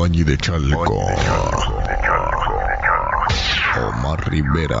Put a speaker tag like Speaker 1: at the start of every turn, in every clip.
Speaker 1: Oñi de Chalco. Omar Rivera.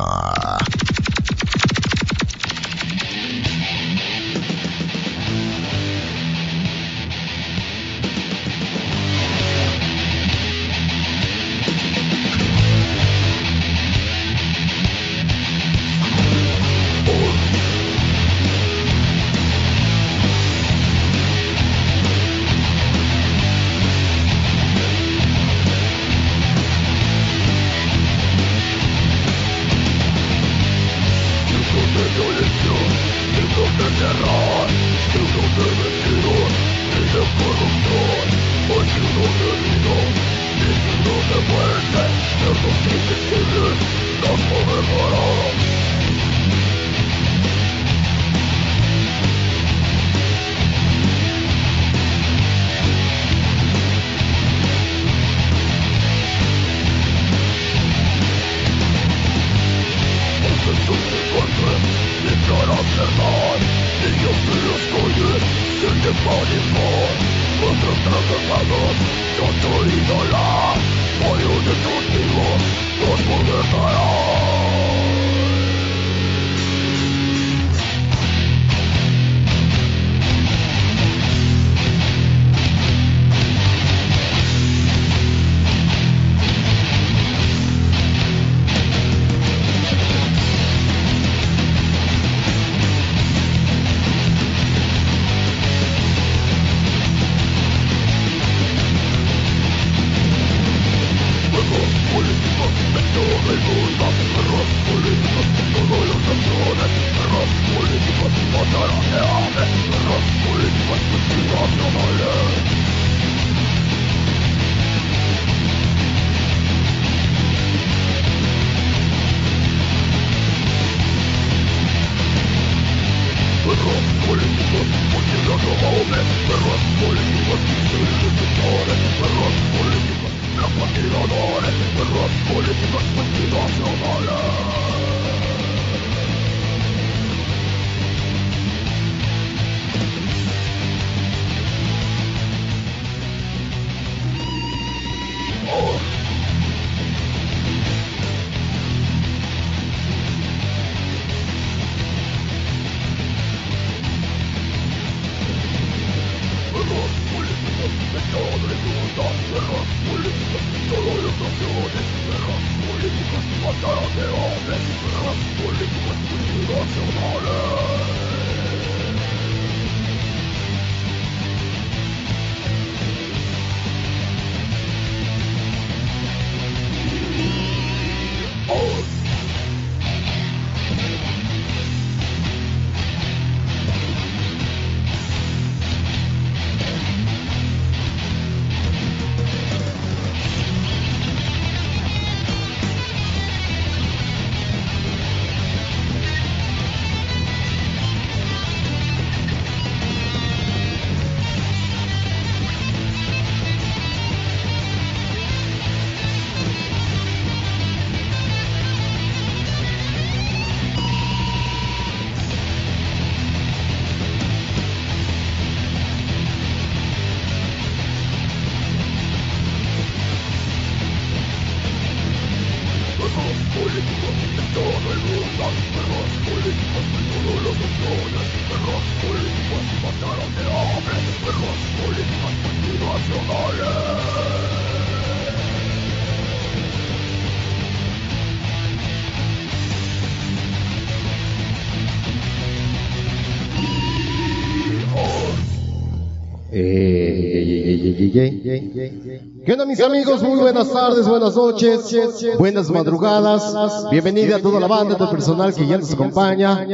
Speaker 2: ¿Qué onda mis amigos? Muy buenas tardes, buenas noches, buenas madrugadas. Bienvenida a toda la banda, todo el personal que ya nos acompaña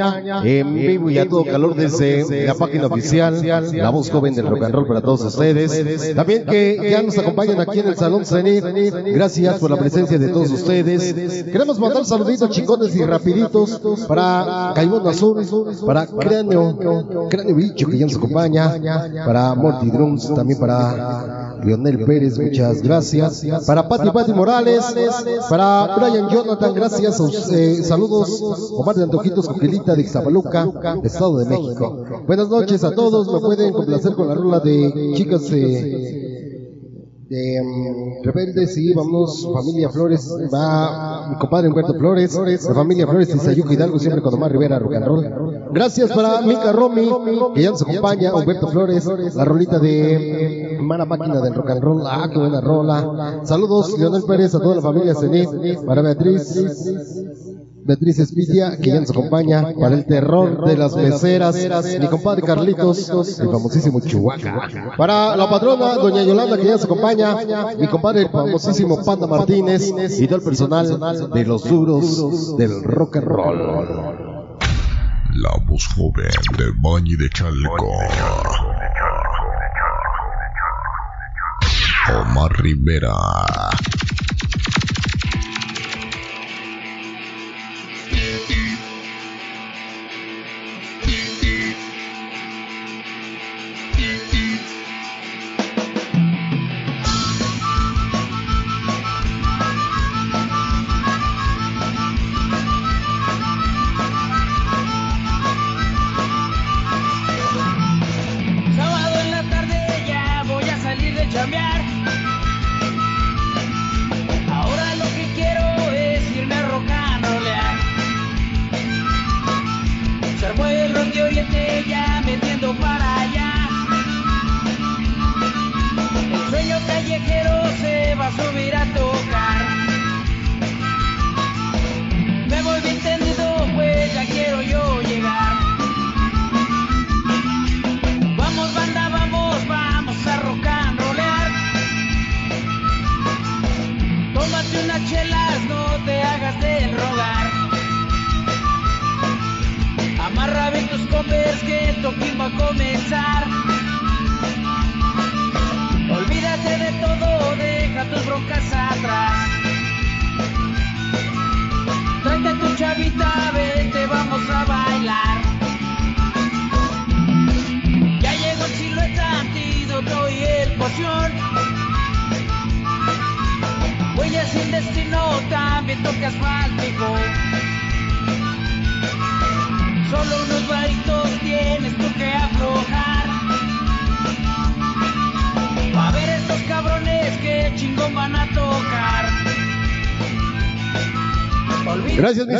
Speaker 2: en vivo y a todo calor desde la página oficial, la voz joven del rock and roll para todos ustedes. También que ya nos acompañan aquí en el Salón Zenit. Gracias por la presencia de todos ustedes. Queremos mandar saluditos chingones y rapiditos para Caimón Azul, para Cráneo, Cráneo Bicho que ya nos acompaña, para Morty Drums, también para Lionel Pérez, muchas gracias. Para Pati Pati Morales, para Brian Jonathan, gracias. Eh, saludos, Omar de Antojitos Coquelita de Ixtapaluca, Estado de México. Buenas noches a todos, me pueden complacer con la rola de chicas. De um, Rebeldes y vamos, familia Flores, va mi compadre Humberto Flores, la familia Flores y Sayuco Hidalgo, siempre con Omar Rivera, rock. Gracias para Mica Romy, que ya nos acompaña, Humberto Flores, la rolita de Mala Máquina del Rock and Roll, ah, qué buena rola. Saludos, Leonel Pérez, a toda la familia Cenit, para Beatriz. Beatriz Espitia, que ya nos acompaña para el terror de las meseras, mi compadre Carlitos, el famosísimo Chihuahua. Para la patrona, doña Yolanda, que ya nos acompaña, mi compadre, el famosísimo Panda Martínez, y todo el personal de los duros del rock and roll.
Speaker 1: La voz joven de Bañi de Chalco. Omar Rivera.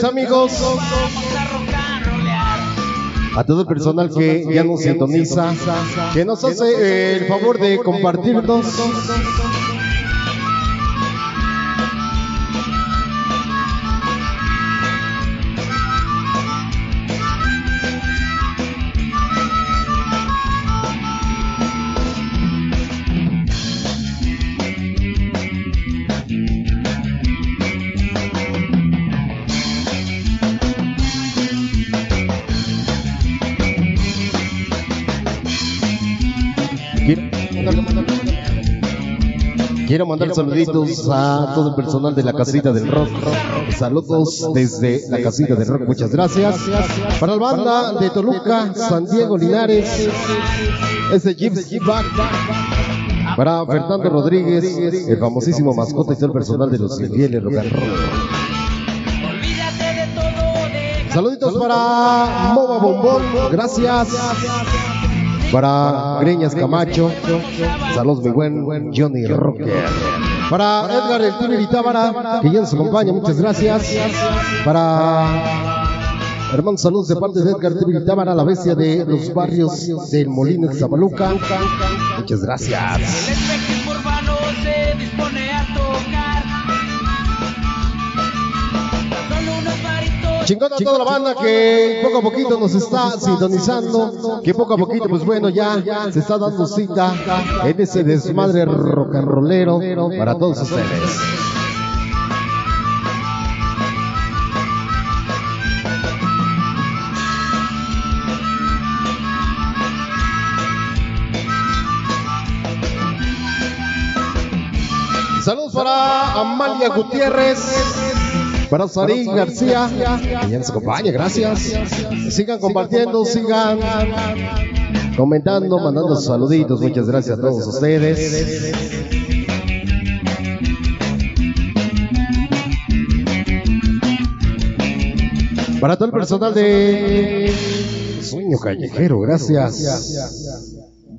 Speaker 2: Amigos.
Speaker 3: Vamos a rock and rollear.
Speaker 2: A todo el personal que ya nos sintoniza, que nos hace el favor de compartirnos. Quiero mandar saluditos a todo el personal de la casita del rock. Saludos desde la casita del rock. Muchas gracias. Para la banda de Toluca, San Diego Linares, ese Gypsy Back. Para Fernando Rodríguez, el famosísimo mascota y todo el personal de los infieles rock and roll. Saluditos para Moba Bombón, gracias. Para Greñas Camacho, saludos mi buen Johnny Rocker. Para Edgar el Tiberi Tábara, que ya nos acompaña, muchas gracias. Para hermanos, saludos de parte de Edgar Tiberi Tábara, la bestia de los barrios del Molino de Zapaluca. Muchas gracias.
Speaker 3: El espectro urbano se dispone a tocar.
Speaker 2: Chingón a toda la banda que poco a poquito nos está sintonizando, que poco a poquito, pues bueno, ya se está dando cita en ese desmadre rock and rollero para todos ustedes. Saludos para Amalia Gutiérrez. Para Sarín García, que ya nos acompaña, gracias. Sigan compartiendo, sigan comentando, mandando saluditos. Muchas gracias a todos ustedes. Para todo el personal de Sueño Callejero, gracias.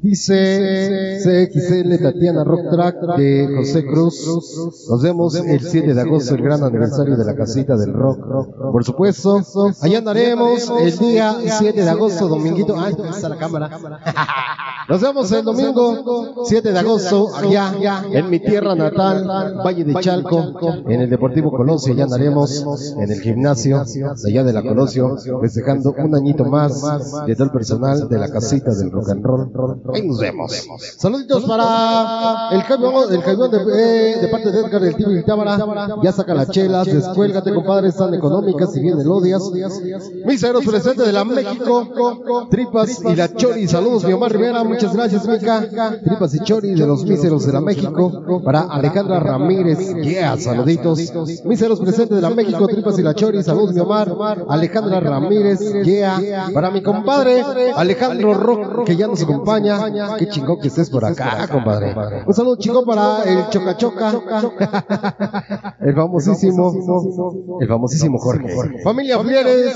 Speaker 2: Dice CXL Tatiana Rock Track de José Cruz. Nos vemos el 7 de agosto, el gran aniversario de la casita del rock. Por supuesto, allá andaremos el día 7 de agosto, dominguito. Ay, está la cámara. Nos vemos el domingo 7 de agosto, allá en mi tierra natal, Valle de Chalco, en el Deportivo Colosio. Allá andaremos en el gimnasio de allá de la Colosio, festejando un añito más de todo el personal de la casita del rock and roll. Ahí nos vemos. Saluditos para el camión, el camión de, eh, de parte de Edgar del Tío Tábara. Ya saca las chelas, descuélgate, compadre, están económicas y bien melodias. Mis héroes presentes de la México, Tripas y la Chori. Saludos, mi Omar Rivera, muchas gracias, Mica. Tripas y Chori de los míseros de la México. Para Alejandra Ramírez, yeah, saluditos. Míseros presentes de la México, Tripas y la Chori. Saludos, mi Omar. Alejandra Ramírez, yeah. Para mi compadre, Alejandro Rock, que ya nos acompaña. Qué chingón que estés por acá, compadre. Un saludo chingón para el Choca Choca. El famosísimo, el famosísimo Jorge. Familia Flores.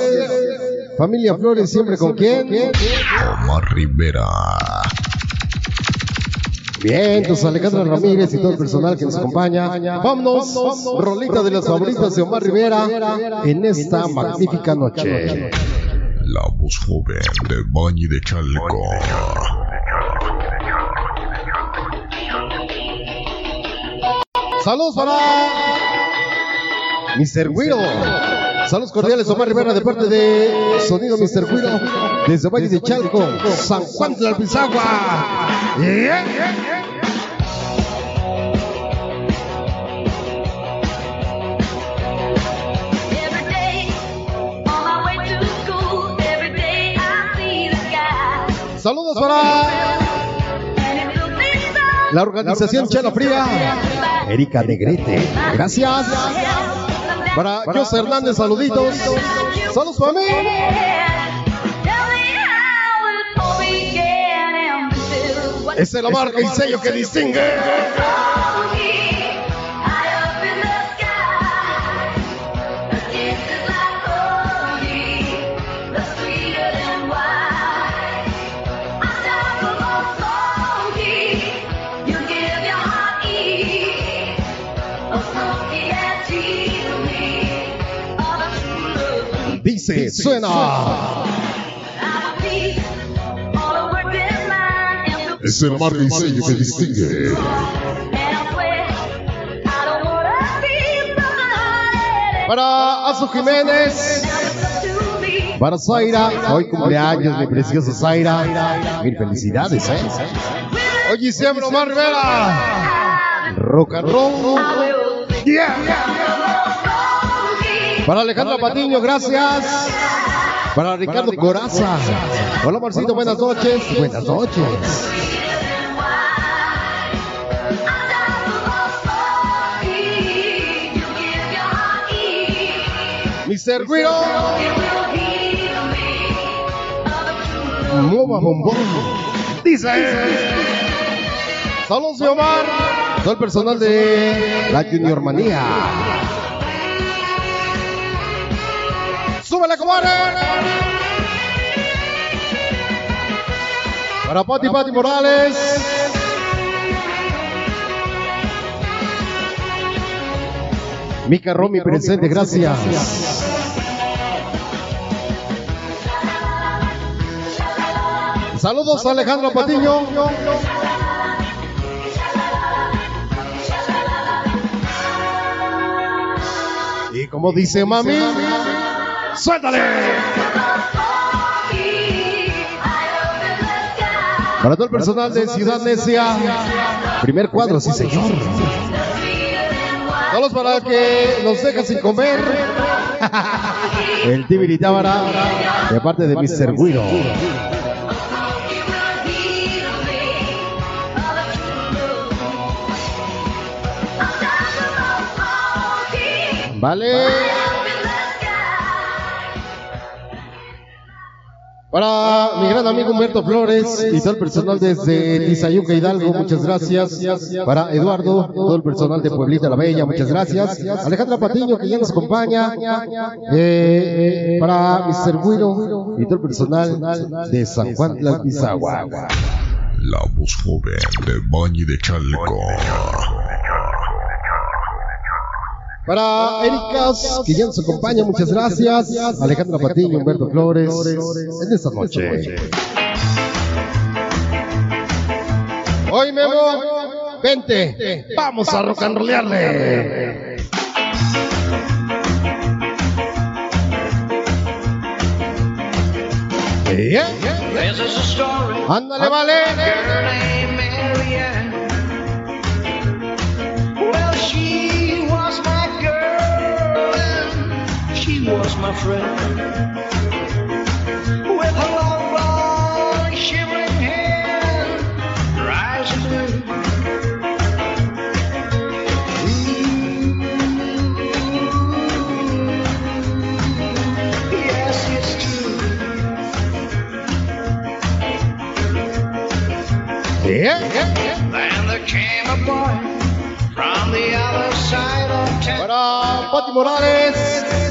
Speaker 2: Familia Flores, siempre con quién?
Speaker 1: Omar Rivera.
Speaker 2: Bien, entonces Alejandra Ramírez y todo el personal que nos acompaña. Vámonos, rolita de las favoritas de Omar Rivera en esta magnífica noche.
Speaker 1: La voz joven del Valle de Chalco.
Speaker 2: Saludos para Mr. Guido. Saludos cordiales, Omar Rivera, de parte de Sonido Mr. Guido, desde Valle de Chalco, San Juan de la Pizagua. Yeah, yeah, yeah.
Speaker 4: Every day,
Speaker 2: la organización Chela Fría, Erika Negrete. Gracias. Para José Hernández, saluditos. Saludos
Speaker 4: and still what
Speaker 2: Esa es la marca y sello que distingue. 15. Suena.
Speaker 1: Es el marco y sello distingue.
Speaker 2: Para Azu Jiménez. Para Zaira, hoy cumpleaños, mi preciosa Zaira. Mil felicidades, ¿eh? Hoy siempre Omar Rivera. Rock and roll. Yeah, yeah. Para Alejandra Patiño, gracias. Para Ricardo Coraza. Hola, Marcito, buenas noches. Buenas noches. Mr. Guido. Mueva bombón. Dice. Saludos Omar. Todo el personal de la Junior Manía. ¡Súbele! Para Pati Pati Morales. Mica Romy presente, gracias. Saludos a Alejandro Patiño. Y como dice mami, suéltale. Para todo el personal de Ciudad Necia, primer cuadro, sí señor. Saludos para que nos deja sin comer. El Tibiri Tábara, de parte de Mr. Guido. Vale. Para mi gran amigo Humberto Flores y todo el personal desde Tizayuca Hidalgo, muchas gracias. Para Eduardo, todo el personal de Pueblita la Bella, muchas gracias. Alejandra Patiño, que ya nos acompaña. Eh, para Mr. Guido y todo el personal de San Juan Tlalpizagua.
Speaker 1: La voz joven de Bañi de Chalco.
Speaker 2: Para Ericas, que ya nos acompaña, muchas gracias. Alejandra Patiño, Humberto Flores, en esta noche. Hoy Memo, vente, vamos a rock and rollearle. Yeah. Ándale, vale.
Speaker 3: Named Marianne. Well, she was my friend. With her long blonde shimmering hair, her eyes blue. Yes, it's true.
Speaker 2: Yeah.
Speaker 3: Then there came a boy from the other side of town.
Speaker 2: Para Pati Morales.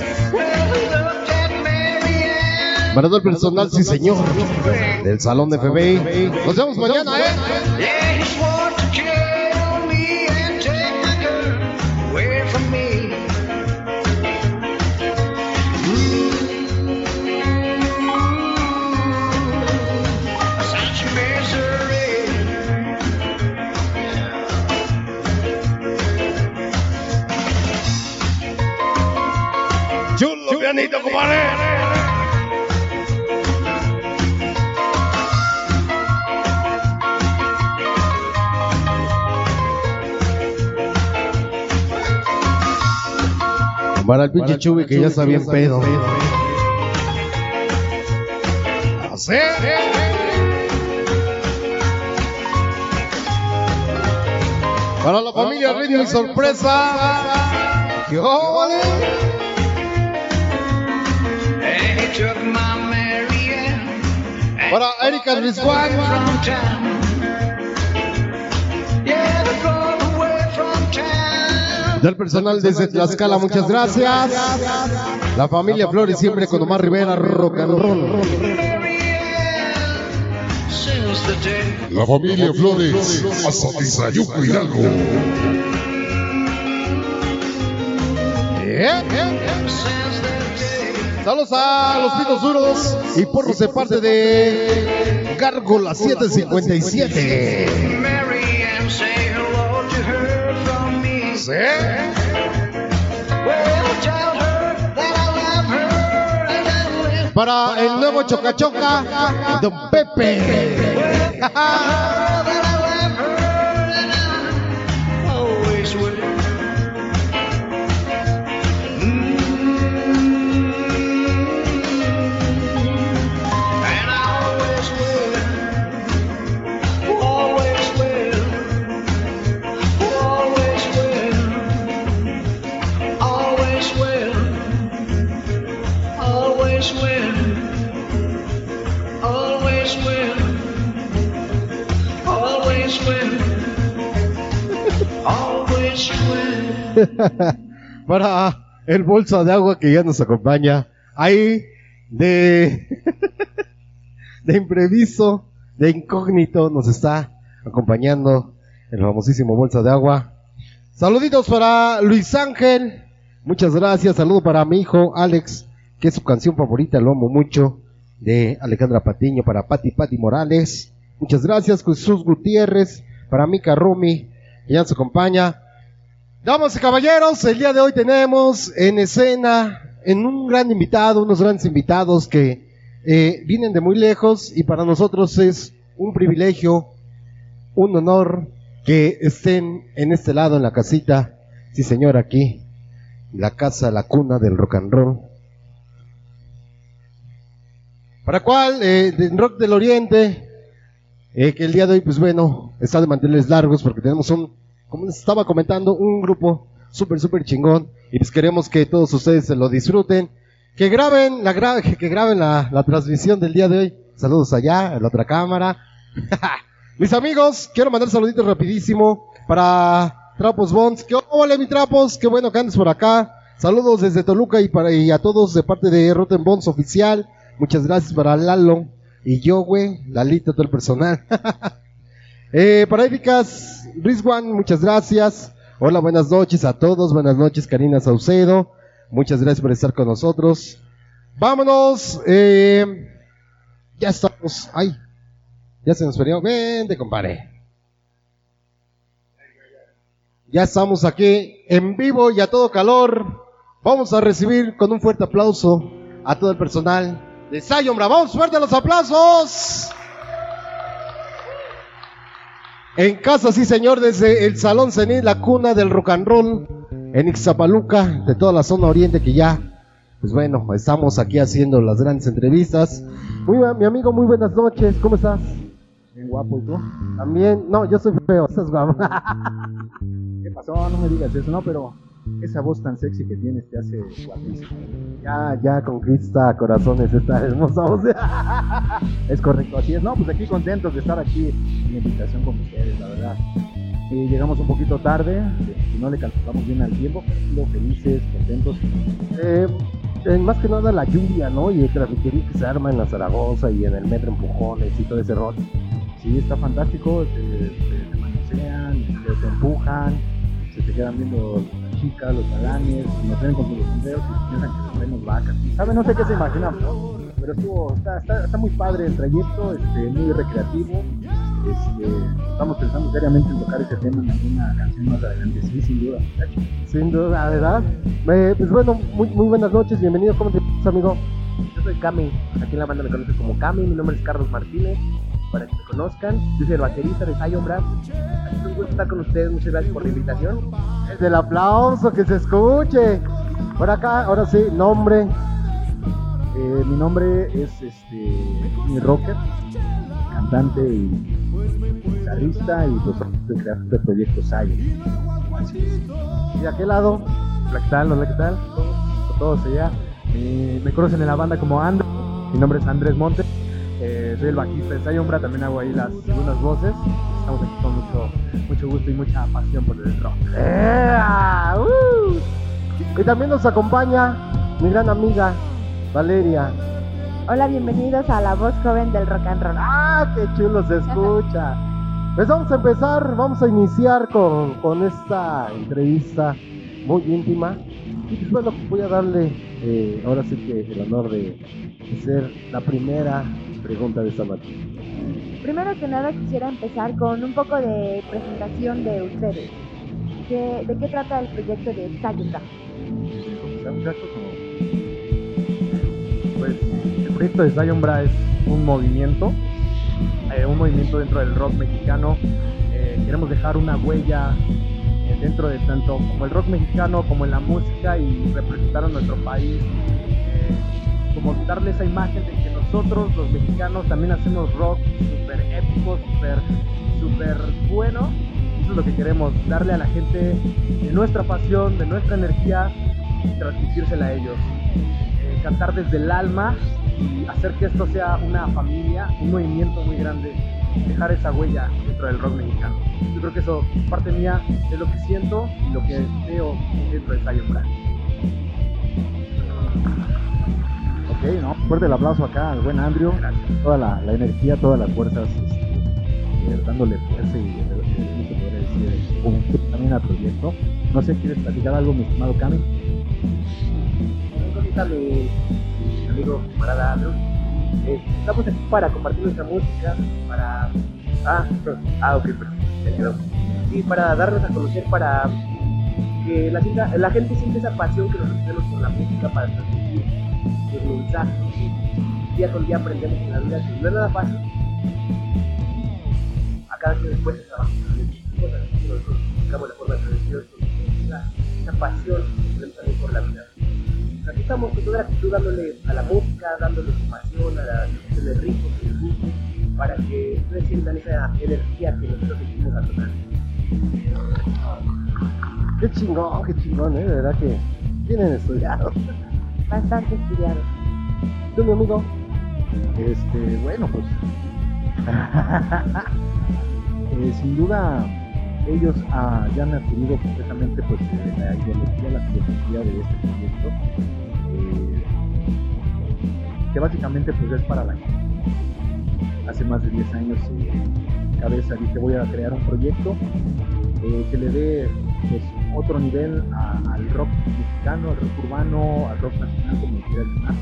Speaker 2: Marador personal, sí señor. Del Salón de FBI. Nos vemos mañana, ¿eh?
Speaker 3: Yeah, he swore
Speaker 2: Para el pinche Chubi que ya está bien pedo. Así. Para la familia Radio y Sorpresa. ¡Qué Para Erika Rizwan. Del personal desde Tlaxcala, muchas gracias. La familia Flores siempre con Omar Rivera, rock and roll.
Speaker 1: La familia Flores, hasta Tizayuco Hidalgo.
Speaker 3: Since that day.
Speaker 2: Saludos a los pitos duros y porros de parte de Gárgola 757.
Speaker 3: Live
Speaker 2: Para el nuevo Chocachoca, Don Pepe. Para el bolsa de agua que ya nos acompaña. Ahí de, de imprevisto, de incógnito, nos está acompañando el famosísimo bolsa de agua. Saluditos para Luis Ángel. Muchas gracias. Saludo para mi hijo Alex, que es su canción favorita, lo amo mucho. De Alejandra Patiño, para Pati Pati Morales. Muchas gracias. Jesús Gutiérrez, para Mica Rumi, que ya nos acompaña. Damas y caballeros, el día de hoy tenemos en escena en un gran invitado, unos grandes invitados que eh, vienen de muy lejos y para nosotros es un privilegio, un honor que estén en este lado en la casita, sí señor, aquí, la casa, la cuna del rock and roll. Para cual, eh, del rock del oriente, eh, que el día de hoy, pues bueno, está de mantenerles largos porque tenemos un, como les estaba comentando, un grupo súper, súper chingón. Y pues queremos que todos ustedes se lo disfruten. Que graben la, gra- que graben la, la transmisión del día de hoy. Saludos allá, en la otra cámara. Mis amigos, quiero mandar saluditos rapidísimo para Trapos Bonds. Que hola mi Trapos, qué bueno que andes por acá. Saludos desde Toluca y para y a todos de parte de Rotten Bonds oficial. Muchas gracias para Lalo y yo, güey, Lalito, todo el personal. Eh, Paraíficas, Rizwan, muchas gracias. Hola, buenas noches a todos. Buenas noches, Karina Saucedo. Muchas gracias por estar con nosotros. Vámonos. eh, ya estamos. Ay, ya se nos perdió. Vente, compadre. Ya estamos aquí en vivo y a todo calor. Vamos a recibir con un fuerte aplauso a todo el personal de Sayombra. Vamos, fuerte los aplausos. En casa, sí señor, desde el Salón Cenit, la cuna del rock and roll, en Ixtapaluca, de toda la zona oriente que ya, pues bueno, estamos aquí haciendo las grandes entrevistas. Muy, bu- mi amigo, muy buenas noches, ¿cómo estás?
Speaker 5: Bien guapo, ¿y tú?
Speaker 2: También, no, yo soy feo, estás guapo.
Speaker 5: ¿Qué pasó? No me digas eso, no, pero esa voz tan sexy que tienes te hace guapísimo.
Speaker 2: ya, ya conquista corazones esta hermosa voz.
Speaker 5: Es correcto, así es. No, pues aquí contentos de estar aquí en invitación con ustedes, la verdad. Eh, llegamos un poquito tarde, eh, no le calculamos bien al tiempo, pero felices, contentos.
Speaker 2: Eh, más que nada la lluvia, ¿no? Y el trafiquería que se arma en la Zaragoza y en el metro empujones y todo ese rol.
Speaker 5: Sí, está fantástico, te, te, te manosean, te, te empujan, se te quedan viendo chicas, los galanes, nos ven con sombreros y piensan que nos vemos vacas. ¿Saben? No sé qué se imaginan, ¿no? pero estuvo, está, está, está muy padre el trayecto, este, muy recreativo. Este, estamos pensando seriamente en tocar ese tema en alguna canción más adelante, sí, sin duda.
Speaker 2: Sin duda, ¿verdad? Eh, pues bueno, muy, muy buenas noches, bienvenido, ¿cómo te amigo?
Speaker 6: Yo soy Cami, aquí en la banda me conocen como Cami, mi nombre es Carlos Martínez, para que me conozcan. Yo soy el baterista de Zion Brass. Un gusto estar con ustedes, muchas gracias por la invitación.
Speaker 2: Es del aplauso, que se escuche. Por acá, ahora sí, nombre.
Speaker 5: Eh, mi nombre es este, mi rocker, cantante y guitarrista y pues el creador del proyecto Zion.
Speaker 2: ¿Y de aquel lado?
Speaker 7: Hola, ¿qué tal? Hola, ¿qué tal? Todos, todos allá. Eh, me conocen en la banda como Andrés. Mi nombre es Andrés Montes. Eh, soy el bajista de Sayombra. También hago ahí las segundas voces. Estamos aquí con mucho, mucho gusto y mucha pasión por el rock.
Speaker 2: ¡Ea! ¡Uh! Y también nos acompaña mi gran amiga, Valeria.
Speaker 8: Hola, bienvenidos a la voz joven del rock and roll.
Speaker 2: ¡Ah, qué chulo se escucha! Pues vamos a empezar, vamos a iniciar con, con esta entrevista muy íntima. Y pues bueno, voy a darle eh, ahora sí que el honor de, de ser la primera pregunta de esta noche.
Speaker 8: Primero que nada quisiera empezar con un poco de presentación de ustedes. ¿Qué- ¿De qué trata el proyecto de.
Speaker 5: Como-
Speaker 7: Pues el proyecto de Sayombra es un movimiento. eh, un movimiento dentro del rock mexicano. Eh, queremos dejar una huella dentro de tanto como el rock mexicano como en la música y representar a nuestro país. eh, como darle esa imagen de que nosotros los mexicanos también hacemos rock súper épico, súper súper bueno. Eso es lo que queremos, darle a la gente de nuestra pasión, de nuestra energía y transmitírsela a ellos. Eh, cantar desde el alma y hacer que esto sea una familia, un movimiento muy grande, dejar esa huella dentro del rock mexicano. Yo creo que eso, parte mía, es lo que siento y lo que veo dentro de Zion Brand.
Speaker 5: Ok, no, fuerte el aplauso acá al buen Andrew. Toda la, la energía, todas las fuerzas, este, eh, dándole fuerza y eh, eh, decir, también al proyecto. No sé, ¿quieres platicar algo, mi estimado Cami?
Speaker 6: Un mi amigo camarada Andrew. Eh, estamos aquí para compartir nuestra música, para... Ah, ah ok, quedó. Y para darnos a conocer, para que la, gente- la siente esa pasión que nosotros tenemos con la música para transmitir los mensajes. Día con día aprendemos en la vida que no es nada fácil. A cada quien después de trabajo, buscamos la forma de transmitir esa pasión que tenemos también por la vida. Estamos con toda la actitud dándole a la música, dándole su pasión, a la les rico, que les guste, para que ustedes sientan esa energía que nosotros sentimos al tocar.
Speaker 2: Qué chingón, qué chingón, ¿eh? De verdad que tienen estudiado.
Speaker 8: Bastante estudiado.
Speaker 2: ¿Tú, mi amigo?
Speaker 5: Este, bueno, pues. eh, sin duda, ellos ah, ya han adquirido completamente pues, la ideología, la filosofía de este proyecto. Que básicamente pues, es para la gente. Hace más de 10 años eh, cabeza dije voy a crear un proyecto eh, que le dé pues, otro nivel al rock mexicano, al rock urbano, al rock nacional, como quiera llamar.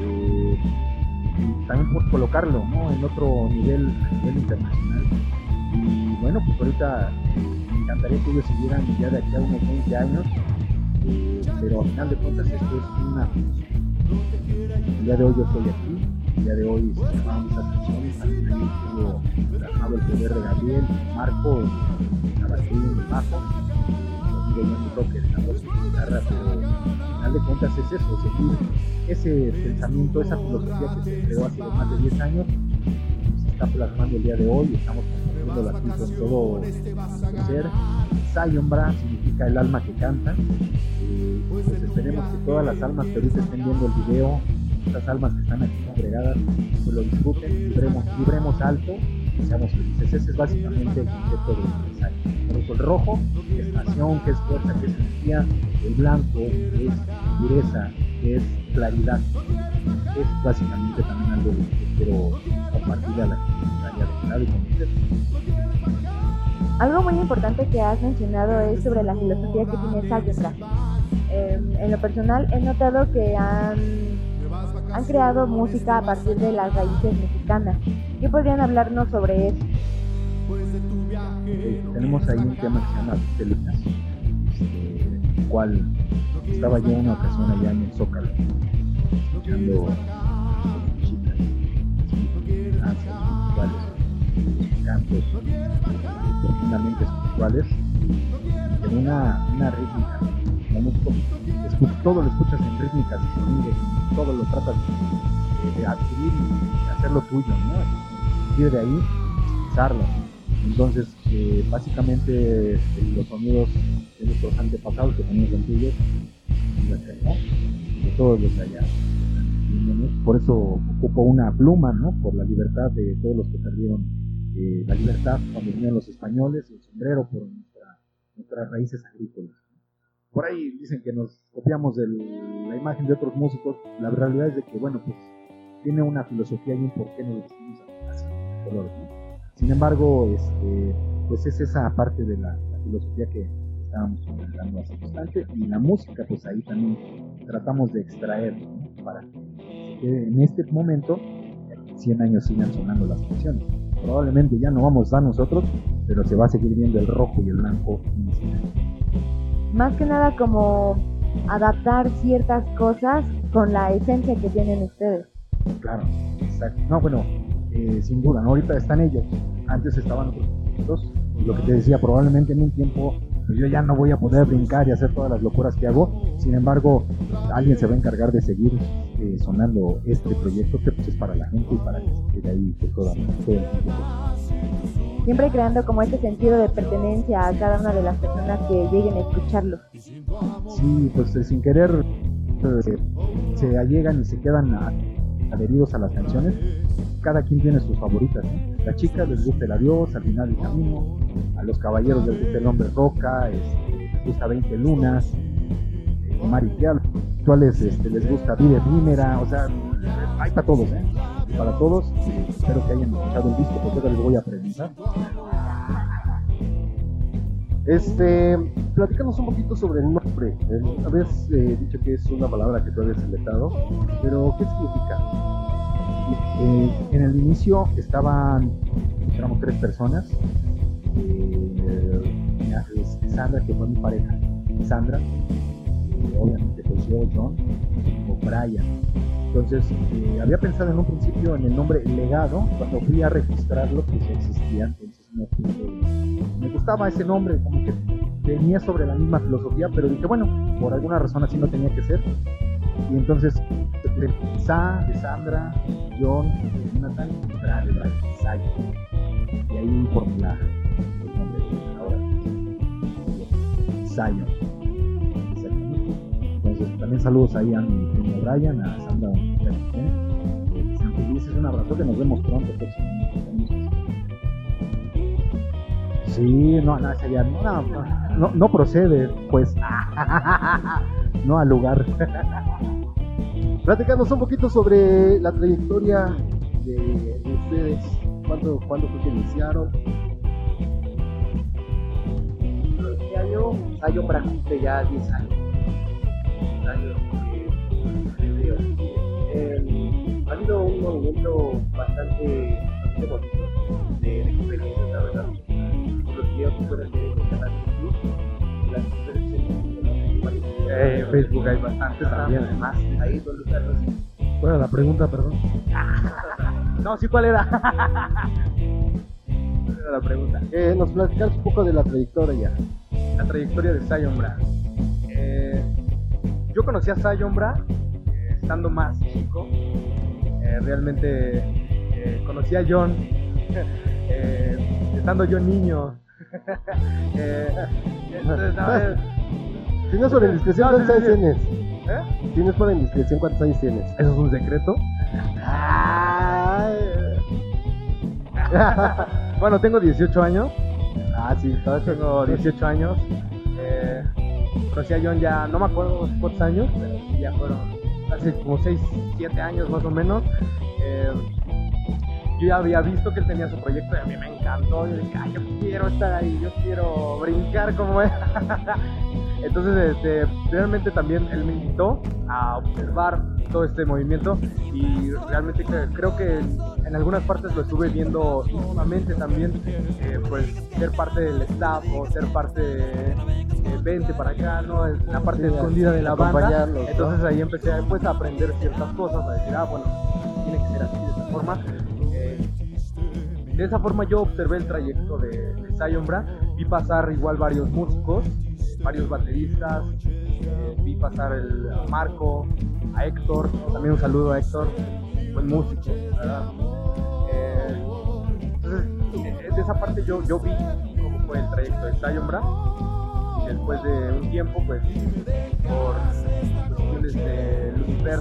Speaker 5: Eh, y también por colocarlo ¿no? en otro nivel, a nivel internacional. Y bueno, pues ahorita me encantaría que ellos siguieran ya de aquí a unos 20 años, eh, pero al final de cuentas esto es una el día de hoy yo estoy aquí, el día de hoy se canciones, también ahí estuvo plasmado el poder de Gabriel, Marco, el bajo, yo mi toque la voz guitarra, pero al final de cuentas es eso, ese pensamiento, esa filosofía que se creó hace más de 10 años, se está plasmando el día de hoy, estamos compartiendo aquí con todo ser. Significa el alma que canta. Eh, pues esperemos que todas las almas que ahorita estén viendo el video, estas almas que están aquí congregadas, pues lo disfruten, libremos, libremos alto y seamos felices. Ese es básicamente el concepto del eso el rojo es pasión, que es fuerza, que es energía, el blanco es pureza, que es claridad. Es básicamente también algo que quiero compartirle a la y conocer.
Speaker 8: Algo muy importante que has mencionado es sobre la filosofía que tiene Sayonra. Eh, en lo personal he notado que han, han creado música a partir de las raíces mexicanas. ¿Qué podrían hablarnos sobre eso?
Speaker 5: Eh, tenemos ahí un tema que se llama Felinas, este, el cual estaba yo una ocasión allá en el Zócalo, escuchando cantos profundamente espirituales, y en una, una rítmica. Escu- todo lo escuchas en rítmicas y y todo lo tratas de, de adquirir y hacerlo tuyo, ¿no? Partir de ahí, expresarlo. Entonces, eh, básicamente los sonidos de nuestros antepasados, que también son tuyos, de ¿no? de todos los de allá. Por eso ocupo una pluma, ¿no? Por la libertad de todos los que perdieron eh, la libertad cuando vinieron los españoles, el sombrero por nuestra- nuestras raíces agrícolas. Por ahí dicen que nos copiamos de la imagen de otros músicos. La realidad es de que, bueno, pues tiene una filosofía y un porqué nos vestimos así. Sin embargo, este, pues es esa parte de la, la filosofía que estábamos comentando hace bastante y la música, pues ahí también tratamos de extraer ¿no? para que en este momento, en 100 años sigan sonando las canciones. Probablemente ya no vamos a nosotros, pero se va a seguir viendo el rojo y el blanco en ese
Speaker 8: Más que nada como adaptar ciertas cosas con la esencia que tienen ustedes.
Speaker 5: Claro, exacto. No, bueno, eh, sin duda, ¿no? ahorita están ellos. Antes estaban otros proyectos, y lo que te decía, probablemente en un tiempo pues yo ya no voy a poder brincar y hacer todas las locuras que hago. Sin embargo, alguien se va a encargar de seguir eh, sonando este proyecto que pues, es para la gente y para que se quede ahí pues, toda, todo el tiempo.
Speaker 8: Siempre creando como este sentido de pertenencia a cada una de las personas que lleguen a escucharlo.
Speaker 5: Sí, pues eh, sin querer eh, se allegan y se quedan a- adheridos a las canciones. Cada quien tiene sus favoritas. ¿no? Las chicas les gusta el adiós, al final del camino. A los caballeros les gusta el hombre roca, este, les gusta 20 lunas, eh, Mariqueal. Actuales este, les gusta vida efímera. O sea, hay para todos, ¿eh? Para todos. espero que hayan escuchado el disco porque ahora les voy a presentar.
Speaker 2: Este, platícanos un poquito sobre el nombre. Eh, Habías eh, dicho que es una palabra que tú habías inventado, pero ¿qué significa?
Speaker 5: Eh, en el inicio estaban, éramos tres personas. Eh, Sandra, que fue mi pareja, Sandra, eh, obviamente pues yo, John, o Brian. Entonces, eh, había pensado en un principio en el nombre Legado, cuando fui a registrarlo, pues ya existía, entonces no pude- me gustaba ese nombre, como que tenía sobre la misma filosofía, pero dije, bueno, por alguna razón así no tenía que ser. Y entonces, de Sa, de Sandra, John, de Brad, de Sai. Y ahí formé la, el nombre de ahora. Zion. Exactamente. Entonces, también saludos ahí a mi primo Brian, a Sandra, sean felices, un abrazo, que nos vemos pronto. próximamente. Sí, no, no, ya no, no, no, no procede, pues. no al lugar.
Speaker 2: Platícanos un poquito sobre la trayectoria de, de ustedes.
Speaker 9: ¿Cuándo, ¿Cuándo fue que iniciaron?
Speaker 6: Este año, Bra cumple ya 10 años. 10 años que creo. Eh, ha habido un movimiento bastante, bastante bonito de, de experiencias, la verdad. Los videos que pueden ver experiencias
Speaker 7: Eh, Facebook hay bastante también, además.
Speaker 6: Ahí están los
Speaker 9: Bueno, la pregunta, perdón.
Speaker 7: No, sí, ¿cuál era? ¿Cuál era la pregunta?
Speaker 9: Eh, nos platicas un poco de la trayectoria.
Speaker 7: La trayectoria de Zion Bra. Eh, yo conocí a Zion Bra eh, estando más chico. Eh, realmente eh, conocí a John eh, estando yo niño. Eh, entonces,
Speaker 9: no es por indiscreción, ¿cuántos años tienes?
Speaker 7: ¿Eh?
Speaker 9: Si no es por indiscreción, ¿cuántos años tienes?
Speaker 7: ¿Eso es un secreto? bueno, tengo 18 años.
Speaker 9: Ah, sí, todavía
Speaker 7: Tengo 18 años. Eh, conocí a John ya, no me acuerdo cuántos años, pero ya fueron hace como 6, 7 años más o menos. Eh, yo ya había visto que él tenía su proyecto y a mí me encantó. Yo dije, ay, yo quiero estar ahí, yo quiero brincar como él. Entonces, este, realmente también él me invitó a observar todo este movimiento y realmente cre- creo que en, algunas partes lo estuve viendo íntimamente también, eh, pues ser parte del staff o ser parte de, de vente para acá, ¿no? En la parte
Speaker 9: Sí,
Speaker 7: escondida de la banda. Entonces ahí empecé pues, a aprender ciertas cosas, a decir, ah, bueno, tiene que ser así, de esta forma. De esa forma yo observé el trayecto de, de vi pasar igual varios músicos, varios bateristas, eh, vi pasar el, a Marco, a Héctor, también un saludo a Héctor, buen músico, ¿verdad? Eh, entonces, de esa parte yo, yo vi cómo fue el trayecto de Zion Bra, y después de un tiempo, pues, por cuestiones de Lucifer,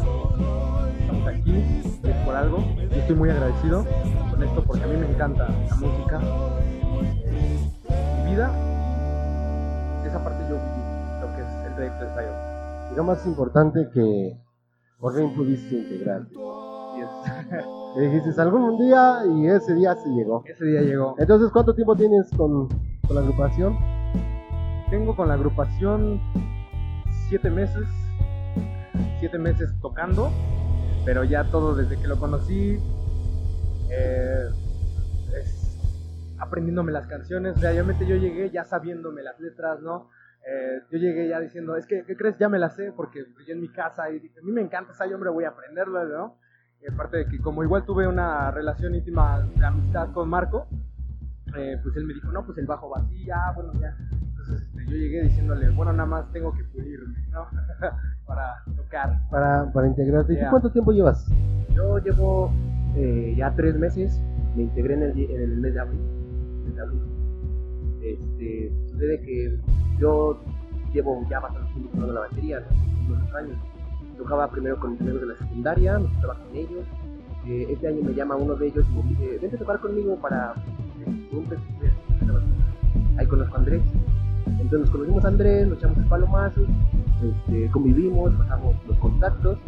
Speaker 7: estamos aquí, es por algo. Yo estoy muy agradecido con esto porque a mí me encanta la música. Mi vida, esa parte yo viví lo que es el trayecto de Zion.
Speaker 9: Y lo más importante que por fin pudiste integrarte.
Speaker 7: Y es-
Speaker 9: Le dijiste algún día y ese día se llegó.
Speaker 7: ese día llegó.
Speaker 9: Entonces, ¿cuánto tiempo tienes con, con la agrupación?
Speaker 7: Tengo con la agrupación siete meses, siete meses tocando, pero ya todo desde que lo conocí, eh, es aprendiéndome las canciones. Realmente yo llegué ya sabiéndome las letras, ¿no? Eh, yo llegué ya diciendo, es que, ¿qué crees? Ya me las sé, porque yo en mi casa y dije, a mí me encanta esa hombre, voy a aprenderlo, ¿no? Y aparte de que como igual tuve una relación íntima de amistad con Marco, eh, pues él me dijo, no, pues el bajo va así, ya, bueno, ya. Entonces este, yo llegué diciéndole, bueno, nada más tengo que pulirme, ¿no? Para tocar.
Speaker 9: Para, para integrarte. ¿Y tú
Speaker 7: Ya.
Speaker 9: cuánto tiempo llevas?
Speaker 6: Yo llevo eh, ya tres meses, me integré en el, en el mes de abril. Este, sucede que yo llevo ya bastante tiempo tocando la batería, ¿no? unos años. Tocaba primero con mis amigos de la secundaria, me tocaba con ellos. Eh, este año me llama uno de ellos y me dice, vente a tocar conmigo para eh, un festival". Ahí conozco a Andrés. Entonces nos conocimos a Andrés, nos echamos el palomazo, este, convivimos, pasamos los contactos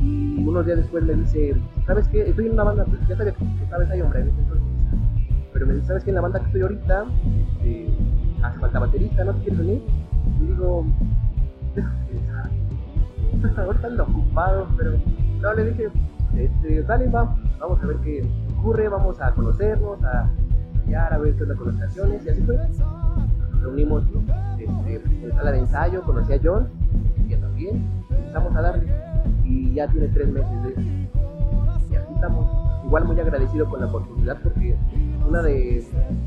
Speaker 6: y unos días después me dice, ¿sabes qué? Estoy en una banda, pues, ya sabía que, sabes ahí, hombre. Pero me dice, ¿sabes qué? En la banda que estoy ahorita, este, hace falta baterista, ¿no te quieres venir? Y digo, pensar. ahorita ando ocupado, pero no, le dije, este, dale, va, vamos a ver qué ocurre, vamos a conocernos, a ensayar, a ver qué onda con las canciones, y así fue. Nos reunimos este, en la sala de ensayo, conocí a John, empezamos a darle, y ya tiene tres meses de y así estamos. Igual muy agradecido con la oportunidad porque una de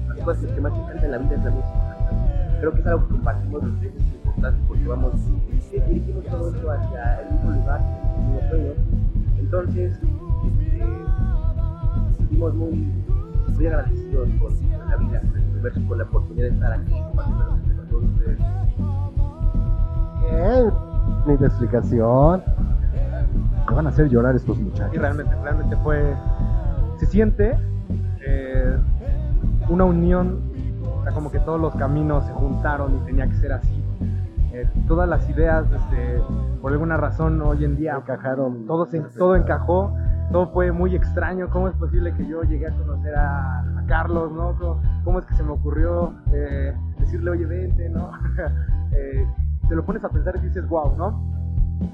Speaker 6: las cosas que más encanta en la vida es la música. Creo que es algo que compartimos los tres, es importante porque vamos, eh, dirigimos todo esto hacia el mismo lugar, el mismo sueño. Entonces, este, nos sentimos muy, muy agradecidos con la vida, con el universo, con la oportunidad de estar aquí compartiendo con todos ustedes.
Speaker 9: Bien. Ni de explicación. Me van a hacer llorar estos
Speaker 7: Y
Speaker 9: muchachos.
Speaker 7: realmente, realmente fue. Se siente eh, una unión, o sea, como que todos los caminos se juntaron y tenía que ser así. Eh, todas las ideas, este, por alguna razón, hoy en día
Speaker 9: Encajaron.
Speaker 7: todo, se, todo encajó. todo fue muy extraño. ¿Cómo es posible que yo llegué a conocer a, a Carlos, no? ¿Cómo, cómo es que se me ocurrió eh, decirle, oye, vente, no? Te lo pones a pensar y dices, wow, ¿no?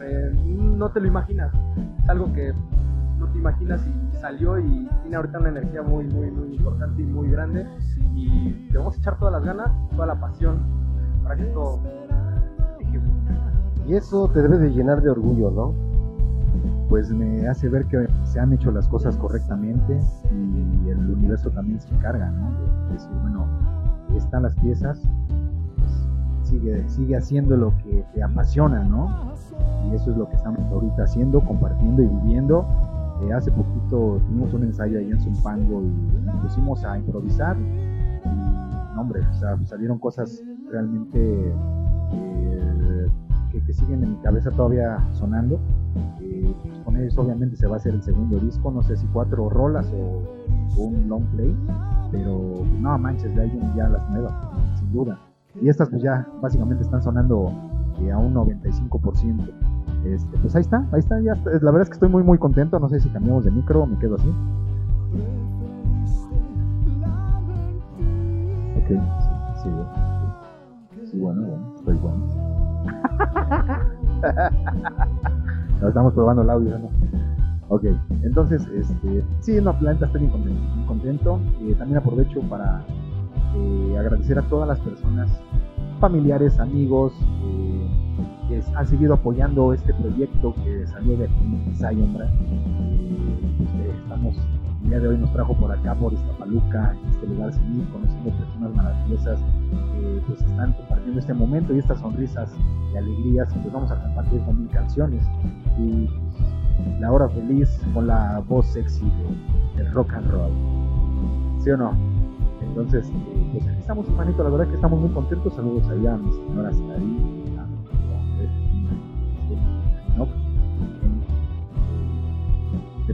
Speaker 7: Eh, no te lo imaginas. Es algo que no te imaginas y salió y tiene ahorita una energía muy, muy, muy importante y muy grande. Y le vamos a echar todas las ganas, toda la pasión para que esto
Speaker 2: Y eso te debe de llenar de orgullo, ¿no?
Speaker 5: pues me hace ver que se han hecho las cosas correctamente y el universo también se encarga, ¿no? De decir, bueno, están las piezas, sigue, haciendo lo que te apasiona, ¿no? Y eso es lo que estamos ahorita haciendo, compartiendo y viviendo. Eh, hace poquito tuvimos un ensayo ahí en Zumpango y nos pusimos a improvisar y, no, hombre, salieron cosas realmente eh, que, siguen en mi cabeza todavía sonando. Eh, con ellos obviamente se va a hacer el segundo disco, no sé si cuatro rolas o, o un long play, pero no manches, ya vienen ya las nuevas, sin duda. Y estas pues ya básicamente están sonando eh, a un 95%. Este, pues ahí está, ahí está, ya está. La verdad es que estoy muy muy contento, no sé si cambiamos de micro me quedo así. Ok, sí, sí, bueno, bueno, estoy bueno. No, estamos probando el audio, ¿no? Ok, entonces, este, sí, no, la neta estoy bien contento. bien contento. Eh, también aprovecho para eh, agradecer a todas las personas, familiares, amigos, eh, que han seguido apoyando este proyecto que salió de aquí, pues, eh, estamos, el día de hoy nos trajo por acá, por Iztapaluca, en este lugar civil, conociendo personas maravillosas que pues están compartiendo este momento y estas sonrisas y alegrías, pues vamos a compartir también canciones y pues, la hora feliz con la voz sexy de- del rock and roll. ¿Sí o no? Entonces, eh, pues aquí estamos, hermanito, la verdad que estamos muy contentos. Saludos allá a mis señoras ahí, a- ¿no?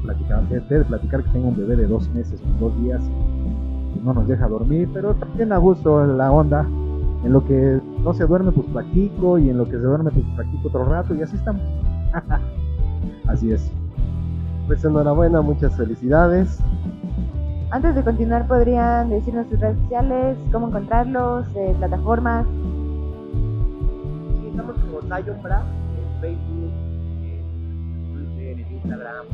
Speaker 5: Platicar, de, platicar que tengo un bebé de dos meses, dos días, pues no nos deja dormir, pero también a gusto la onda. En lo que no se duerme, pues practico, y en lo que se duerme, pues practico otro rato, y así estamos. así es.
Speaker 2: Pues enhorabuena, muchas felicidades.
Speaker 8: Antes de continuar, ¿podrían decirnos sus redes sociales, cómo encontrarlos, eh, plataformas?
Speaker 6: Sí, estamos como Zion Bra en Facebook, en Twitter, en Instagram.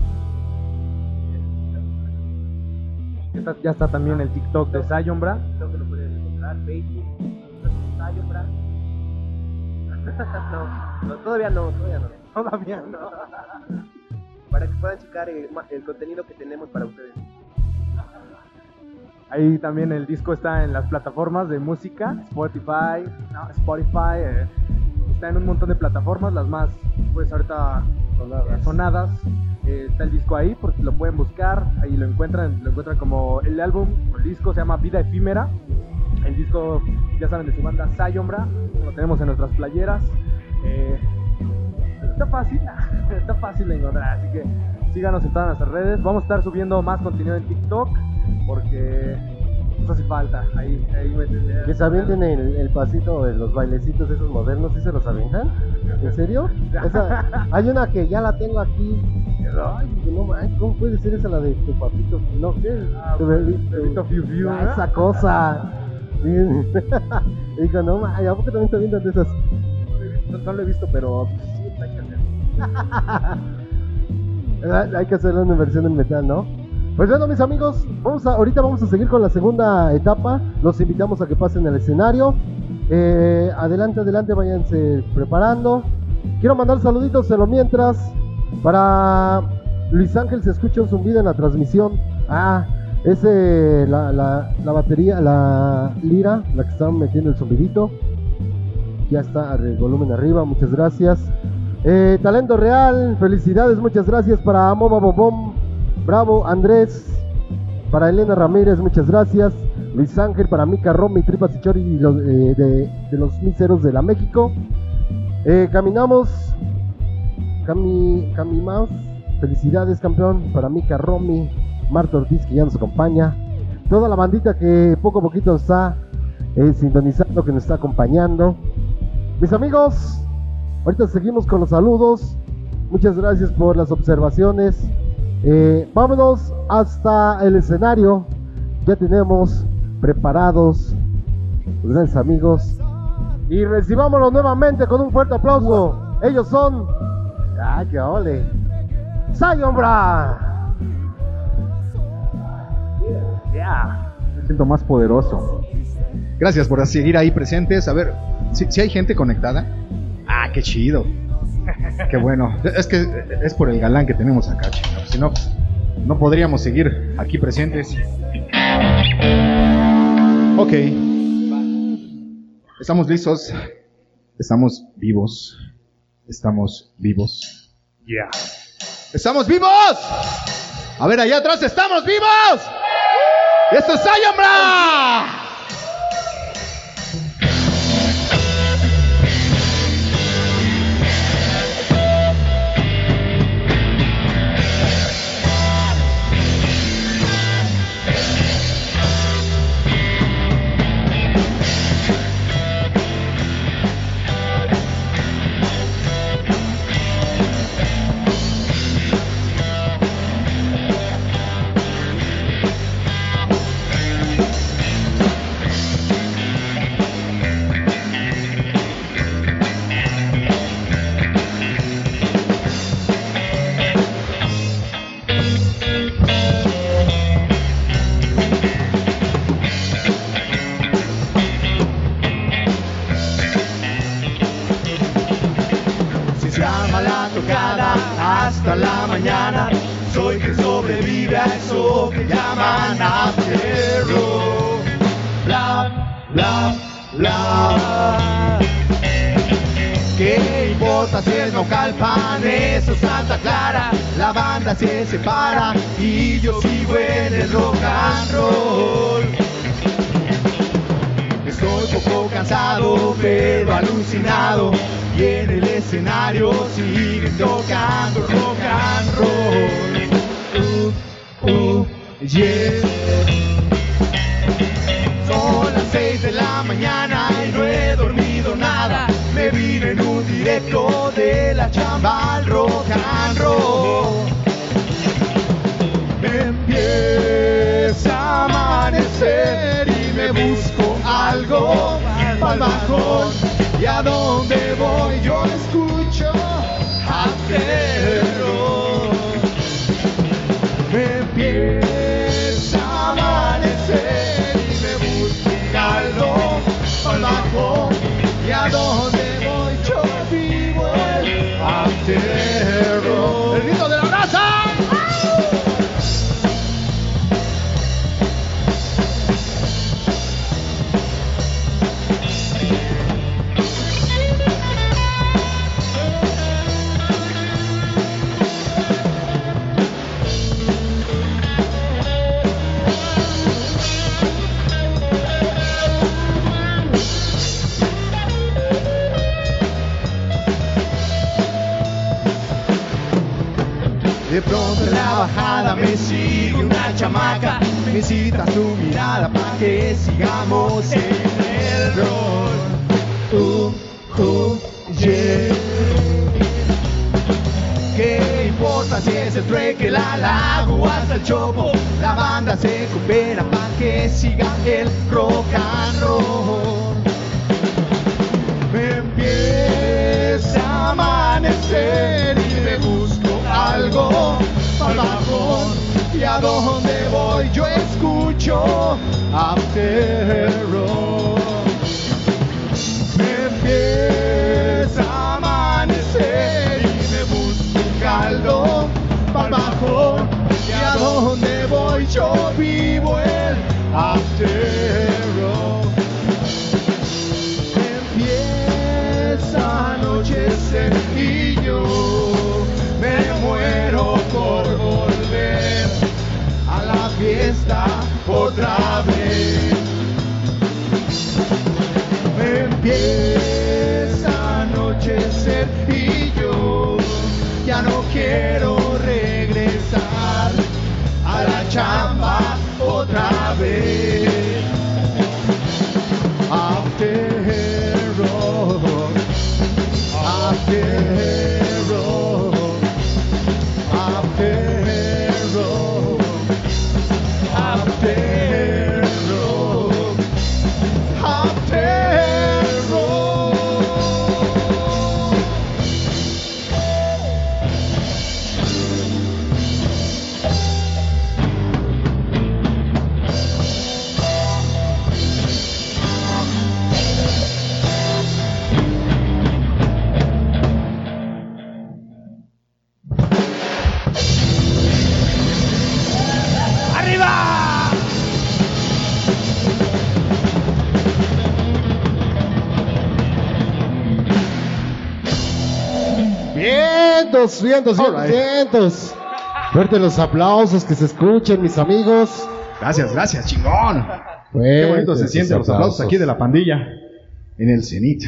Speaker 7: Ya está, ya está también el TikTok de Zion Bra.
Speaker 6: Creo que lo pueden encontrar, Facebook, Zion Bra. no, no, todavía no, todavía no.
Speaker 7: Todavía no.
Speaker 6: Para que puedan checar el, ma- el contenido que tenemos para ustedes.
Speaker 7: Ahí también el disco está en las plataformas de música, Spotify, no, Spotify, eh, está en un montón de plataformas, las más, pues ahorita sonadas. Eh, está el disco ahí, porque lo pueden buscar, ahí lo encuentran, lo encuentran como el álbum, el disco se llama Vida Efímera. El disco, ya saben, de su banda Sayombra, lo tenemos en nuestras playeras. Eh, está fácil, está fácil de encontrar, así que síganos en todas nuestras redes. Vamos a estar subiendo más contenido en TikTok porque nos hace falta. Ahí, ahí me
Speaker 2: Que se avienten el, el pasito de los bailecitos esos modernos, ¿sí se los avientan? ¿En serio? Esa- hay una que ya la tengo aquí. Ay, no ¿cómo puede ser esa la de tu papito? No, ¿qué?
Speaker 7: Ah,
Speaker 2: Tu bebito.
Speaker 7: Fiu Fiu,
Speaker 2: Ah, esa cosa. Sí. Digo, no manches, ¿a poco también se avientan de esas?
Speaker 7: No, no lo he visto, pero pues, sí, hay que hacer.
Speaker 2: Ah, Hay que una versión en metal, ¿no? Pues bueno, mis amigos, vamos a, ahorita vamos a seguir con la segunda etapa. Los invitamos a que pasen al escenario. Eh, adelante, adelante, váyanse preparando. Quiero mandar saluditos de lo mientras. Para Luis Ángel se escucha un zumbido en la transmisión. Ah, ese, la, la, la batería, la lira, la que están metiendo el zumbidito. Ya está el volumen arriba, muchas gracias. Eh, talento real, felicidades, muchas gracias para Moba Bobom, bravo Andrés, para Elena Ramírez, muchas gracias. Luis Ángel, para Mica Romy, Tripas y Chori y los, eh, de, los miseros de la México. Eh, caminamos, Cami, Cami felicidades campeón para Mica Romy, Marta Ortiz que ya nos acompaña. Toda la bandita que poco a poquito está eh, sintonizando, que nos está acompañando. Mis amigos, ahorita seguimos con los saludos. Muchas gracias por las observaciones. Eh, vámonos hasta el escenario. Ya tenemos preparados grandes amigos. Y recibámoslos nuevamente con un fuerte aplauso. Ellos son. ¡Ay, qué ole! ¡Zion Bra!
Speaker 5: Me siento más poderoso.
Speaker 10: Gracias por seguir ahí presentes. A ver, si hay gente conectada? Ah, qué chido. Qué bueno. Es que es por el galán que tenemos acá, chicos. Si no, no podríamos seguir aquí presentes. Ok. Estamos listos. Estamos vivos. Estamos vivos. Yeah. ¡Estamos vivos! A ver, allá atrás, ¡estamos vivos! ¡Esto es Sayambra! ¿Qué importa si es Naucalpan, eso es Santa Clara? La banda se separa y yo sigo en el rock and roll. Estoy poco cansado, pero alucinado. Y en el escenario siguen tocando rock and roll. Uh, uh. Son las seis de la mañana Me vine en un directo de la chamba al rock and roll. Empieza a amanecer y me busco algo para bajón. Y a donde voy yo escucho acero. Empieza a amanecer y me busco algo para bajón. Y a donde el sigamos en el rol. Uh, uh, yeah. ¿Qué importa si es el trueque, la lago hasta el chopo? La banda se coopera para que siga el rock and roll. Me empieza a amanecer y me busco algo para. Y a donde voy yo escucho afterro. Me empieza a amanecer y me busco un caldo para bajón. Y a donde voy yo vivo el afterro. Empieza a anochecer
Speaker 2: Vientos, vientos,
Speaker 5: Alright.
Speaker 2: vientos. Fuerte los aplausos que se escuchen, mis amigos.
Speaker 5: Gracias, gracias, chingón. Qué
Speaker 2: Fuertes
Speaker 5: bonito se sienten los aplausos aquí de la pandilla en el Cenit.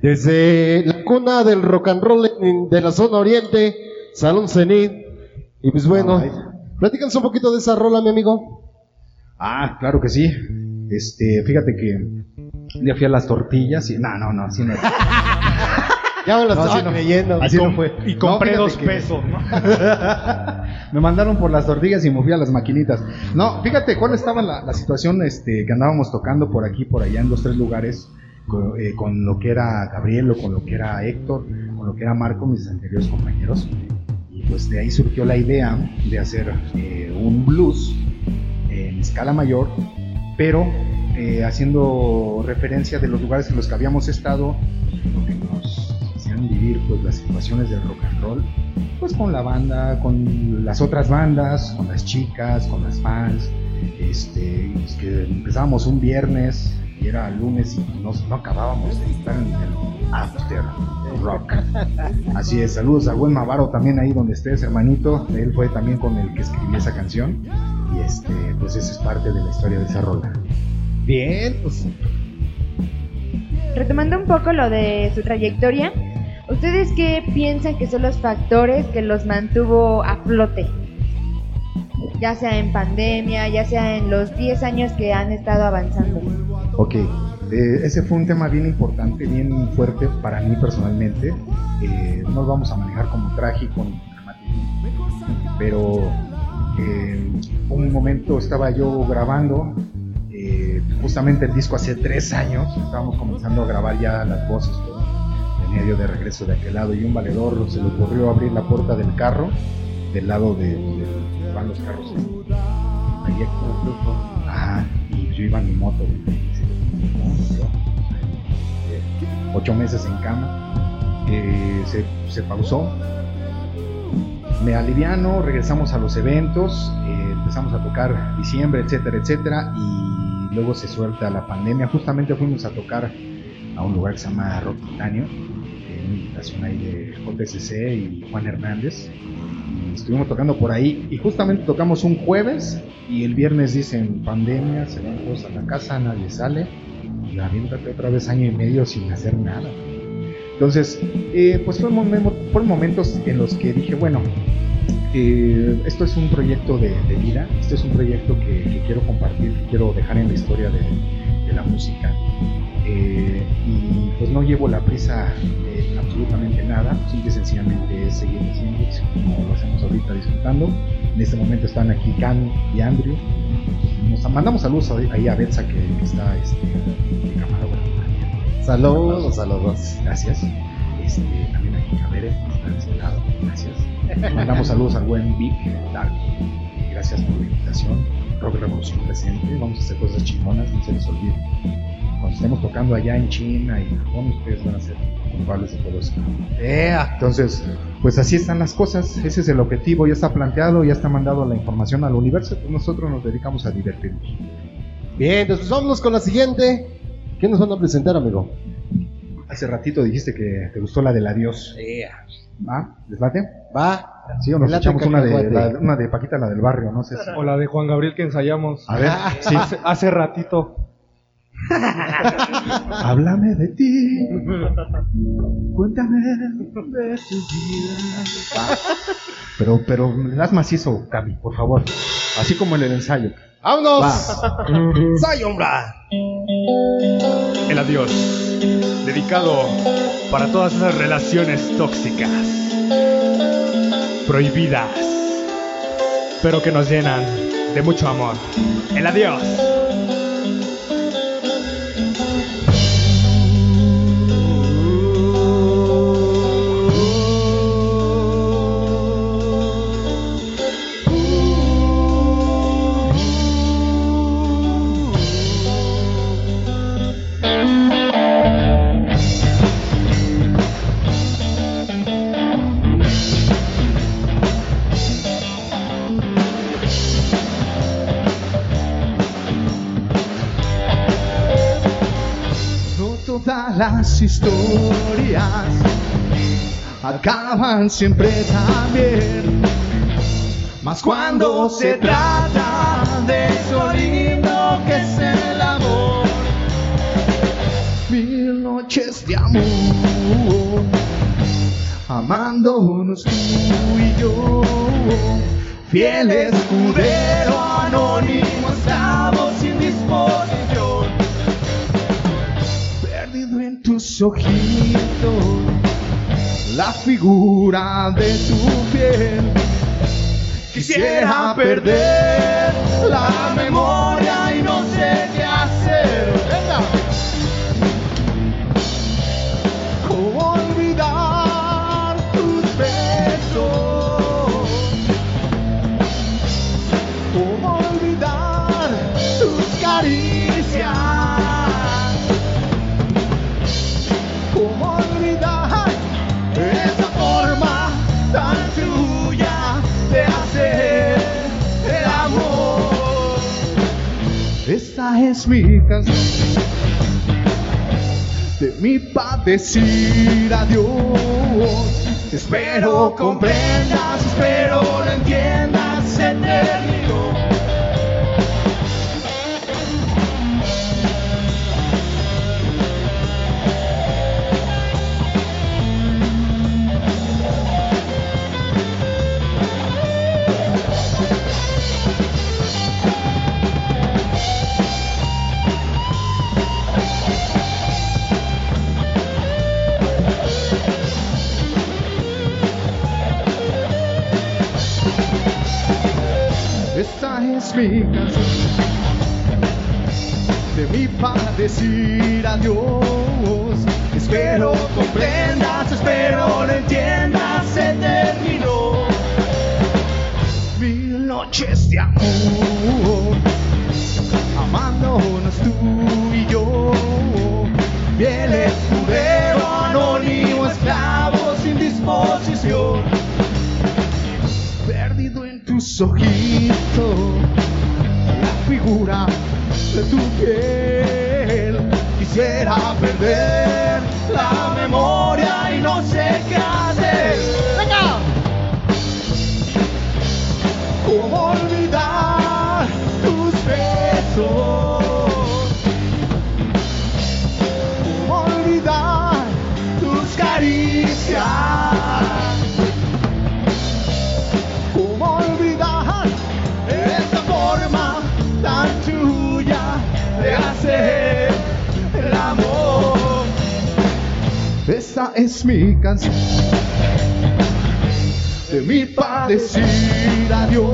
Speaker 2: Desde la cuna del rock and roll en- de la zona oriente, Salón Cenit. Y pues bueno,
Speaker 5: Alright.
Speaker 2: platícanos un poquito de esa rola, mi amigo.
Speaker 5: Ah, claro que sí. Este, fíjate que un día fui a las tortillas y. No, no, no, así no.
Speaker 2: Ya me lo
Speaker 5: No,
Speaker 2: estaba
Speaker 5: así no.
Speaker 2: creyendo.
Speaker 5: Así no fue.
Speaker 11: Y compré
Speaker 5: No,
Speaker 11: dos
Speaker 5: que-
Speaker 11: pesos, ¿no?
Speaker 5: Me mandaron por las tortillas y me fui a las maquinitas. No, fíjate cuál estaba la, la situación este, que andábamos tocando por aquí, por allá, en los tres lugares, con, eh, con lo que era Gabriel, o con lo que era Héctor, con lo que era Marco, mis anteriores compañeros. Y pues de ahí surgió la idea de hacer eh, un blues en escala mayor, pero eh, haciendo referencia de los lugares en los que habíamos estado, lo que nos vivir pues las situaciones del rock and roll pues con la banda, con las otras bandas, con las chicas, con las fans. Este, empezábamos un viernes y era lunes y no, no acabábamos de estar en el after rock. Así es, saludos a buen Mavaro también ahí donde estés, hermanito. Él fue también con el que escribí esa canción. Y este, pues esa es parte de la historia de esa rola.
Speaker 2: Bien, pues
Speaker 8: Retomando un poco lo de su trayectoria, ¿ustedes qué piensan que son los factores que los mantuvo a flote? Ya sea en pandemia, ya sea en los 10 años que han estado avanzando.
Speaker 5: Ok, eh, ese fue un tema bien importante, bien fuerte para mí personalmente. Eh, no lo vamos a manejar como trágico ni dramático, pero eh, un momento estaba yo grabando, eh, justamente el disco hace tres años, estábamos comenzando a grabar ya las voces, medio de regreso de aquel lado, y un valedor se le ocurrió abrir la puerta del carro, del lado de, de- donde van los carros. Ahí y yo iba en mi moto. Eh, Ocho meses en cama. eh, se, se pausó. Me aliviano, regresamos a los eventos, eh, empezamos a tocar diciembre, etcétera, etcétera, y luego se suelta la pandemia. Justamente fuimos a tocar a un lugar que se llama Rock Titanio, una invitación ahí de JCC y Juan Hernández. Estuvimos tocando por ahí y justamente tocamos un jueves y el viernes dicen pandemia, se van todos a la casa, nadie sale y aviéntate otra vez año y medio sin hacer nada. Entonces, eh, pues fueron, momen- fueron momentos en los que dije, bueno, eh, esto es un proyecto de, de vida, esto es un proyecto que, quiero compartir, que quiero dejar en la historia de, de la música. Eh, y pues no llevo la prisa en absolutamente nada, simple y sencillamente es seguir haciendo como lo hacemos ahorita disfrutando. En este momento están aquí Can y Andrew. Nos mandamos saludos ahí a Betsa que, que está este, de camarógrafo
Speaker 2: saludos, saludos.
Speaker 5: Gracias. Este, también aquí Javere, está de este lado. Gracias. Mandamos saludos al buen Vic Dark. Gracias por la invitación. Rock Revolución presente. Vamos a hacer cosas chingonas, no se les olvide. Cuando estemos tocando allá en China y Japón, ustedes van a ser de todo eso. Entonces, pues así están las cosas. Ese es el objetivo. Ya está planteado, ya está mandado la información al universo. Pues nosotros nos dedicamos a divertirnos.
Speaker 2: Bien, entonces vámonos con la siguiente. ¿Qué nos van a presentar, amigo?
Speaker 5: Hace ratito dijiste que te gustó la del adiós. ¿Va? ¿Les late?
Speaker 2: Va.
Speaker 5: Sí, o nos
Speaker 2: late
Speaker 5: echamos una de, la- una de Paquita, la del barrio, no sé si.
Speaker 11: O la de Juan Gabriel que ensayamos.
Speaker 5: A ver, sí.
Speaker 11: Hace, hace ratito.
Speaker 5: Háblame de ti. Cuéntame de tu vida. Pero, pero le das macizo, Cami, por favor. Así como en el ensayo.
Speaker 2: ¡Vámonos!
Speaker 5: Va.
Speaker 2: ¡Sayonra!
Speaker 7: El adiós, dedicado para todas esas relaciones tóxicas, prohibidas, pero que nos llenan de mucho amor. El adiós.
Speaker 5: Las historias
Speaker 10: acaban siempre también. Mas cuando se trata de eso lindo que es el amor, mil noches de amor, amándonos tú y yo, fiel escudero anónimo, estamos sin disposición, tus ojitos, la figura de tu piel. Quisiera perder la memoria y no sé qué hacer. Es mi canción de mi padecir a Dios. Espero comprendas, espero lo entiendas, se es de mi padecir a Dios. Espero comprendas, espero lo entiendas, se terminó. Mil noches de amor, amándonos tú y yo. Fiel tus ojitos, la figura de tu piel. Quisiera perder la memoria y no sé qué hacer. ¡Venga! ¿Cómo olvidar tus besos? ¿Cómo olvidar tus caricias? Es mi canción de mi padecir a Dios.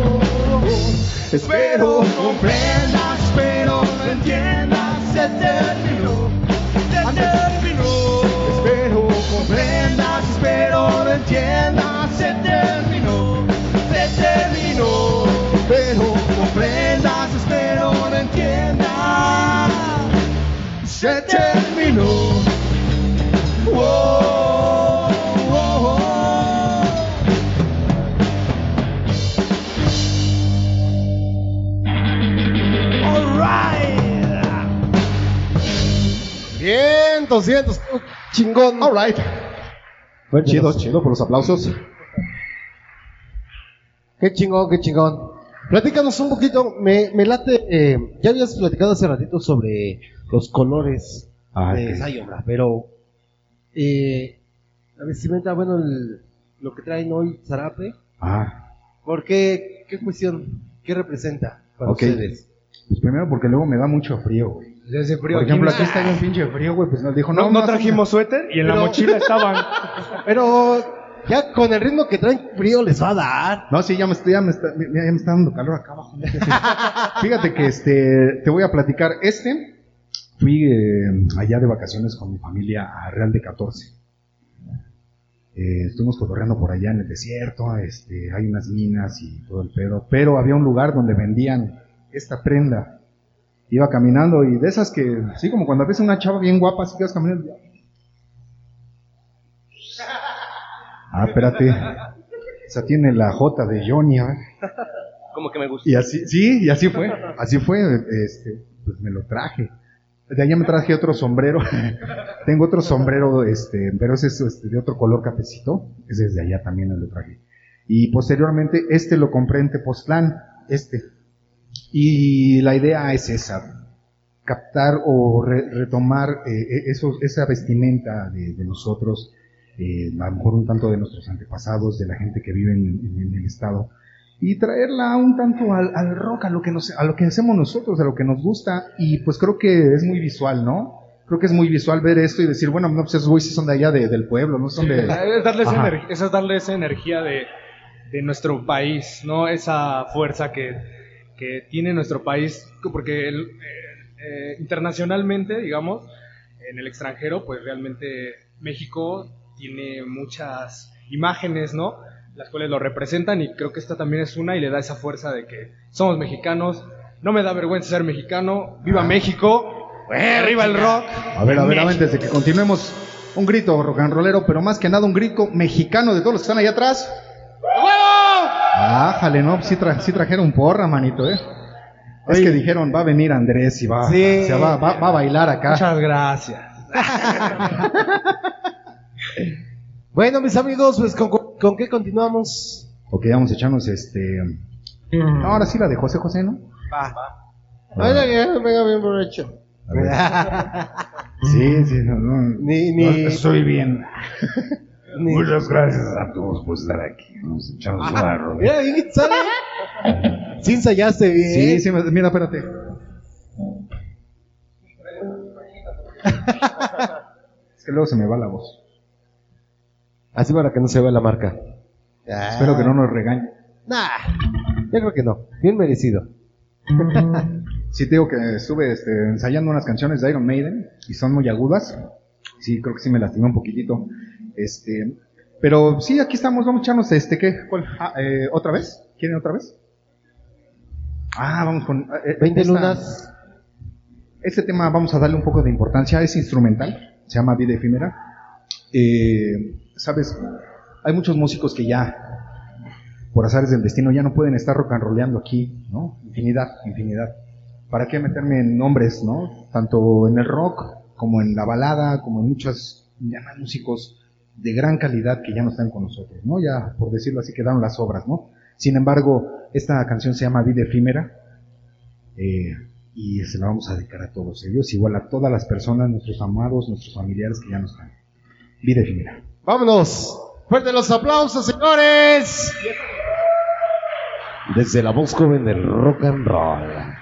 Speaker 10: Espero comprendas, espero lo entiendas, se terminó, se terminó. Espero comprendas, espero lo entiendas, se terminó, se terminó. Espero comprendas, espero lo entiendas, se terminó.
Speaker 2: 200. Chingón.
Speaker 5: All right. Chido, chido por los aplausos.
Speaker 2: Qué chingón, qué chingón. Platícanos un poquito, me, me late, eh, ya habías platicado hace ratito sobre los colores
Speaker 5: Ah,
Speaker 2: de
Speaker 5: ok.
Speaker 2: Sayonra, pero eh, la vestimenta, bueno, el- lo que traen hoy, Zarape,
Speaker 5: Ah,
Speaker 2: ¿por qué, qué cuestión, qué representa para
Speaker 5: ok.
Speaker 2: ustedes?
Speaker 5: Pues primero porque luego me da mucho frío, güey.
Speaker 12: Desde frío.
Speaker 5: Por ejemplo,
Speaker 12: aquí
Speaker 5: aquí está bien pinche frío, güey. Pues nos dijo,
Speaker 12: no,
Speaker 5: no,
Speaker 12: no trajimos suéter y en la mochila estaban.
Speaker 2: Pero ya con el ritmo que traen frío les va a dar.
Speaker 5: No, sí, ya me, está, ya, me está, ya me está dando calor acá abajo. Fíjate que este, te voy a platicar. Este, fui eh, allá de vacaciones con mi familia a Real de 14. Eh, estuvimos cotorreando por allá en el desierto, este, hay unas minas y todo el pedo, pero había un lugar donde vendían esta prenda. Iba caminando y de esas que, así como cuando ves a una chava bien guapa, así que vas caminando. Ah, espérate. Esa tiene la J de Johnny, ¿eh?
Speaker 6: Como que me gusta.
Speaker 5: Y así, sí, y así fue, así fue, este, pues me lo traje. De allá me traje otro sombrero. Tengo otro sombrero, este, pero ese es este, de otro color cafecito. Ese es de allá también me lo traje. Y posteriormente, este lo compré en Tepoztlán, este. Y la idea es esa, captar o re- retomar eh, eso- esa vestimenta de, de nosotros, eh, a lo mejor un tanto de nuestros antepasados, de la gente que vive en, en- en el estado, y traerla un tanto al, al rock, a lo, que nos, a lo que hacemos nosotros, a lo que nos gusta, y pues creo que es muy visual, ¿no? Creo que es muy visual ver esto y decir, bueno, no, pues esos güeyes son de allá de- del pueblo, no son de...
Speaker 7: Es darle, esa es darle esa energía de, de nuestro país, ¿no? Esa fuerza que, que tiene nuestro país, porque el- eh, eh, internacionalmente, digamos, en el extranjero, pues realmente México tiene muchas imágenes, ¿no? Las cuales lo representan y creo que esta también es una y le da esa fuerza de que somos mexicanos, no me da vergüenza ser mexicano, viva México, arriba el rock.
Speaker 5: A ver, a ver, antes de que continuemos, un grito rock and rollero, pero más que nada un grito mexicano de todos los que están allá atrás. Ájale, no, sí, tra- sí trajeron porra, manito, eh. Es que dijeron, va a venir Andrés y va,
Speaker 2: Sí.
Speaker 5: o sea, va, va- va a bailar acá.
Speaker 7: Muchas gracias.
Speaker 2: Bueno, mis amigos, pues ¿con, con qué continuamos?
Speaker 5: Ok, vamos a echarnos este... no, ahora sí la de José José, ¿no?
Speaker 2: Venga, venga, bien borracho.
Speaker 5: Sí, sí, no, no.
Speaker 2: Ni,
Speaker 5: no,
Speaker 2: ni,
Speaker 5: estoy bien. Muchas gracias a todos por estar aquí. Echarnos una rola.
Speaker 2: Mira, bien sale. Sí ensayaste bien.
Speaker 5: Sí, sí, mira, espérate. Es que luego se me va la voz.
Speaker 2: Así para que no se vea la marca.
Speaker 5: Espero que no nos regañe.
Speaker 2: Nah, yo creo que no. Bien merecido.
Speaker 5: Sí, te digo que estuve este, ensayando unas canciones de Iron Maiden y son muy agudas. Sí, creo que sí me lastimé un poquitito. Este, pero sí, aquí estamos. Vamos a echarnos este, ¿qué? ¿Cuál? Ah, eh, ¿Otra vez? ¿Quieren otra vez? Ah, vamos con... eh,
Speaker 2: 20
Speaker 5: esta-
Speaker 2: lunas.
Speaker 5: Este tema vamos a darle un poco de importancia, es instrumental, se llama Vida Efímera. Eh, Sabes, hay muchos músicos que ya, por azares del destino, ya no pueden estar rock and rollando aquí, ¿no? Infinidad, infinidad. ¿Para qué meterme en nombres, no? Tanto en el rock, como en la balada, como en muchos ya músicos de gran calidad que ya no están con nosotros, ¿no? Ya, por decirlo así, quedaron las obras, ¿no? Sin embargo, esta canción se llama Vida Efímera. Eh, y se la vamos a dedicar a todos ellos, igual a todas las personas, nuestros amados, nuestros familiares que ya no están. Vida efímera.
Speaker 2: Vámonos. Fuerte los aplausos, señores. Desde la voz joven del rock and roll.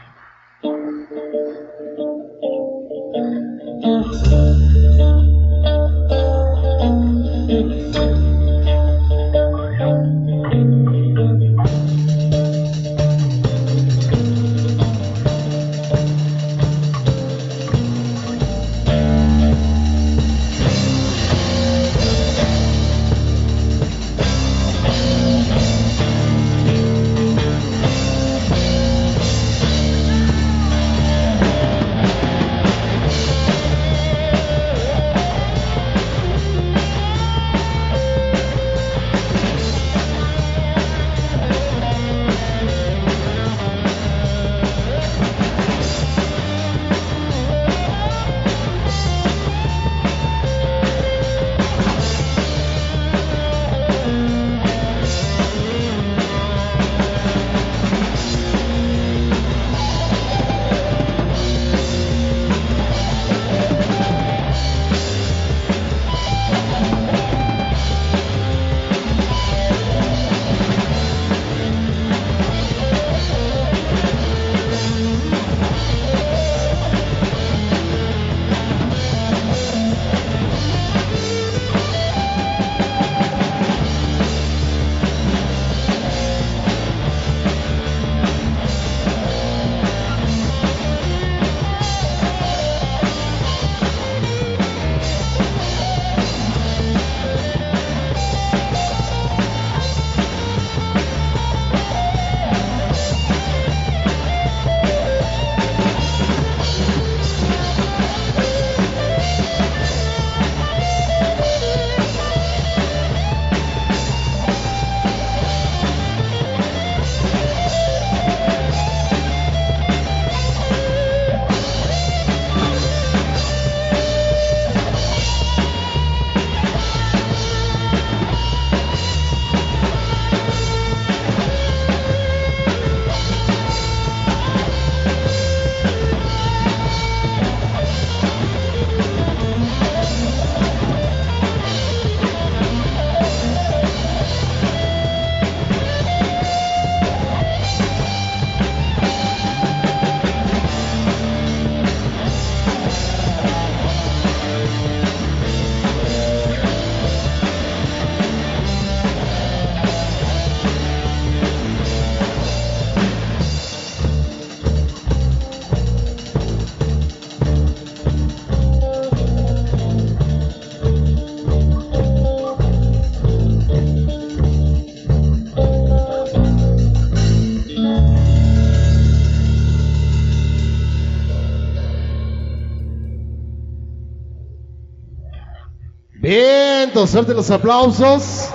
Speaker 2: Entonces suerte los aplausos.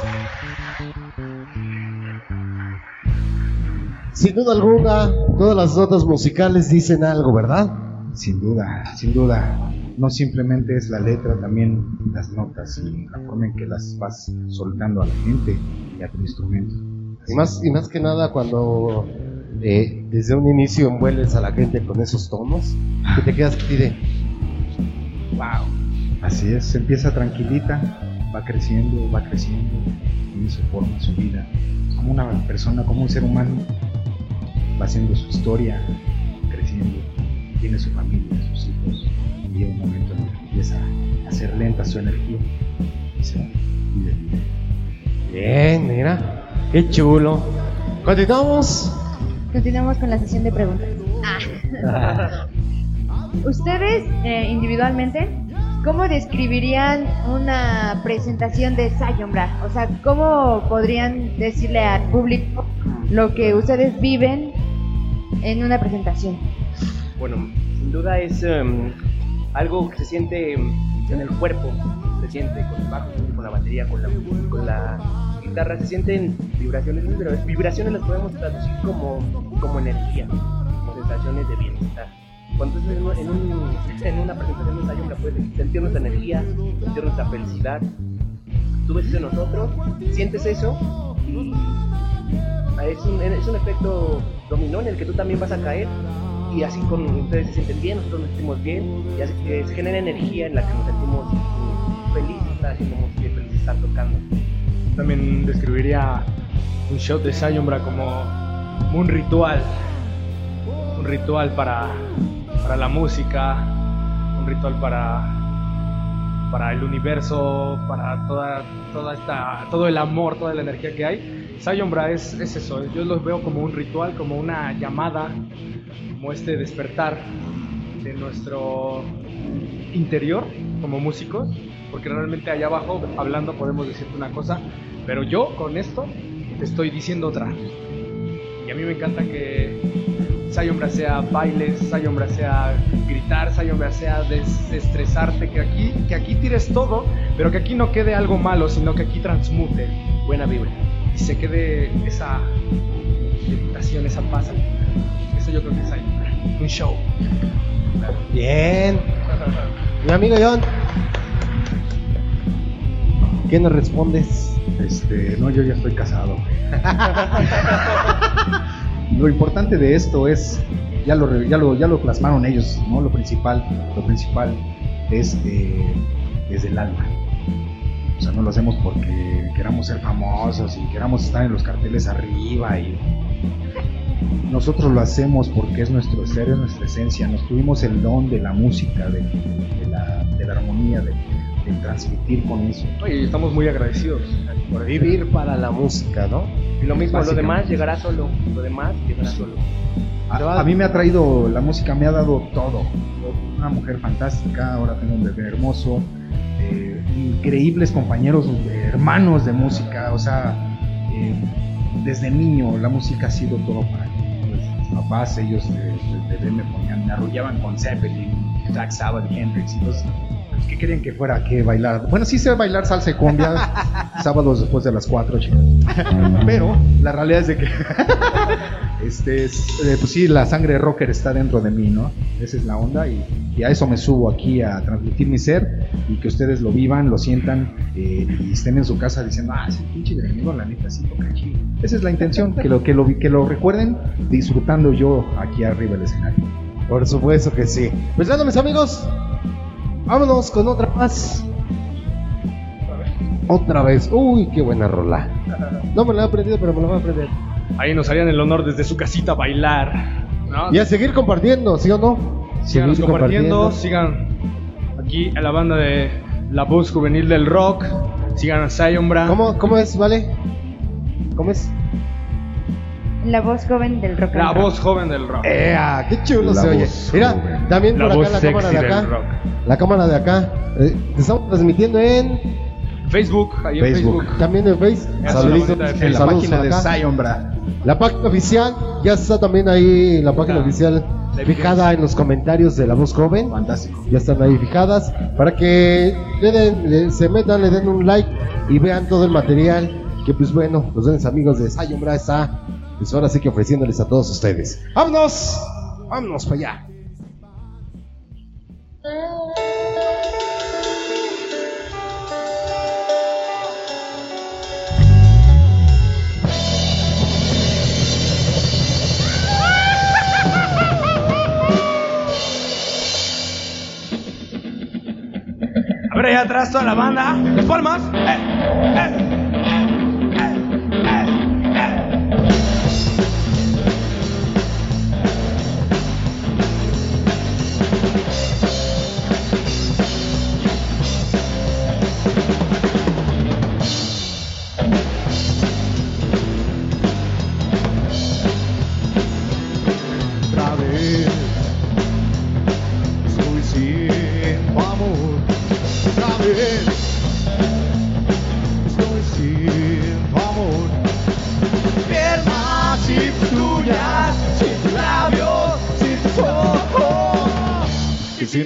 Speaker 2: Sin duda alguna, todas las notas musicales dicen algo, ¿verdad?
Speaker 5: Sin duda, sin duda. No simplemente es la letra, también las notas y la forma en que las vas soltando a la gente y a tu instrumento.
Speaker 2: Y más, y más que nada cuando eh, desde un inicio envuelves a la gente con esos tonos, que te quedas así de, wow.
Speaker 5: Así es, empieza tranquilita, va creciendo, va creciendo, tiene su forma, su vida. Como una persona, como un ser humano, va haciendo su historia, creciendo, tiene su familia, sus hijos, y llega un momento en el que empieza a hacer lenta su energía y se va. y.
Speaker 2: Bien, mira, qué chulo. Continuamos.
Speaker 8: Continuamos con la sesión de preguntas. Ah. Ustedes eh, individualmente, ¿cómo describirían una presentación de Sayonbra? O sea, ¿cómo podrían decirle al público lo que ustedes viven en una presentación?
Speaker 6: Bueno, sin duda es em, algo que se siente en el cuerpo, se siente con el bajo, con la batería, con la, con la guitarra, se sienten vibraciones, pero vibraciones las podemos traducir como, como energía, como sensaciones de bienestar. Cuando estás en, un- en, un- en una presentación de la puedes sentir nuestra energía, sentir nuestra felicidad. Tú ves eso en nosotros, sientes eso y es un, es un efecto dominó en el que tú también vas a caer y así con ustedes se sienten bien, nosotros nos sentimos bien y así que se genera energía en la que nos sentimos felices de haciendo música y felices de estar tocando.
Speaker 7: También describiría un show de Sayonbra como, como un ritual. Un ritual para, para la música, un ritual para, para el universo, para toda, toda esta, todo el amor, toda la energía que hay. Sayonbra es, es eso, yo los veo como un ritual, como una llamada, como este despertar de nuestro interior como músicos, porque realmente allá abajo hablando podemos decirte una cosa, pero yo con esto te estoy diciendo otra. Y a mí me encanta que Sayonbra sea bailes, Sayonbra sea gritar, Sayonbra sea desestresarte, que aquí, que aquí tires todo, pero que aquí no quede algo malo, sino que aquí transmute buena vibra y se quede esa meditación, esa paz. Eso yo creo que es Sayonbra, un show.
Speaker 2: Bien. Mi amigo John. ¿Qué nos respondes?
Speaker 5: Este, no, yo ya estoy casado. lo importante de esto es, ya lo, ya lo, ya lo plasmaron ellos, ¿no? Lo principal, lo principal es eh, el alma. O sea, no lo hacemos porque queramos ser famosos y queramos estar en los carteles arriba nosotros lo hacemos porque es nuestro ser, es nuestra esencia. Nos tuvimos el don de la música, de la, de la armonía, de, de transmitir con eso.
Speaker 7: Oye, estamos muy agradecidos
Speaker 2: por vivir para la música, ¿no?
Speaker 6: Y lo mismo, lo demás llegará solo, lo demás llegará solo.
Speaker 5: A, a mí me ha traído, la música me ha dado todo. Una mujer fantástica, ahora tengo un bebé hermoso, eh, increíbles compañeros, hermanos de música, o sea, eh, desde niño la música ha sido todo para mí. Pues, mis papás, ellos desde bebé me ponían, me arrullaban con Zeppelin, Black Sabbath, Hendrix, pues, ¿qué querían que fuera? que bailar? Bueno, sí sé bailar salsa y cumbia, sábados después de las 4, chicos. Pero la realidad es de que este es, eh, pues sí, la sangre rocker está dentro de mí, ¿no? Esa es la onda y, y a eso me subo aquí a transmitir mi ser y que ustedes lo vivan, lo sientan eh, y estén en su casa diciendo, ah, ese pinche Gremido, la neta, sí toca chido. Esa es la intención, que lo, que lo, que lo recuerden disfrutando yo aquí arriba del escenario.
Speaker 2: Por supuesto que sí. Pues bueno, mis amigos, vámonos con otra más. Otra vez. Uy, qué buena rola. No me la he aprendido, pero me la voy a aprender.
Speaker 7: Ahí nos harían el honor desde su casita a bailar. ¿no?
Speaker 2: Y a seguir compartiendo, ¿sí o no?
Speaker 7: Síganos
Speaker 2: Seguir
Speaker 7: compartiendo, sigan aquí a la banda de La Voz Juvenil del Rock, sigan a Sayonbra.
Speaker 2: ¿Cómo, ¿Cómo es, vale? ¿Cómo es?
Speaker 8: La voz joven del rock. and
Speaker 7: La
Speaker 8: roll.
Speaker 7: voz joven del rock.
Speaker 2: ¡Ea! ¡Qué chulo
Speaker 5: La
Speaker 2: se oye! Mira,
Speaker 5: joven.
Speaker 2: también
Speaker 7: La
Speaker 2: por
Speaker 7: voz
Speaker 2: acá la cámara de
Speaker 7: sexy
Speaker 2: acá.
Speaker 7: del rock.
Speaker 2: La cámara de acá. Eh, te estamos transmitiendo en.
Speaker 7: Facebook, ahí en
Speaker 5: Facebook.
Speaker 7: Facebook.
Speaker 2: También en Face.
Speaker 7: En la
Speaker 2: Saluditos.
Speaker 7: cuenta de
Speaker 5: En la
Speaker 7: Facebook.
Speaker 2: saludos
Speaker 5: página de
Speaker 2: acá.
Speaker 5: Sayonbra.
Speaker 2: La página oficial, ya está también ahí la página
Speaker 7: Ah.
Speaker 2: oficial fijada en los comentarios de la voz joven.
Speaker 5: Fantástico.
Speaker 2: Ya están ahí fijadas para que le den, le- se metan, le den un like y vean todo el material. Que pues bueno, los grandes amigos de Sayumbra está pues ahora sí que ofreciéndoles a todos ustedes. ¡Vámonos! ¡Vámonos para allá!
Speaker 7: A ver, allá atrás toda la banda. Las palmas. Eh, eh.
Speaker 10: Y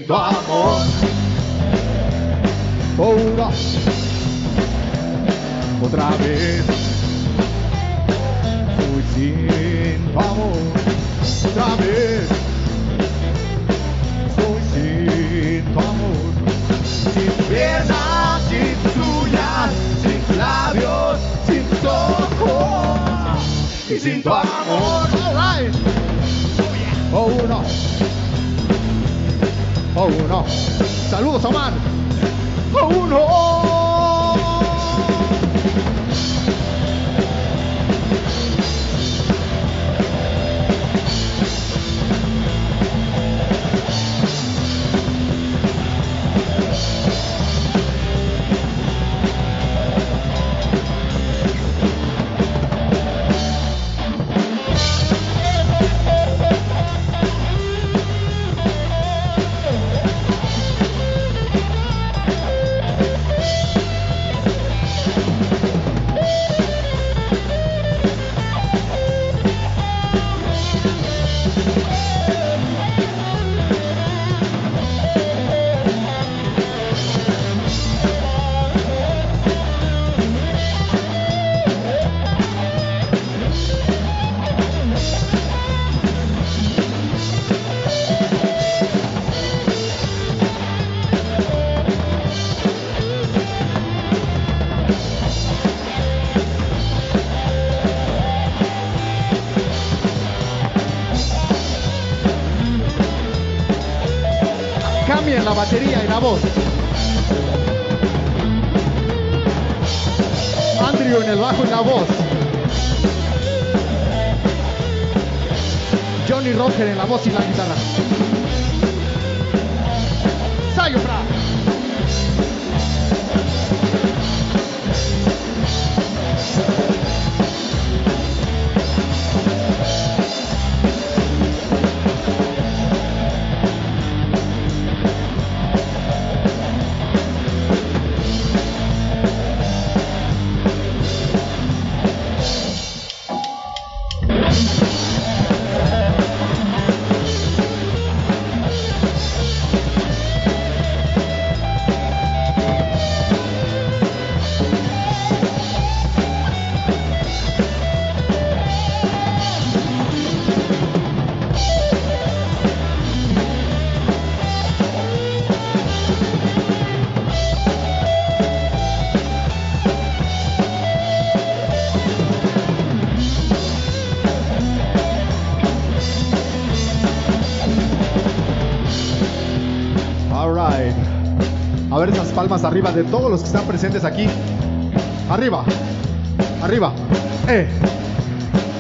Speaker 10: En la voz y la guitarra. Palmas arriba de todos los que están presentes aquí. Arriba. Arriba. Eh.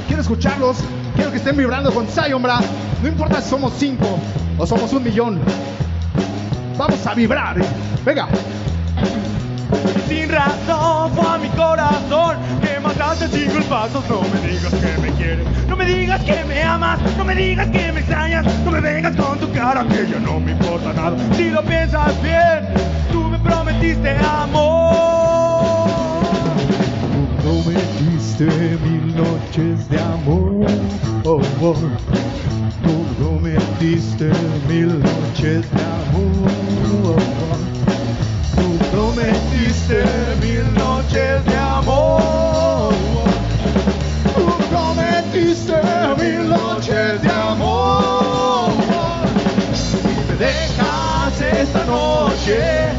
Speaker 10: Quiero escucharlos. Quiero que estén vibrando con Sayonbra. No importa si somos cinco o somos un millón. Vamos a vibrar. Venga.
Speaker 7: Sin razón fue a mi corazón que mataste sin culpasos. No me digas que me quieres, no me digas que me amas, no me digas que me extrañas, no me vengas con tu cara que ya no me importa nada. Si lo piensas bien, prometiste amor.
Speaker 10: Prometiste diste mil noches de amor. Oh, oh. Tú prometiste mil noches de amor. Oh, oh. Tú prometiste mil noches de amor. Tú prometiste mil noches de amor. Me dejas esta noche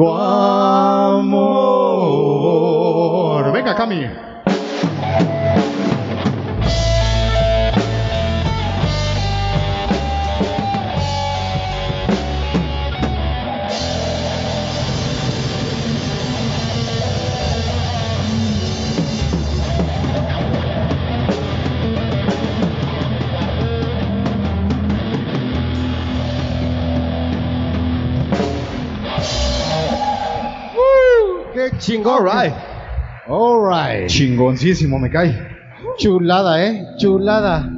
Speaker 10: tu amor. Venga, Cami.
Speaker 2: Qué chingón.
Speaker 5: Alright.
Speaker 2: Alright.
Speaker 5: Chingoncísimo, me cae.
Speaker 2: Chulada, eh. Chulada.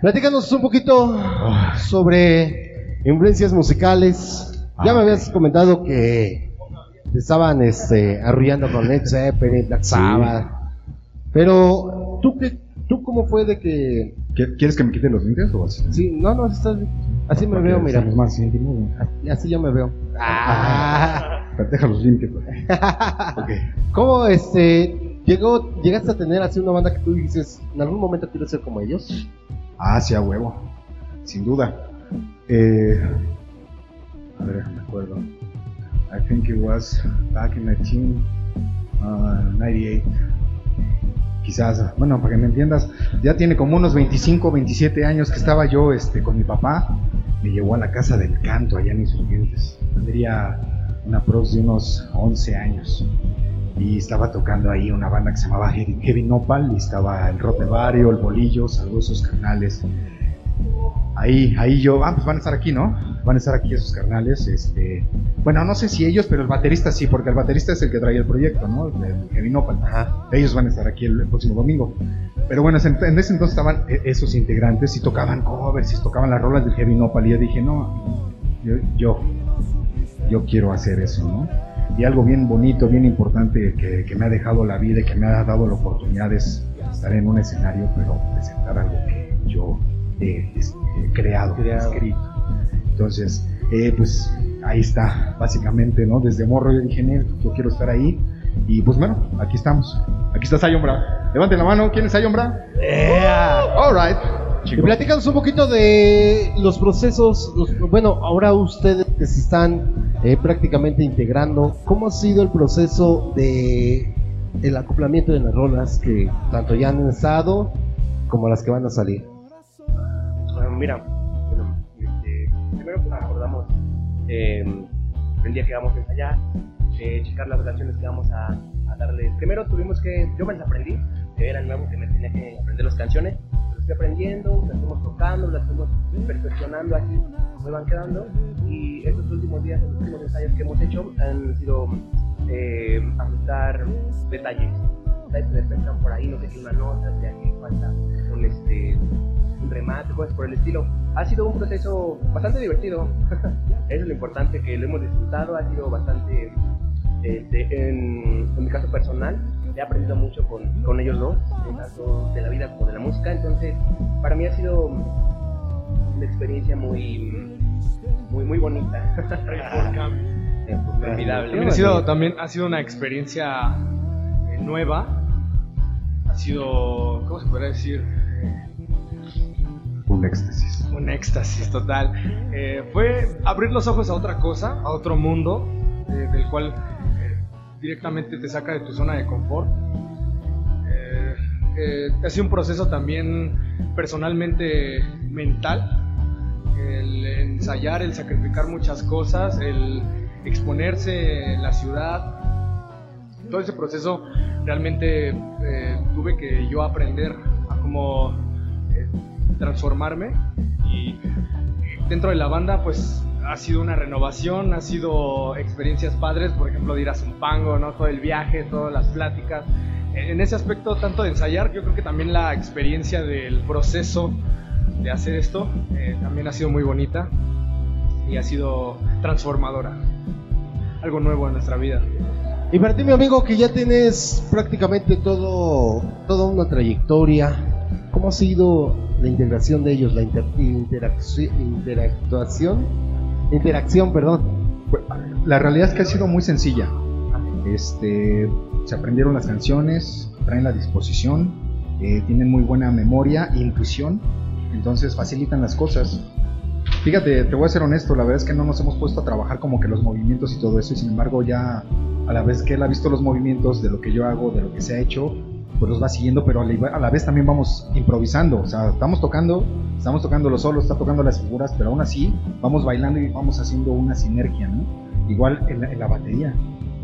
Speaker 2: Platícanos un poquito sobre influencias musicales. Ya me habías comentado que te estaban este, arrullando con Led Zeppelin, Black Sabbath. Pero, ¿tú, qué, ¿tú cómo fue de que...?
Speaker 5: ¿Qui- ¿Quieres que me quite los lentes o así?
Speaker 2: Sí, no, no, estás, así me veo, mira.
Speaker 5: Más íntimos, ¿no?
Speaker 2: Así, así yo me veo. Ah.
Speaker 5: Déjalos limpios. pues. Ok.
Speaker 2: ¿Cómo este, llegó, llegaste a tener así una banda que tú dices, en algún momento quiero ser como ellos?
Speaker 5: Ah, sí, a huevo. Sin duda. Eh, a ver, me acuerdo. I think it was back in 1998. Quizás, bueno, para que me entiendas, ya tiene como unos 25, 27 años que estaba yo este, con mi papá. Me llevó a la casa del canto allá en Insurgentes. Tendría una prox de unos 11 años. Y estaba tocando ahí una banda que se llamaba Heavy, Heavy Nopal. Y estaba el rock de barrio, el bolillo, saludosos carnales. Ahí, ahí yo, ah, pues van a estar aquí, ¿no? Van a estar aquí esos carnales. Este, bueno, no sé si ellos, pero el baterista sí, porque el baterista es el que trae el proyecto, ¿no? El de Heavy Nopal. Ellos van a estar aquí el, el próximo domingo. Pero bueno, en ese entonces estaban e- esos integrantes y tocaban covers y tocaban las rolas del Heavy Nopal. Y yo dije, no, yo, yo, yo quiero hacer eso, ¿no? Y algo bien bonito, bien importante que, que me ha dejado la vida y que me ha dado la oportunidad es estar en un escenario, pero presentar algo que yo he es- he creado, he escrito. Entonces, eh, pues ahí está, básicamente, ¿no? Desde morro yo dije, "Nel, yo quiero estar ahí. Y pues bueno, aquí estamos. Aquí está Sayombra. Levanten la mano, ¿quién es Sayombra? All right.
Speaker 2: Y platícanos un poquito de los procesos, los- bueno, ahora ustedes que se están eh, prácticamente integrando, ¿cómo ha sido el proceso de el acoplamiento de las rolas que tanto ya han estado como las que van a salir?
Speaker 6: Bueno, mira, bueno, este, primero pues acordamos eh, el día que vamos a ensayar, eh, checar las canciones que vamos a, a darle. Primero tuvimos que, yo me las aprendí, era nuevo que me tenía que aprender las canciones, fui aprendiendo, las fuimos tocando, las fuimos perfeccionando así, me van quedando. Y estos últimos días, los últimos ensayos que hemos hecho han sido eh, ajustar detalles. Detalles que están por ahí, no sé qué, una nota, o sea, que falta un este un remate, cosas por el estilo. Ha sido un proceso bastante divertido. Eso es lo importante, que lo hemos disfrutado. Ha sido bastante, este, en, en mi caso personal, he aprendido mucho con, con ellos dos, tanto de la vida como de la música. Entonces, para mí ha sido una experiencia muy, muy, muy bonita. Inolvidable.
Speaker 7: También ha sido, también ha sido una experiencia eh, nueva. Ha sido, ¿cómo se podría decir?
Speaker 5: Un éxtasis.
Speaker 7: Un éxtasis total. Eh, fue abrir los ojos a otra cosa, a otro mundo, eh, del cual directamente te saca de tu zona de confort. Eh, eh, ha sido un proceso también personalmente mental. El ensayar, el sacrificar muchas cosas, el exponerse en la ciudad. Todo ese proceso realmente eh, tuve que yo aprender a cómo eh, transformarme y dentro de la banda pues
Speaker 12: ha sido una renovación, ha sido experiencias padres, por ejemplo, de ir a Zumpango, ¿no? Todo el viaje, todas las pláticas. En ese aspecto, tanto de ensayar, yo creo que también la experiencia del proceso de hacer esto eh, también ha sido muy bonita y ha sido transformadora. Algo nuevo en nuestra vida.
Speaker 2: Y para ti, mi amigo, que ya tienes prácticamente todo, toda una trayectoria, ¿cómo ha sido la integración de ellos, la inter- interactuación? Interacción, perdón.
Speaker 5: La realidad es que ha sido muy sencilla. Este, se aprendieron las canciones, traen la disposición, eh, tienen muy buena memoria intuición, entonces facilitan las cosas. Fíjate, te voy a ser honesto, la verdad es que no nos hemos puesto a trabajar como que los movimientos y todo eso, y sin embargo ya a la vez que él ha visto los movimientos de lo que yo hago, de lo que se ha hecho, pues los va siguiendo, pero a la, vez también vamos improvisando, o sea, estamos tocando, estamos tocando los solos, está tocando las figuras, pero aún así vamos bailando y vamos haciendo una sinergia, ¿no? Igual en la, en la batería.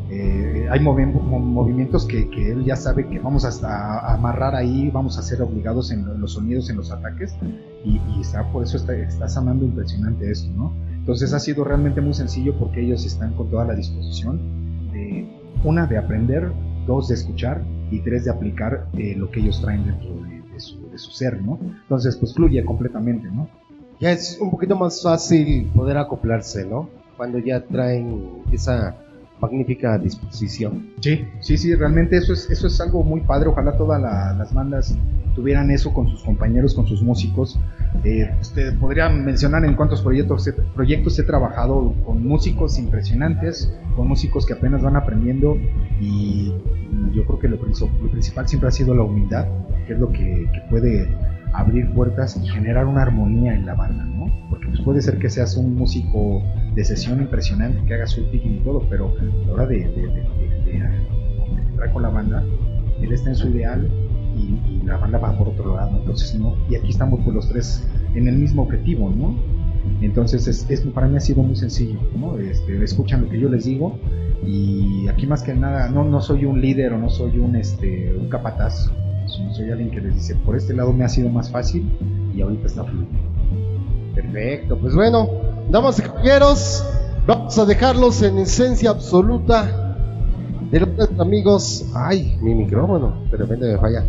Speaker 5: Eh, hay movi- mo- movimientos que, que él ya sabe que vamos hasta a amarrar ahí, vamos a ser obligados en, lo- en los sonidos, en los ataques, y, y está, por eso está, está impresionante esto, ¿no? Entonces ha sido realmente muy sencillo porque ellos están con toda la disposición de, una, de aprender, dos, de escuchar, y tres, de aplicar eh, lo que ellos traen dentro de, de su, de su ser, ¿no? Entonces, pues fluye completamente, ¿no?
Speaker 2: Ya es un poquito más fácil poder acoplarse, ¿no? Cuando ya traen esa magnífica disposición.
Speaker 5: Sí, sí, sí, realmente eso es, eso es algo muy padre. Ojalá todas la- las bandas tuvieran eso con sus compañeros, con sus músicos. Eh, usted podría mencionar en cuántos proyectos, proyectos he trabajado con músicos impresionantes, con músicos que apenas van aprendiendo y yo creo que lo, princi- lo principal siempre ha sido la humildad, que es lo que puede abrir puertas y generar una armonía en la banda, ¿no? Porque pues puede ser que seas un músico de sesión impresionante, que hagas su picking y todo, pero a la hora de, de, entrar con la banda, él está en su ideal y, la banda va por otro lado, entonces no, y aquí estamos pues los tres en el mismo objetivo, ¿no? Entonces es, es- para mí ha sido muy sencillo, ¿no? Este, escuchan lo que yo les digo y aquí más que nada no, no soy un líder o no soy un, este, un capataz, sino soy alguien que les dice, por este lado me ha sido más fácil y ahorita está fluyendo.
Speaker 2: Perfecto, pues bueno, damas y caballeros, vamos a dejarlos en esencia absoluta de los amigos. Ay, mi micrófono, de repente me falla.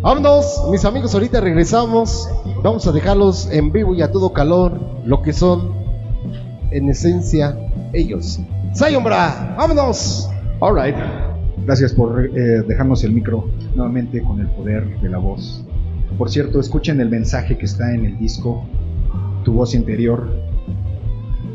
Speaker 2: Vámonos, mis amigos, ahorita regresamos. Vamos a dejarlos en vivo y a todo calor, lo que son en esencia ellos. Sayonbra, vámonos.
Speaker 5: Alright. Gracias por eh, dejarnos el micro nuevamente con el poder de la voz. Por cierto, escuchen el mensaje que está en el disco, Tu voz interior.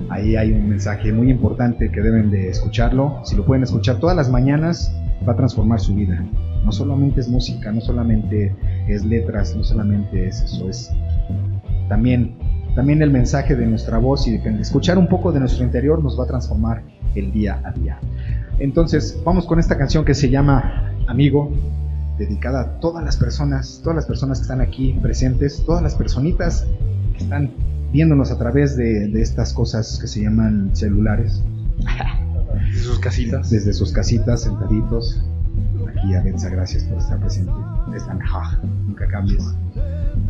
Speaker 5: Ahí hay un mensaje muy importante que deben de escucharlo. Si lo pueden escuchar todas las mañanas, va a transformar su vida. No solamente es música, no solamente es letras, no solamente es eso, es también, también el mensaje de nuestra voz y de escuchar un poco de nuestro interior nos va a transformar el día a día. Entonces, vamos con esta canción que se llama Amigo, dedicada a todas las personas, todas las personas que están aquí presentes, todas las personitas que están viéndonos a través de, de estas cosas que se llaman celulares.
Speaker 12: Desde sus casitas.
Speaker 5: Desde sus casitas, sentaditos. Aquí a Benza, gracias por estar presente. Están, ja, nunca cambies.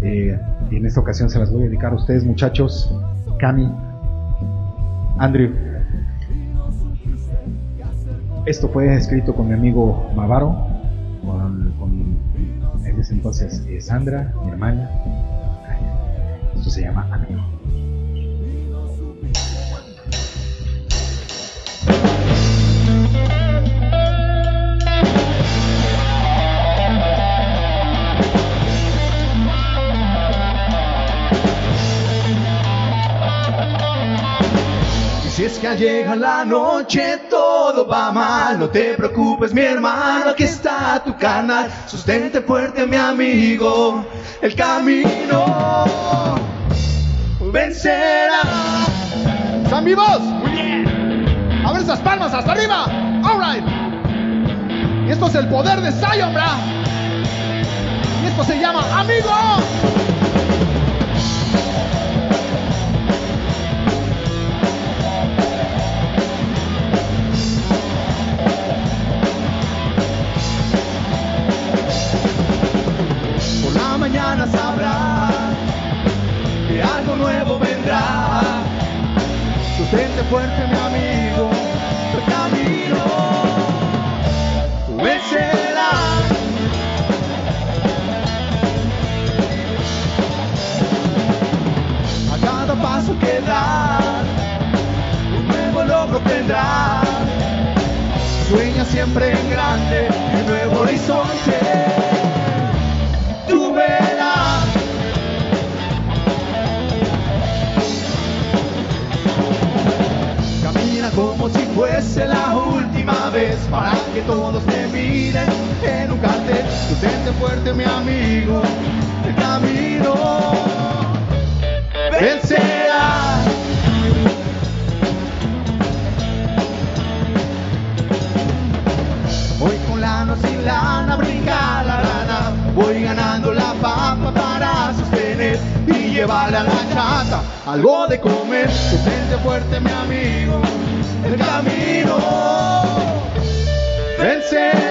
Speaker 5: Eh, y en esta ocasión se las voy a dedicar a ustedes, muchachos. Cami, Andrew. Esto fue escrito con mi amigo Mavaro, con, con en ese entonces eh, Sandra, mi hermana. Esto se llama Amigo.
Speaker 10: Si es que al llegar la noche todo va mal, no te preocupes mi hermano, aquí está tu canal, sustente fuerte mi amigo, el camino vencerá.
Speaker 13: ¿Están vivos? Muy bien. A ver esas palmas hasta arriba. Alright. Y esto es el poder de Zion, bra. Y esto se llama Amigo.
Speaker 10: Sostente fuerte, mi amigo. El camino vencerás. A cada paso que das, un nuevo logro tendrás. Sueña siempre en grande, un nuevo horizonte. Como si fuese la última vez para que todos te miren en un cartel. Sostente fuerte, mi amigo, el camino vencerá. Voy con lana sin lana, brinca la rana. Voy ganando la papa para sostener y llevarle a la chata algo de comer. Sostente fuerte, mi amigo, el camino vencerá.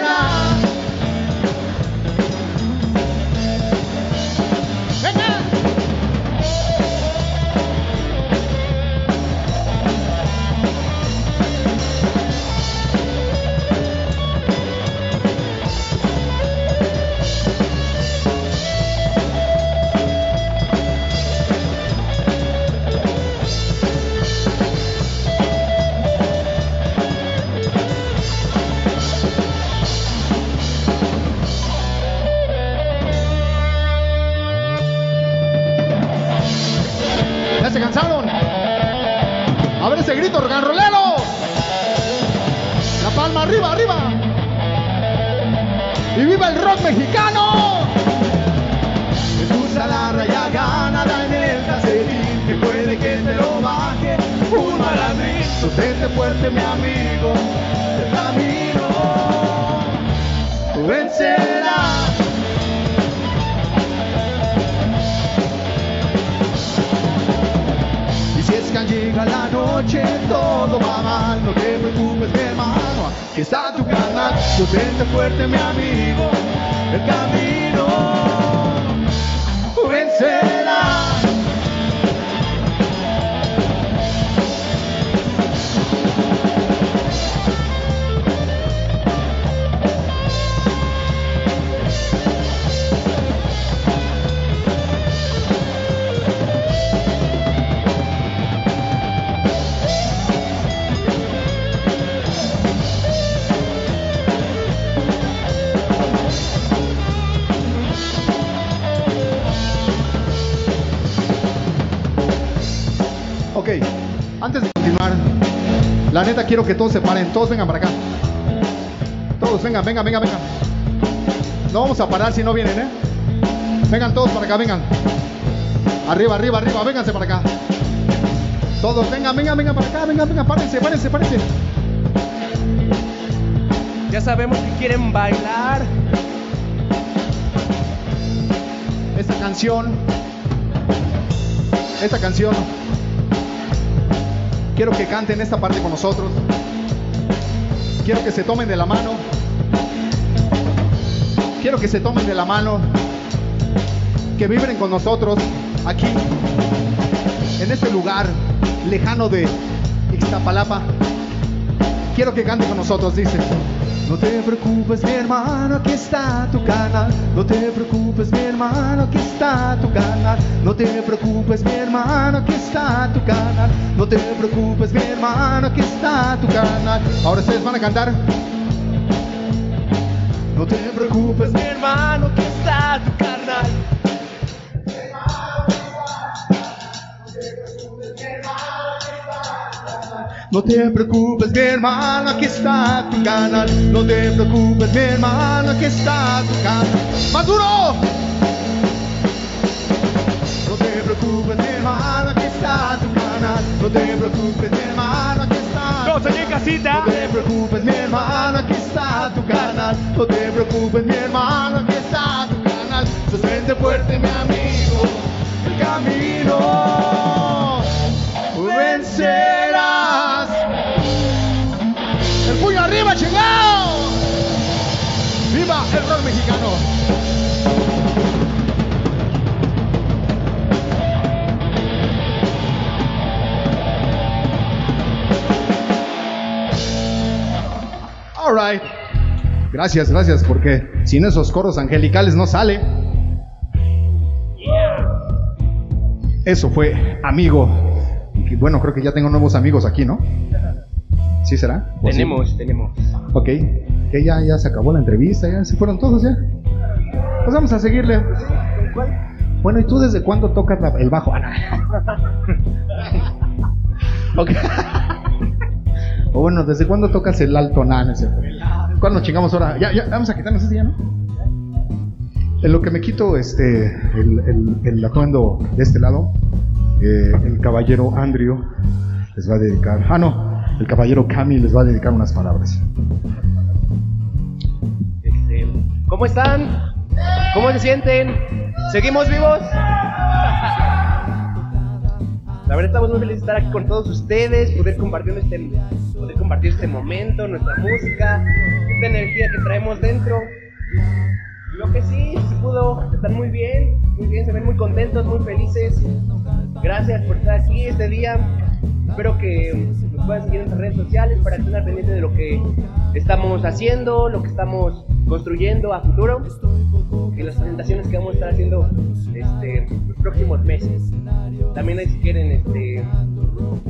Speaker 10: Sostente fuerte, mi amigo,
Speaker 13: quiero que todos se paren, todos vengan para acá. Todos, vengan, vengan, vengan, vengan. No vamos a parar si no vienen, ¿eh? Vengan todos para acá, vengan. Arriba, arriba, arriba, vénganse para acá. Todos, vengan, vengan, vengan para acá, vengan, vengan, párense, párense, párense.
Speaker 14: Ya sabemos que quieren bailar.
Speaker 13: Esta canción, esta canción, quiero que canten esta parte con nosotros. Quiero que se tomen de la mano. Quiero que se tomen de la mano. Que vibren con nosotros aquí, en este lugar lejano de Ixtapalapa. Quiero que canten con nosotros, dice.
Speaker 10: No te preocupes, mi hermano, aquí está tu canal. No te preocupes, mi hermano, aquí está tu canal. No te preocupes, mi hermano, aquí está tu canal. No te preocupes, mi hermano, aquí está tu canal.
Speaker 13: Ahora ustedes van a cantar.
Speaker 10: No te preocupes, mi hermano, aquí está tu canal. No te preocupes, mi hermano, aquí está tu canal. No te preocupes, mi hermano, aquí está tu canal.
Speaker 13: ¡Más duro!
Speaker 10: No te preocupes, mi hermano, aquí está tu canal. No te preocupes, mi hermano, aquí está.
Speaker 14: Todos allí en casita.
Speaker 10: No te preocupes, mi hermano, aquí está tu canal. No te preocupes, mi hermano, aquí está tu canal. Sostente fuerte, mi amigo, el camino vencerás
Speaker 13: arriba, llegado. Viva el rock mexicano. All right.
Speaker 5: Gracias, gracias, porque sin esos coros angelicales no sale. Eso fue, amigo. Bueno, creo que ya tengo nuevos amigos aquí, ¿no? ¿Sí será?
Speaker 6: Tenemos, tenemos.
Speaker 5: Ok, que ya, ya se acabó la entrevista, ya se fueron todos ya. Pues vamos a seguirle. Bueno, ¿y tú desde cuándo tocas la- el bajo? Ah, no. Ok. o bueno, ¿desde cuándo tocas el alto? No sé. ¿Cuándo chingamos ahora? Ya, ya, vamos a quitarnos ese ya, ¿no? En lo que me quito este, el, el, el atuendo de este lado, eh, el caballero Andrew les va a dedicar. Ah, no, el caballero Cami les va a dedicar unas palabras.
Speaker 6: Este, ¿Cómo están? ¿Cómo se sienten? ¿Seguimos vivos? La verdad estamos muy felices de estar aquí con todos ustedes, poder compartir este, poder compartir este momento, nuestra música, esta energía que traemos dentro. Lo que sí, se pudo, están muy bien, muy bien, se ven muy contentos, muy felices. Gracias por estar aquí este día. Espero que nos puedan seguir en nuestras redes sociales para que al pendiente de lo que estamos haciendo, lo que estamos construyendo a futuro y las presentaciones que vamos a estar haciendo este, los próximos meses. También ahí si quieren este,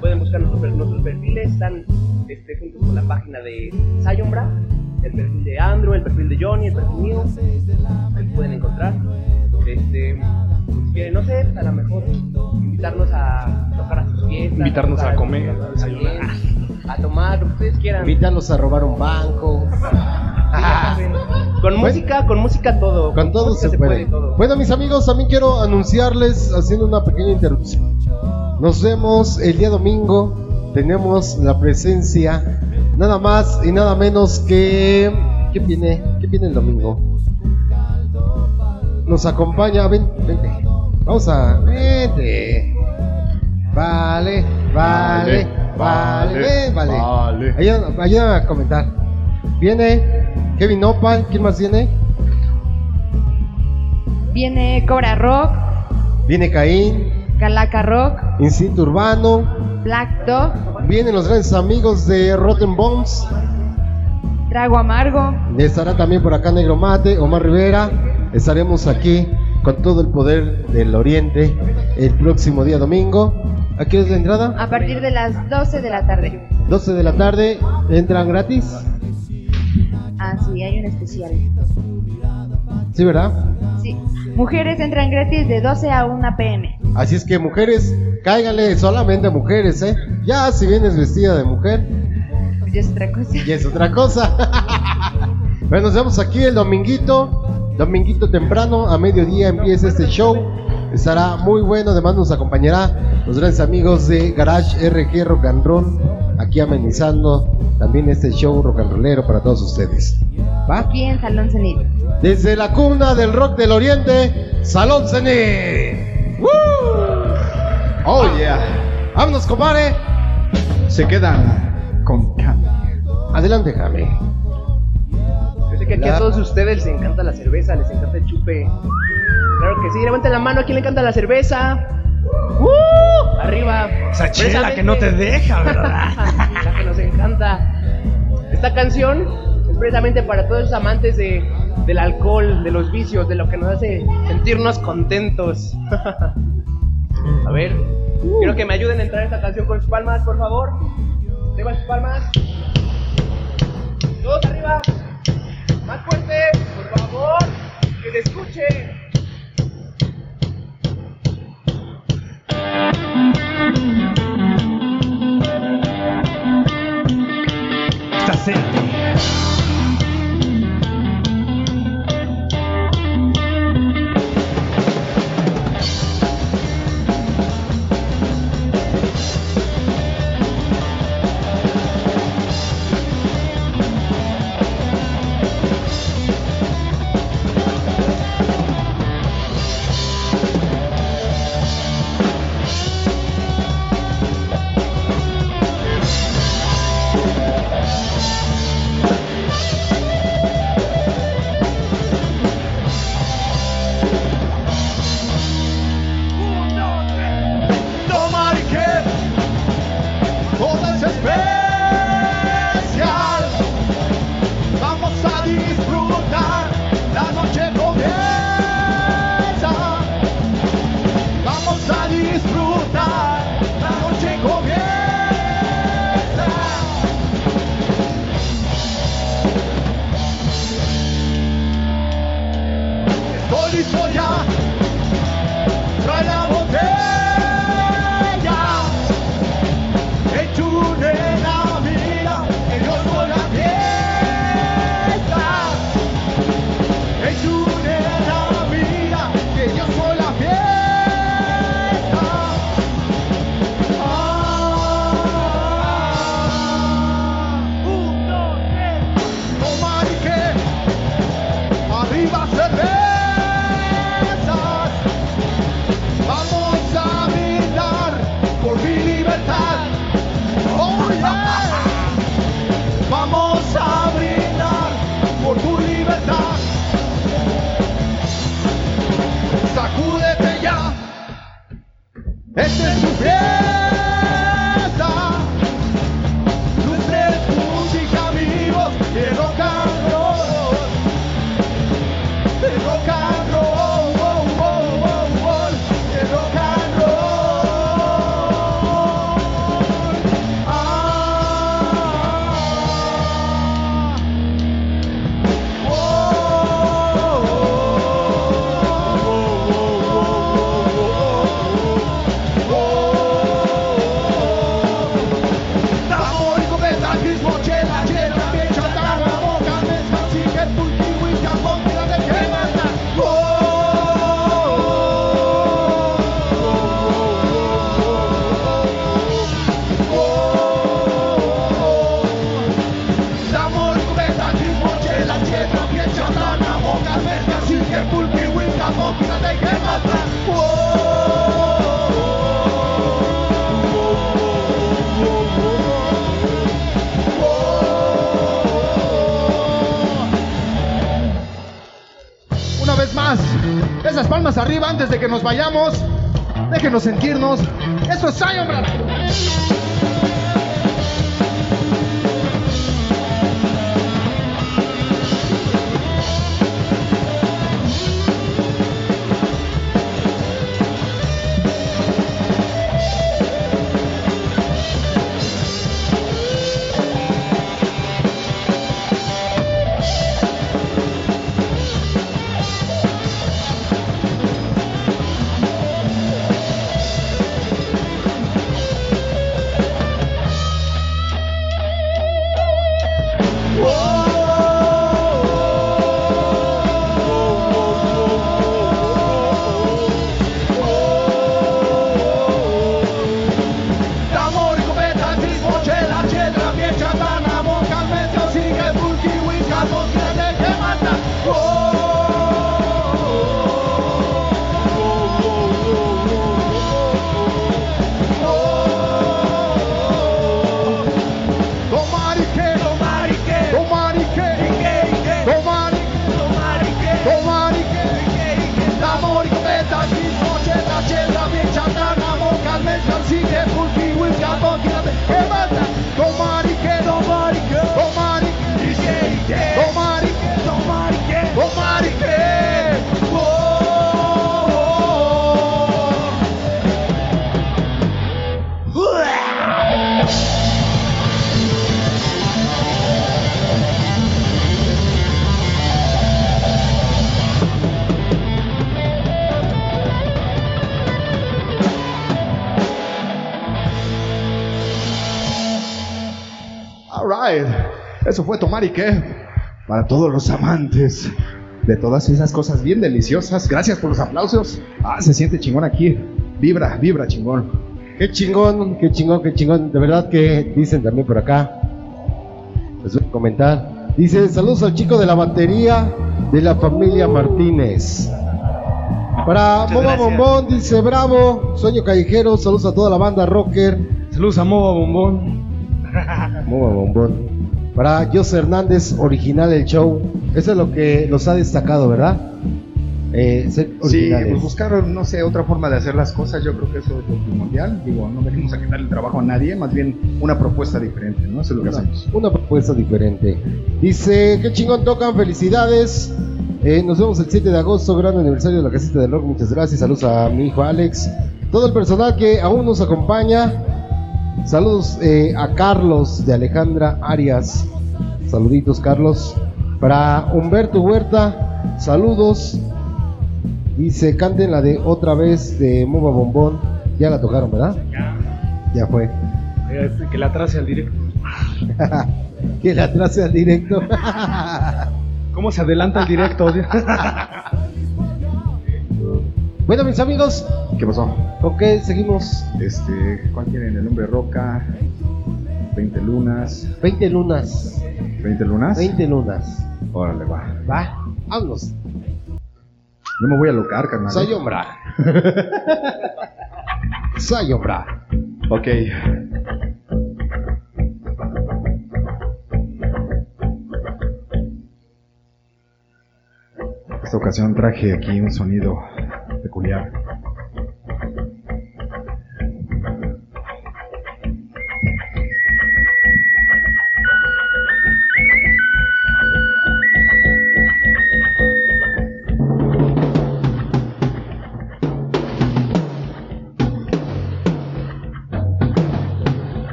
Speaker 6: pueden buscar nuestros, nuestros perfiles, están este, juntos con la página de Sayombra, el perfil de Andrew, el perfil de Johnny, el perfil mío, ahí pueden encontrar. Este, no sé, a lo mejor invitarnos a tocar a sus fiestas,
Speaker 7: Invitarnos a comer, a desayunar.
Speaker 6: a tomar, lo que ustedes quieran.
Speaker 2: Invítalos a robar un banco.
Speaker 6: Con música, con música todo.
Speaker 2: Con todo se puede.
Speaker 6: todo.
Speaker 2: Bueno, mis amigos, también quiero anunciarles, haciendo una pequeña interrupción. Nos vemos el día domingo. Tenemos la presencia, nada más y nada menos que. ¿Qué viene? ¿Qué viene el domingo? Nos acompaña. Ven, vente. Vamos a. Vente. Vale, vale, vale, ven, vale.
Speaker 5: vale.
Speaker 2: Ayúdame, ayúdame a comentar. Viene Kevin Opal, ¿quién más viene?
Speaker 8: Viene Cobra Rock,
Speaker 2: Viene Caín,
Speaker 8: Calaca Rock,
Speaker 2: Instinto Urbano,
Speaker 8: Black Dog,
Speaker 2: vienen los grandes amigos de Rotten Bones,
Speaker 8: Trago Amargo,
Speaker 2: estará también por acá Negro Mate, Omar Rivera, estaremos aquí con todo el poder del Oriente el próximo día domingo. ¿A qué es la entrada?
Speaker 8: a partir de las 12 de la tarde.
Speaker 2: 12 de la tarde, entran gratis.
Speaker 8: Ah, sí, hay un especial.
Speaker 2: Sí, ¿verdad?
Speaker 8: Sí. Mujeres entran gratis de 12 a 1 pm.
Speaker 2: Así es que mujeres, cáiganle solamente mujeres, ¿eh? Ya si vienes vestida de mujer,
Speaker 8: Pues ya es otra cosa.
Speaker 2: y es otra cosa. bueno, nos vemos aquí el dominguito, dominguito temprano, a mediodía empieza este show. Estará muy bueno, además nos acompañará los grandes amigos de Garage RG Rock and Roll, aquí amenizando también este show rock and rollero para todos ustedes. ¿Va?
Speaker 8: Aquí en Salón Cenit.
Speaker 2: Desde la cuna del rock del oriente, Salón Cenit. ¡Woo!
Speaker 5: Oh, yeah.
Speaker 2: Vámonos, compadre.
Speaker 5: Se quedan con Cami.
Speaker 2: Adelante, Jaime.
Speaker 6: Que aquí a todos ustedes les encanta la cerveza, les encanta el chupe. Claro que sí, levanten la mano a quien le encanta la cerveza. ¡Uh! Arriba.
Speaker 7: Esa chela que no te deja, ¿verdad?
Speaker 6: la que nos encanta. Esta canción es precisamente para todos esos amantes de, del alcohol, de los vicios, de lo que nos hace sentirnos contentos. a ver, quiero que me ayuden a entrar esta canción con sus palmas, por favor. Arriba sus palmas.
Speaker 15: De que
Speaker 10: nos vayamos. Déjenos sentirnos. Eso es. L'amor eso fue tomar y qué. Para todos los amantes de todas esas cosas bien deliciosas. Gracias por los aplausos. Ah, se siente chingón aquí. Vibra, vibra chingón.
Speaker 2: Qué chingón, qué chingón, qué chingón. De verdad que dicen también por acá. Les voy a comentar. Dice, saludos al chico de la batería de la familia Martínez. Para Moba. Bombón, dice bravo, sueño callejero, saludos a toda la banda rocker.
Speaker 7: Saludos a Moba Bombón.
Speaker 2: Moba Bombón. Para José Hernández, original el show. Eso es lo que los ha destacado, ¿verdad? Eh, ser
Speaker 5: Sí, pues buscaron, no sé, otra forma de hacer las cosas. Yo creo que eso es lo primordial. Digo, no venimos a quitarle el trabajo a nadie, más bien una propuesta diferente, ¿no? Eso es lo que hacemos.
Speaker 2: Una propuesta diferente. Dice, qué chingón tocan, felicidades. Eh, nos vemos el 7 de agosto, gran aniversario de la casita del rock. Muchas gracias. Saludos a mi hijo Alex. Todo el personal que aún nos acompaña. Saludos eh, a Carlos de Alejandra Arias. Saluditos, Carlos. Para Humberto Huerta, saludos. Dice, canten la de otra vez de Moba Bombón. Ya la tocaron, ¿verdad? Ya fue.
Speaker 7: Eh, Que la atrase al directo.
Speaker 2: que la atrase al directo.
Speaker 7: ¿Cómo se adelanta el directo?
Speaker 2: bueno, mis amigos,
Speaker 5: ¿Qué pasó?
Speaker 2: ¿con qué seguimos?
Speaker 5: Este, ¿cuál tienen? El hombre roca, 20 lunas.
Speaker 2: 20 lunas.
Speaker 5: ¿20 lunas?
Speaker 2: 20 lunas.
Speaker 5: Órale, va.
Speaker 2: Va, vámonos.
Speaker 5: No me voy a locar, carnal. ¿eh?
Speaker 2: Sayombra. Sayombra.
Speaker 5: Ok. Esta ocasión traje aquí un sonido peculiar.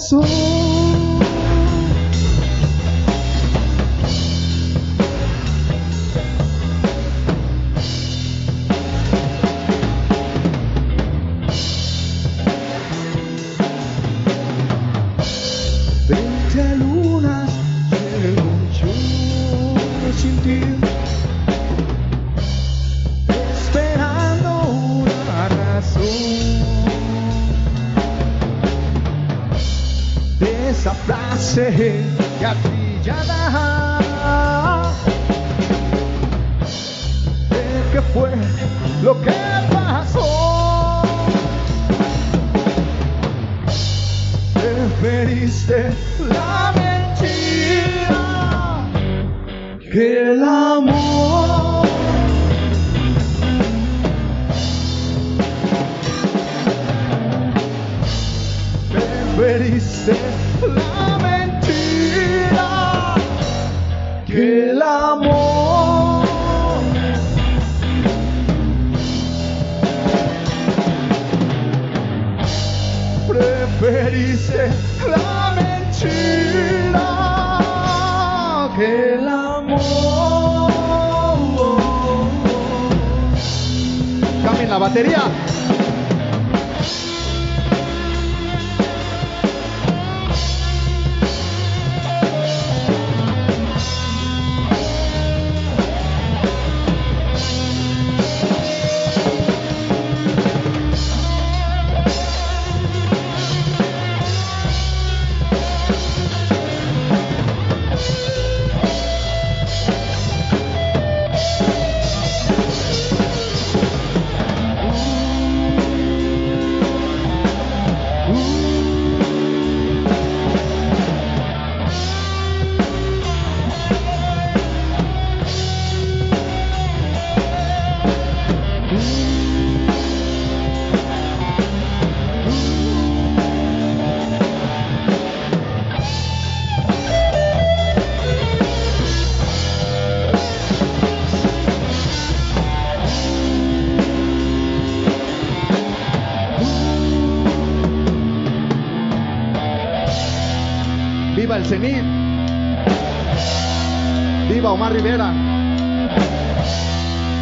Speaker 10: Corazón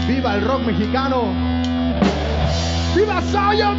Speaker 10: Viva el rock mexicano. Viva Zion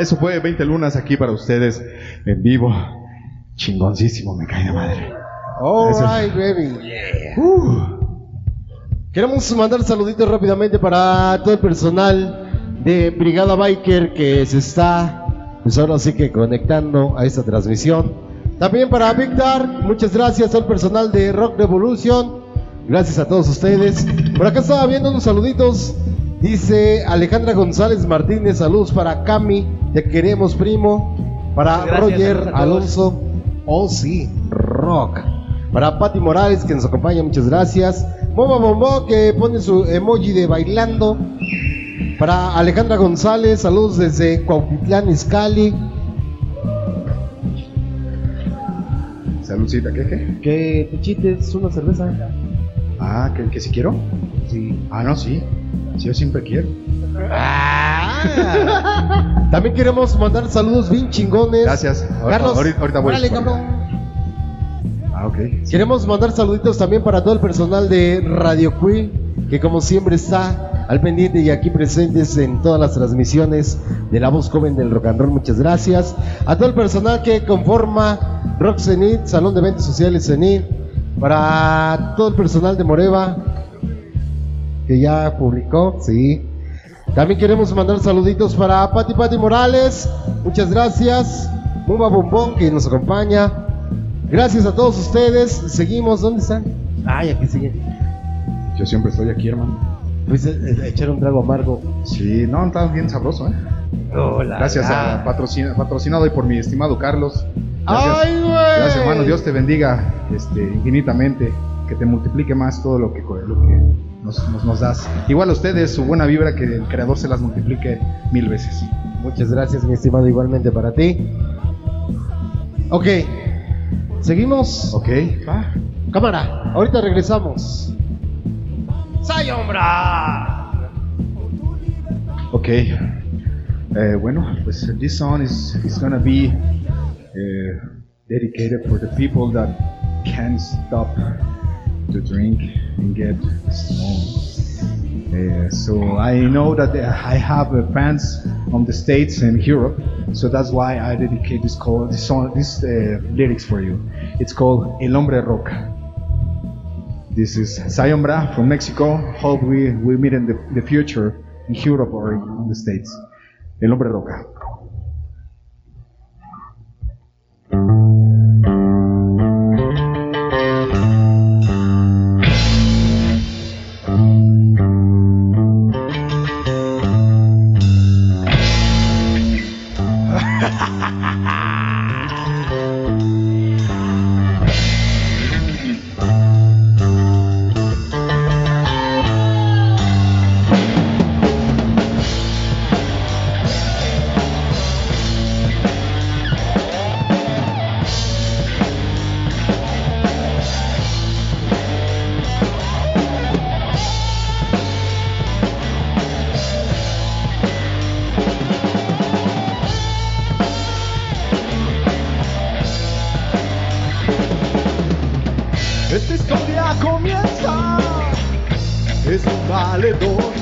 Speaker 5: Eso fue 20 lunas aquí para ustedes en vivo. Chingoncísimo, me cae de madre.
Speaker 2: All right, baby. Uh. Queremos mandar saluditos rápidamente para todo el personal de Brigada Biker que se está, pues ahora sí que conectando a esta transmisión. También para Big Dark, muchas gracias al personal de Rock Revolution. Gracias a todos ustedes. Por acá estaba viendo unos saluditos. Dice Alejandra González Martínez, saludos para Cami, te queremos primo. Para
Speaker 7: gracias,
Speaker 2: Roger. Alonso, oh sí, rock. Para Patti Morales que nos acompaña, muchas gracias. Momo Bombo que pone su emoji de bailando. Para Alejandra González, saludos desde Cuautitlán Izcalli.
Speaker 5: Saludcita, ¿qué, qué?
Speaker 2: Que te chites una cerveza.
Speaker 5: Ah, ¿que, que si quiero?
Speaker 2: Sí.
Speaker 5: Ah, no, sí. Sí, yo siempre quiero.
Speaker 2: También queremos mandar saludos bien chingones.
Speaker 5: Gracias.
Speaker 2: Carlos,
Speaker 5: Ahorita, ahorita voy.
Speaker 2: cabrón.
Speaker 5: Ah, ok.
Speaker 2: Queremos mandar saluditos también para todo el personal de Radio Queen, que como siempre está al pendiente y aquí presentes en todas las transmisiones de la voz joven del rock and roll. Muchas gracias. A todo el personal que conforma Rock Zenit, Salón de Eventos Sociales Zenit, para todo el personal de Moreva, que ya publicó, sí. También queremos mandar saluditos para Pati Pati Morales, muchas gracias. Mumba Bombón que nos acompaña. Gracias a todos ustedes. Seguimos, ¿dónde están? Ay, aquí siguen.
Speaker 5: Yo siempre estoy aquí, hermano.
Speaker 2: Pues eh, eh, echar un trago amargo.
Speaker 5: Sí, no, está bien sabroso, ¿eh? Gracias a patrocina- patrocinado hoy por mi estimado Carlos. Gracias.
Speaker 2: ¡Ay, güey!
Speaker 5: Gracias, hermano. Dios te bendiga este, infinitamente. Que te multiplique más todo lo que, lo que nos, nos- nos das. Igual a ustedes, su buena vibra, que el creador se las multiplique mil veces.
Speaker 2: Muchas gracias, mi estimado, igualmente para ti. Ok, seguimos.
Speaker 5: Ok, va.
Speaker 2: Cámara, ahorita regresamos. ¡Sayombra!
Speaker 5: Ok. Eh, bueno, pues this song is, is gonna be uh, dedicated for the people that can't stop to drink and get stoned. Uh, so I know that I have uh, fans on the States and Europe, so that's why I dedicate this call, this song, this uh, lyrics for you. It's called El Hombre Roca. This is Sayombra from Mexico. Hope we we meet in the, the future in Europe or in the States. El Hombre Roca.
Speaker 10: Valedor,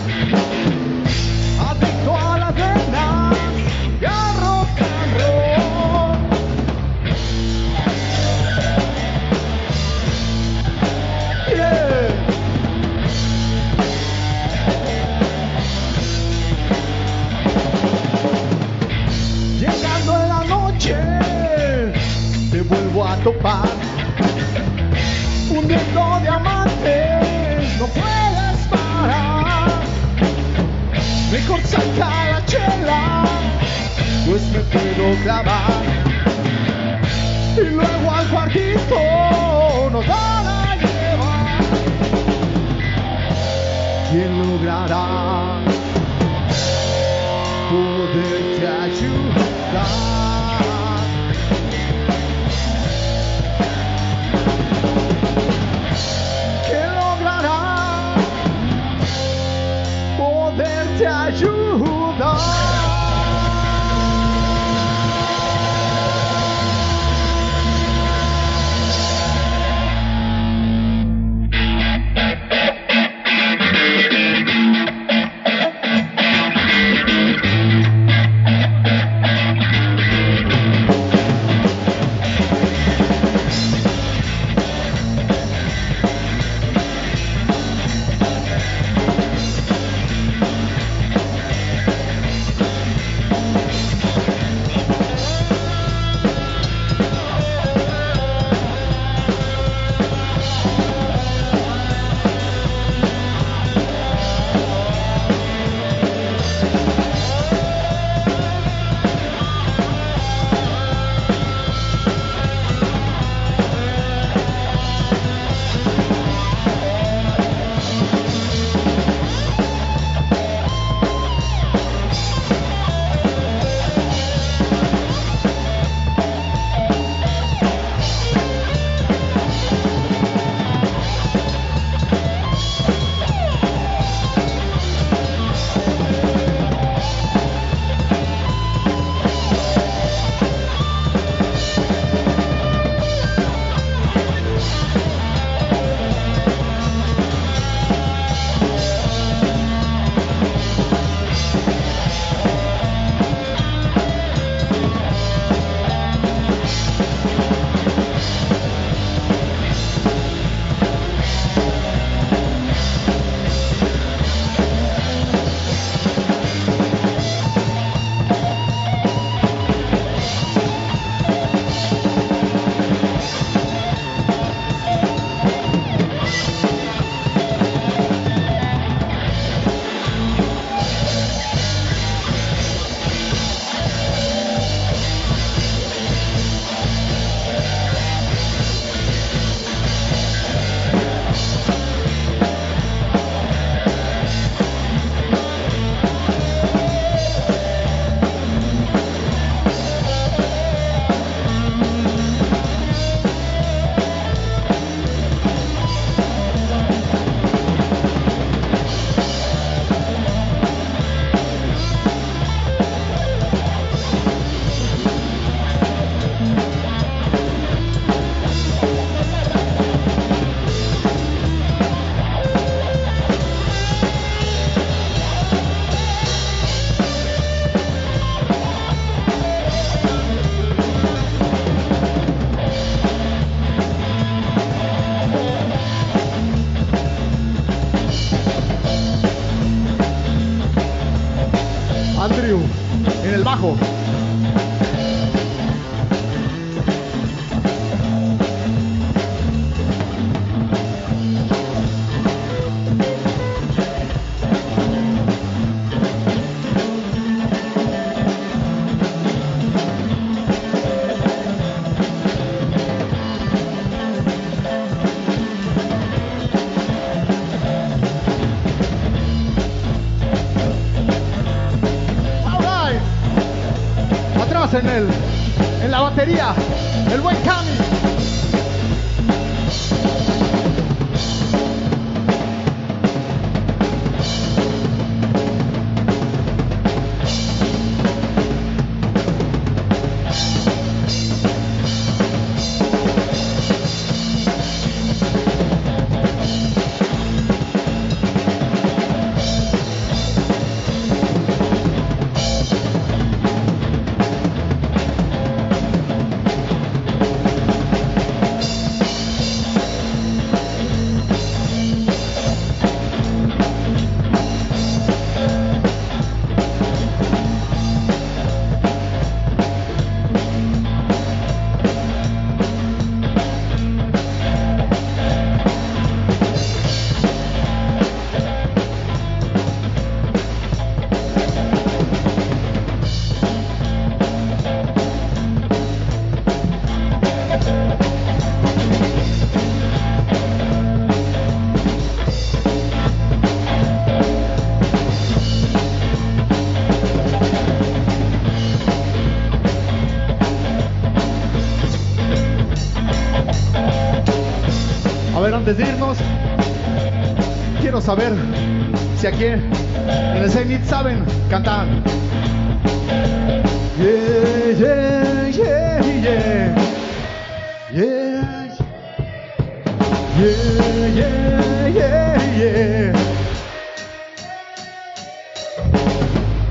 Speaker 10: en el, en la batería, el buen Cami. Saber si aquí en el Zenit saben cantar. Yeah, yeah, yeah, yeah. Yeah. Yeah, yeah, yeah, yeah.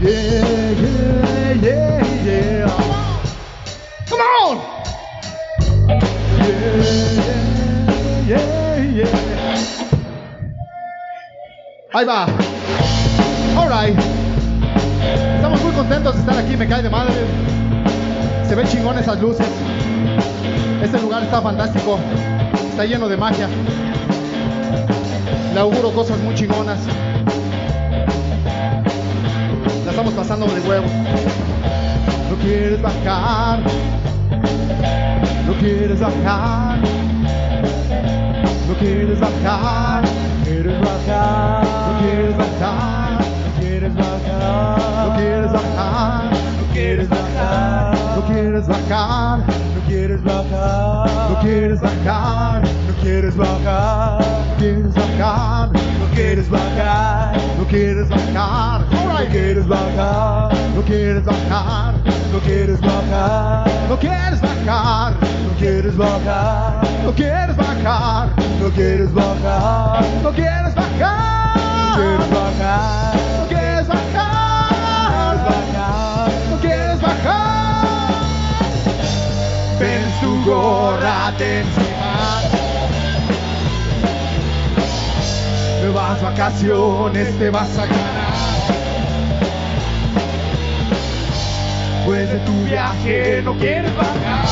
Speaker 10: Yeah, Ahí va. Alright. Estamos muy contentos de estar aquí, me cae de madre. Se ven chingón esas luces. Este lugar está fantástico. Está lleno de magia. Le auguro cosas muy chingonas. La estamos pasando de huevo. No quieres bajar. No quieres bajar. No quieres bajar. Quieres bajar. Quieres bajar. No quieres bajar. No quieres quieres bajar. No quieres bajar. No quieres bajar. Ven su gorra te encima. Nuevas vacaciones te vas a ganar. Pues de tu viaje no quieres bajar.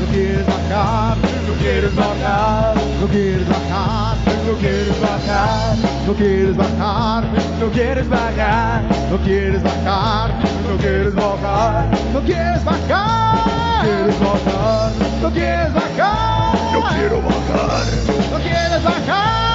Speaker 10: No quieres bajar no quieres bajar, no quieres bajar, no quieres bajar, no quieres bajar, no quieres bajar, no quieres bajar, no quieres bajar, no quieres bajar, quieres bajar, no quieres bajar, no quiero bajar, no quieres bajar.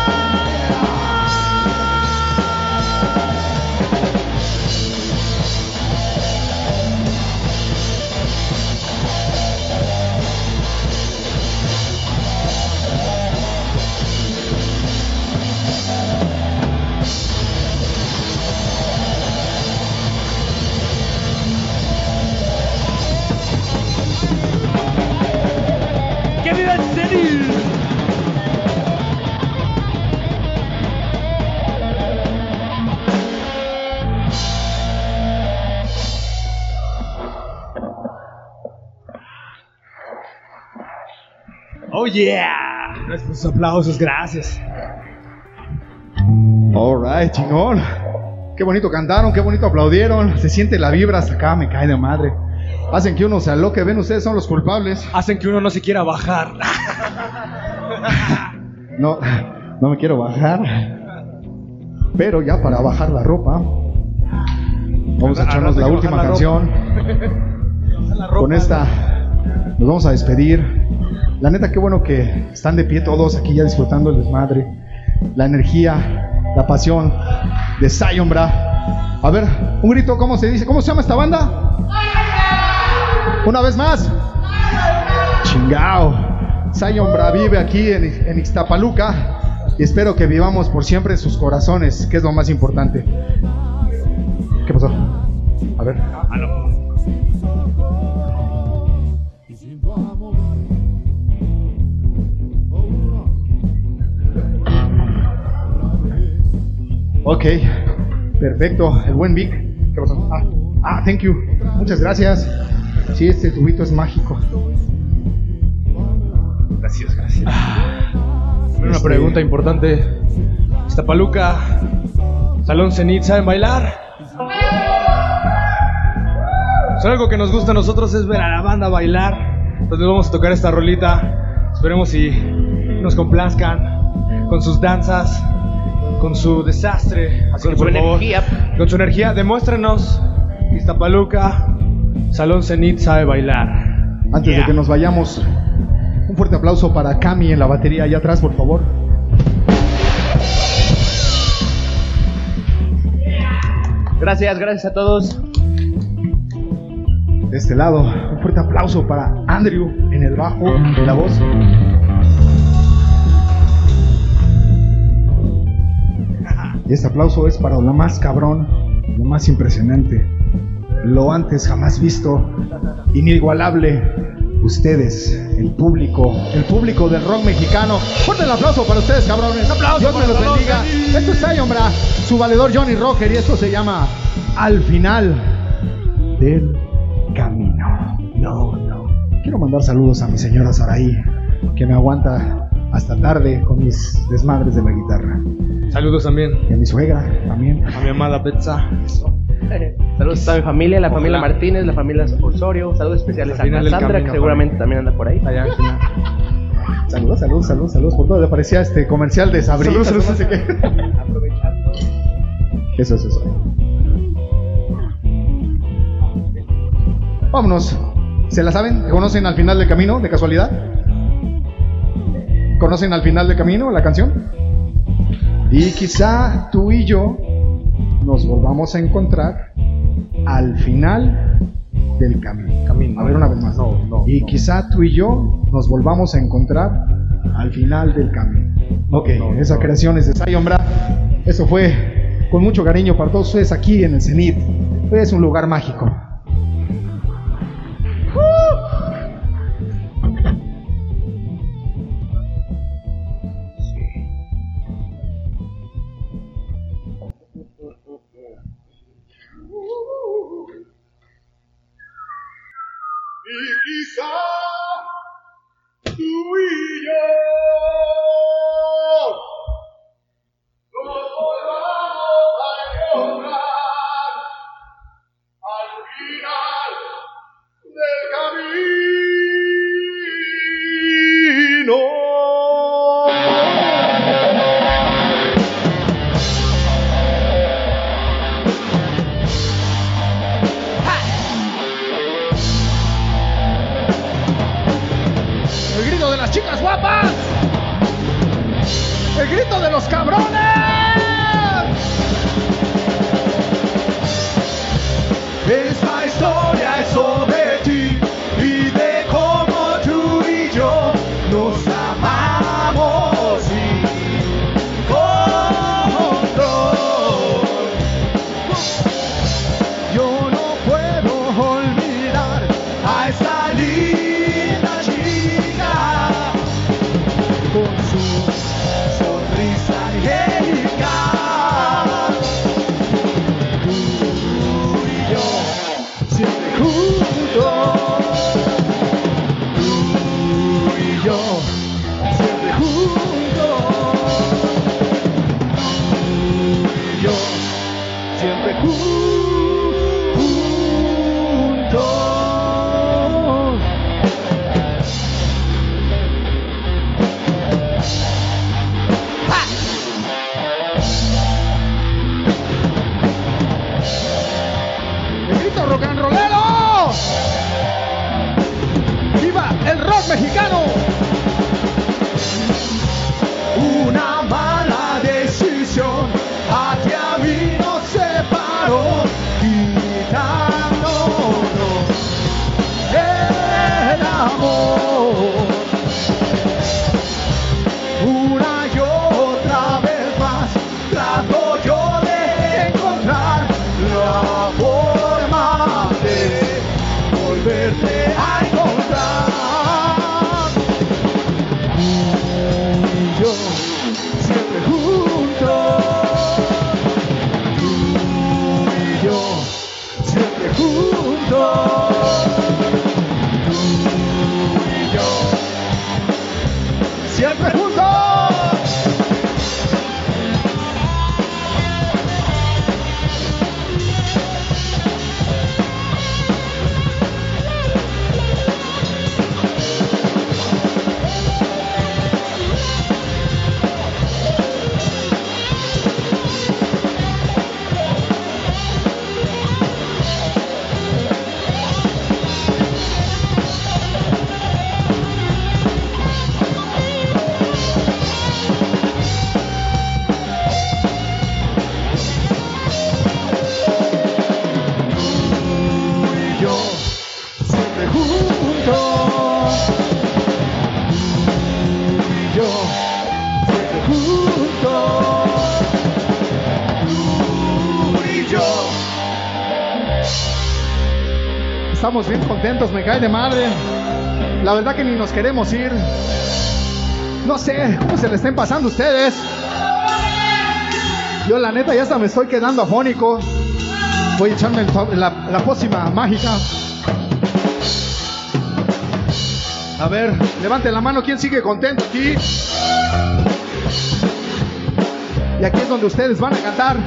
Speaker 7: Oh yeah, nuestros aplausos, gracias.
Speaker 10: Alright, chingón. Qué bonito cantaron, qué bonito aplaudieron. Se siente la vibra hasta acá, me cae de madre. Hacen que uno se aloque, ven ustedes son los culpables.
Speaker 7: Hacen que uno no se quiera bajar.
Speaker 10: No, no me quiero bajar. Pero ya para bajar la ropa, vamos a echarnos la última
Speaker 7: la
Speaker 10: canción. Con esta nos vamos a despedir. La neta, qué bueno que están de pie todos aquí ya disfrutando el desmadre. La energía, la pasión de Zion Bra. A ver, un grito, ¿cómo se dice? ¿Cómo se llama esta banda? Una vez más. Chingao. Zion Bra vive aquí en, en Ixtapaluca y espero que vivamos por siempre en sus corazones, que es lo más importante. ¿Qué pasó? A ver. Ok, perfecto. El buen Vic. ¿Qué pasó? Ah, ah, thank you. Muchas gracias. Sí, este tubito es mágico.
Speaker 7: Gracias, gracias. Una
Speaker 10: Este-
Speaker 7: pregunta importante. Iztapaluca, Salón Cenit, ¿saben bailar? Si algo que nos gusta a nosotros es ver a la banda bailar. Entonces vamos a tocar esta rolita. Esperemos si nos complazcan con sus danzas, con su desastre. Así
Speaker 6: Con
Speaker 7: que, por
Speaker 6: su
Speaker 7: favor,
Speaker 6: energía.
Speaker 7: Con su energía, demuéstrenos. Iztapaluca, Salón Cenit sabe bailar.
Speaker 10: Antes de que nos vayamos, un fuerte aplauso para Cami en la batería allá atrás, por favor.
Speaker 6: Gracias, gracias a todos.
Speaker 5: de este lado. Un fuerte aplauso para Andrew en el bajo, en la voz. Y este aplauso es para lo más cabrón, lo más impresionante, lo antes jamás visto, inigualable. Ustedes, el público, el público del rock mexicano. Fuerte el aplauso para ustedes, cabrones. Dios me los bendiga. Esto es Sayonbra, su valedor Johnny Rocker, y esto se llama Al final del camino. No, no. Quiero mandar saludos a mi señora Saraí, que me aguanta hasta tarde con mis desmadres de la guitarra.
Speaker 7: Saludos también.
Speaker 5: Y a mi suegra también.
Speaker 7: A mi amada Betsa.
Speaker 6: Saludos a mi familia, la familia. Martínez, la familia Osorio. Saludos especiales
Speaker 7: Al
Speaker 6: a Sandra, que seguramente también anda por ahí.
Speaker 7: Allá.
Speaker 5: Saludos, saludos, saludos, saludos por todo. Le parecía este comercial de Sabrina.
Speaker 7: Saludos,
Speaker 5: no qué.
Speaker 6: Aprovechando.
Speaker 5: Eso, eso, eso. Vámonos. ¿Se la saben? ¿Conocen al final del camino, de casualidad? ¿Conocen al final del camino la canción? Y quizá tú y yo nos volvamos a encontrar al final del camino.
Speaker 7: Camino.
Speaker 5: A ver una vez más.
Speaker 7: No, no,
Speaker 5: y
Speaker 7: no.
Speaker 5: quizá tú y yo nos volvamos a encontrar al final del camino. Ok, esa creación es de Zion. Eso fue con mucho cariño para todos ustedes aquí en el Cenit. Es un lugar mágico.
Speaker 10: Siempre Estamos bien contentos, me cae de madre. La verdad que ni nos queremos ir. No sé, ¿cómo se le estén pasando ustedes? Yo la neta ya hasta me estoy quedando afónico. Voy a echarme la, la pócima mágica. A ver, levanten la mano, ¿quién sigue contento aquí? Y aquí es donde ustedes van a cantar.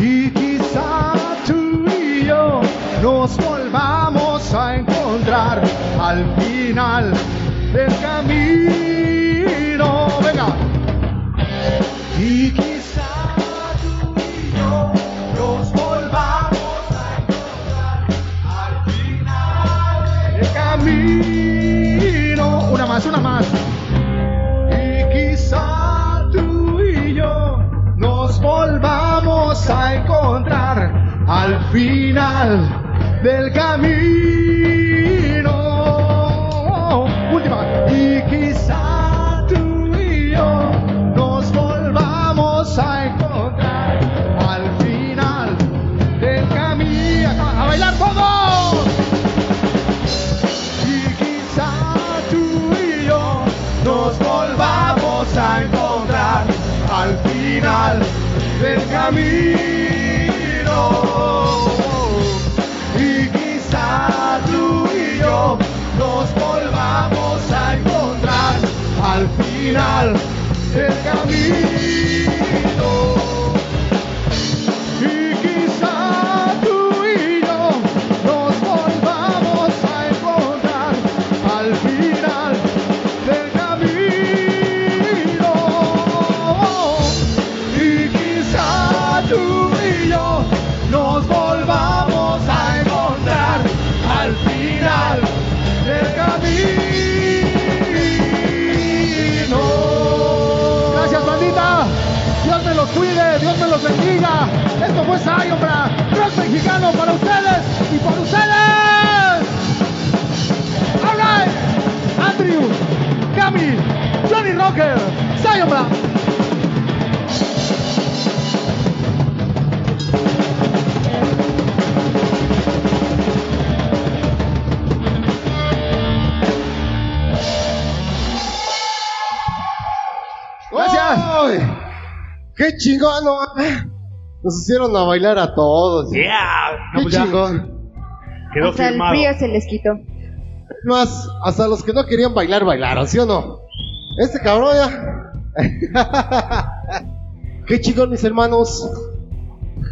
Speaker 10: Y nos volvamos a encontrar al final del camino. Venga. Y quizá tú y yo nos volvamos a encontrar al final del camino. Una más, una más. Y quizá tú y yo nos volvamos a encontrar al final del camino. Última. Y quizá tú y yo nos volvamos a encontrar al final del camino. A bailar todos. Y quizá tú y yo nos volvamos a encontrar al final del camino. Final del camino. Los bendiga. Esto fue Sayonbra, rock mexicano para ustedes y por ustedes. All right. Andrew, Cami, Johnny Rocker, Sayonbra.
Speaker 2: Gracias. ¡Qué chingón! no. Nos hicieron a bailar a todos.
Speaker 16: Yeah.
Speaker 2: ¡Qué
Speaker 16: No, pues ya.
Speaker 2: chingón!
Speaker 16: Quedó
Speaker 8: Hasta el frío se les quitó.
Speaker 2: Más, hasta los que no querían bailar, bailaron, ¿sí o no? Este cabrón ya. ¡Qué chingón, mis hermanos!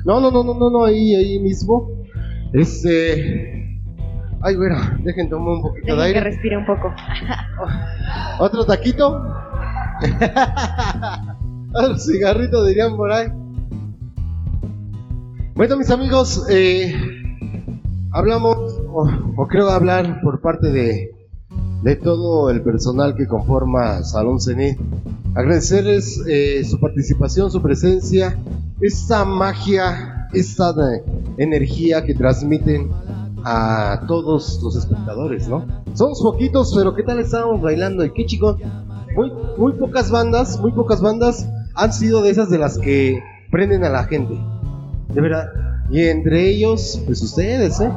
Speaker 2: No, no, no, no, no, no, ahí, ahí mismo. Este. Ay, güera, dejen tomar un poquito de
Speaker 8: Dejen que
Speaker 2: aire.
Speaker 8: respire un poco.
Speaker 2: ¿Otro taquito? Otro cigarrito dirían por ahí. Bueno, mis amigos, eh, hablamos, o, o creo hablar por parte de, de todo el personal que conforma Salón Cenit. Agradecerles eh, su participación, su presencia, esta magia, esta eh, energía que transmiten a todos los espectadores, ¿no? Somos poquitos, pero ¿qué tal estábamos bailando? Y qué chingón. Muy, muy pocas bandas, muy pocas bandas han sido de esas de las que prenden a la gente. De verdad. Y entre ellos, pues ustedes, ¿eh?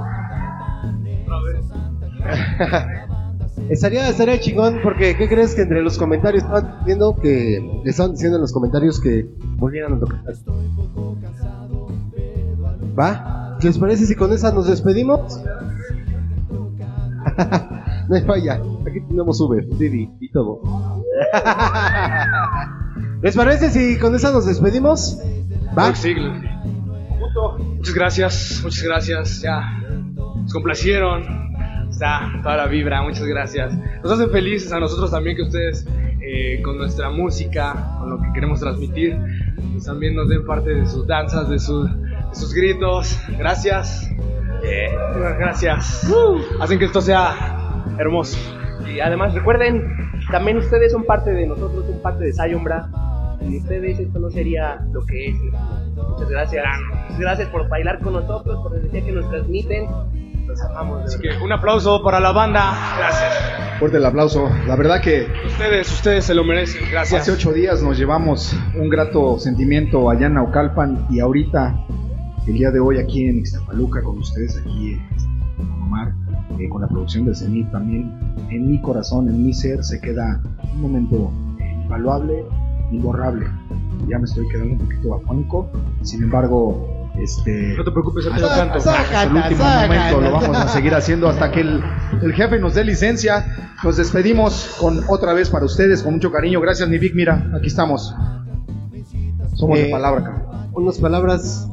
Speaker 2: estaría, estaría chingón porque, ¿qué crees que entre los comentarios estaban viendo que le estaban diciendo en los comentarios que volvieran a tocar? ¿Va? ¿Qué les parece si con esa nos despedimos? no hay falla. Aquí tenemos Uber, Didi y todo. ¿Les parece si con esa nos despedimos? ¿Va?
Speaker 12: Sí, Muchas gracias, muchas gracias. Ya, nos complacieron. Está toda la vibra, muchas gracias. Nos hacen felices a nosotros también que ustedes, eh, con nuestra música, con lo que queremos transmitir, pues también nos den parte de sus danzas, de, sus- de sus gritos. Gracias. Eh, gracias. Hacen que esto sea hermoso.
Speaker 14: Y además recuerden, también ustedes son parte de nosotros, son parte de Sayonbra. Sin ustedes esto no sería lo que es. Muchas gracias. Muchas gracias por bailar con nosotros, por la energía que nos transmiten.
Speaker 6: amamos, de
Speaker 7: Así que un aplauso para la banda. Gracias.
Speaker 5: Fuerte el aplauso. La verdad que
Speaker 7: Ustedes, ustedes se lo merecen. Gracias.
Speaker 5: hace ocho días nos llevamos un grato sentimiento allá en Naucalpan y ahorita, el día de hoy aquí en Ixtapaluca con ustedes, aquí en Omar, eh, con la producción de Zenit también, en mi corazón, en mi ser, se queda un momento eh, invaluable, imborrable. Ya me estoy quedando un poquito afónico, sin embargo, este...
Speaker 7: No te preocupes,
Speaker 5: hasta-
Speaker 7: canto.
Speaker 5: hasta el último momento lo vamos a seguir haciendo hasta que el, el jefe nos dé licencia. Nos despedimos con otra vez para ustedes, con mucho cariño. Gracias, mi Vic. Mira, aquí estamos. Somos de
Speaker 2: Eh,
Speaker 5: palabra, cabrón.
Speaker 2: Unas palabras.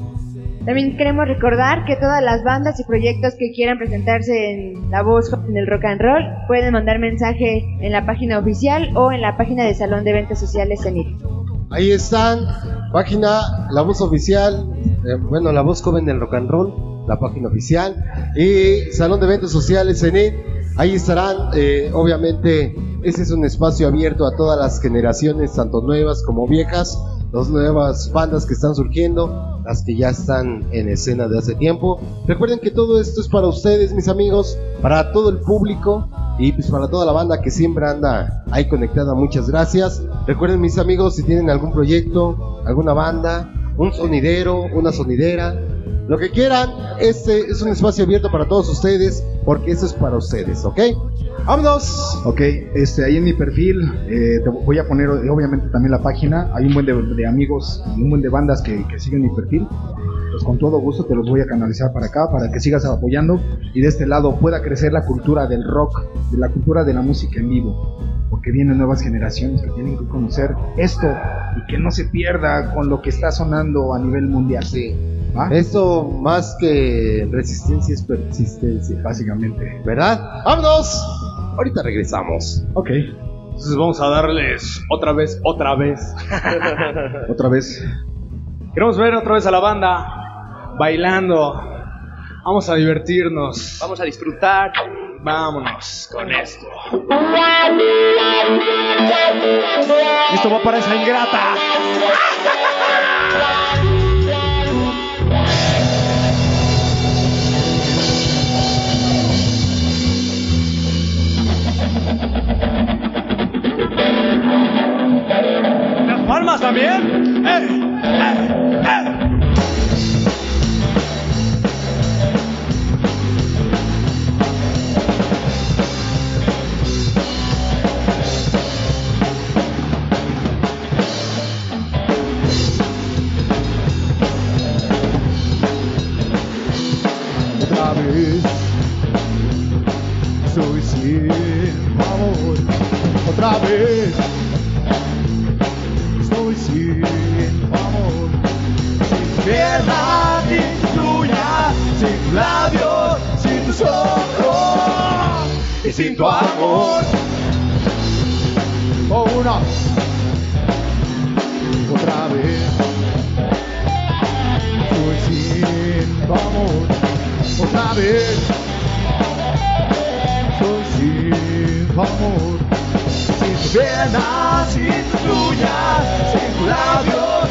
Speaker 8: También queremos recordar que todas las bandas y proyectos que quieran presentarse en La Voz en el Rock and Roll pueden mandar mensaje en la página oficial o en la página de Salón de Eventos Sociales Zenit.
Speaker 2: Ahí están, página La Voz Oficial, eh, bueno, La Voz Joven del Rock and Roll, la página oficial, y Salón de Eventos Sociales Zenit. Ahí estarán, eh, obviamente, ese es un espacio abierto a todas las generaciones, tanto nuevas como viejas, las nuevas bandas que están surgiendo, las que ya están en escena de hace tiempo. Recuerden que todo esto es para ustedes, mis amigos, para todo el público y pues para toda la banda que siempre anda ahí conectada. Muchas gracias. Recuerden, mis amigos, si tienen algún proyecto, alguna banda, un sonidero, una sonidera, lo que quieran, este es un espacio abierto para todos ustedes, porque esto es para ustedes, ¿ok? ¡Vámonos!
Speaker 5: Ok, este, ahí en mi perfil eh, te voy a poner obviamente también la página. Hay un buen de, de amigos, un buen de bandas que, que siguen mi perfil. Pues con todo gusto te los voy a canalizar para acá para que sigas apoyando y de este lado pueda crecer la cultura del rock, de la cultura de la música en vivo. Porque vienen nuevas generaciones que tienen que conocer esto y que no se pierda con lo que está sonando a nivel mundial. ¿Va?
Speaker 2: Esto más que resistencia es persistencia,
Speaker 5: Básicamente.
Speaker 2: ¿verdad? ¡Vámonos! Ahorita regresamos.
Speaker 5: Ok,
Speaker 7: Entonces vamos a darles otra vez, otra vez.
Speaker 5: otra vez.
Speaker 7: Queremos ver otra vez a la banda bailando. Vamos a divertirnos.
Speaker 6: Vamos a disfrutar.
Speaker 7: Vámonos con esto. Esto va para esa ingrata. Palmas también? ¡Eh! ¡Eh! ¡Eh!
Speaker 10: Sin tu amor. Oh, una. Otra vez sin tu amor otra vez. Soy sin tu amor, sin tu pierna, sin tus uñas, sin tu labio,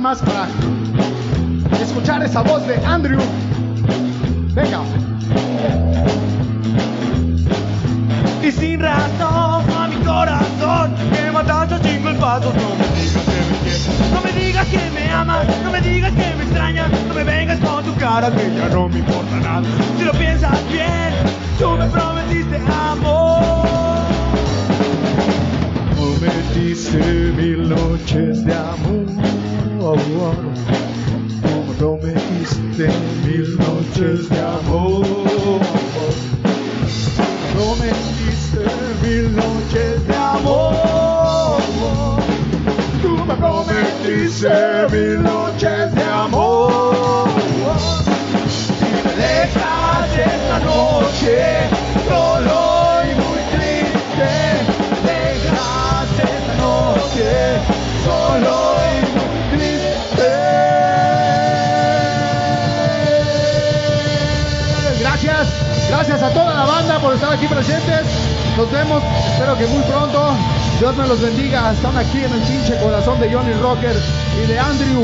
Speaker 10: vez más escuchar esa voz de Andrew.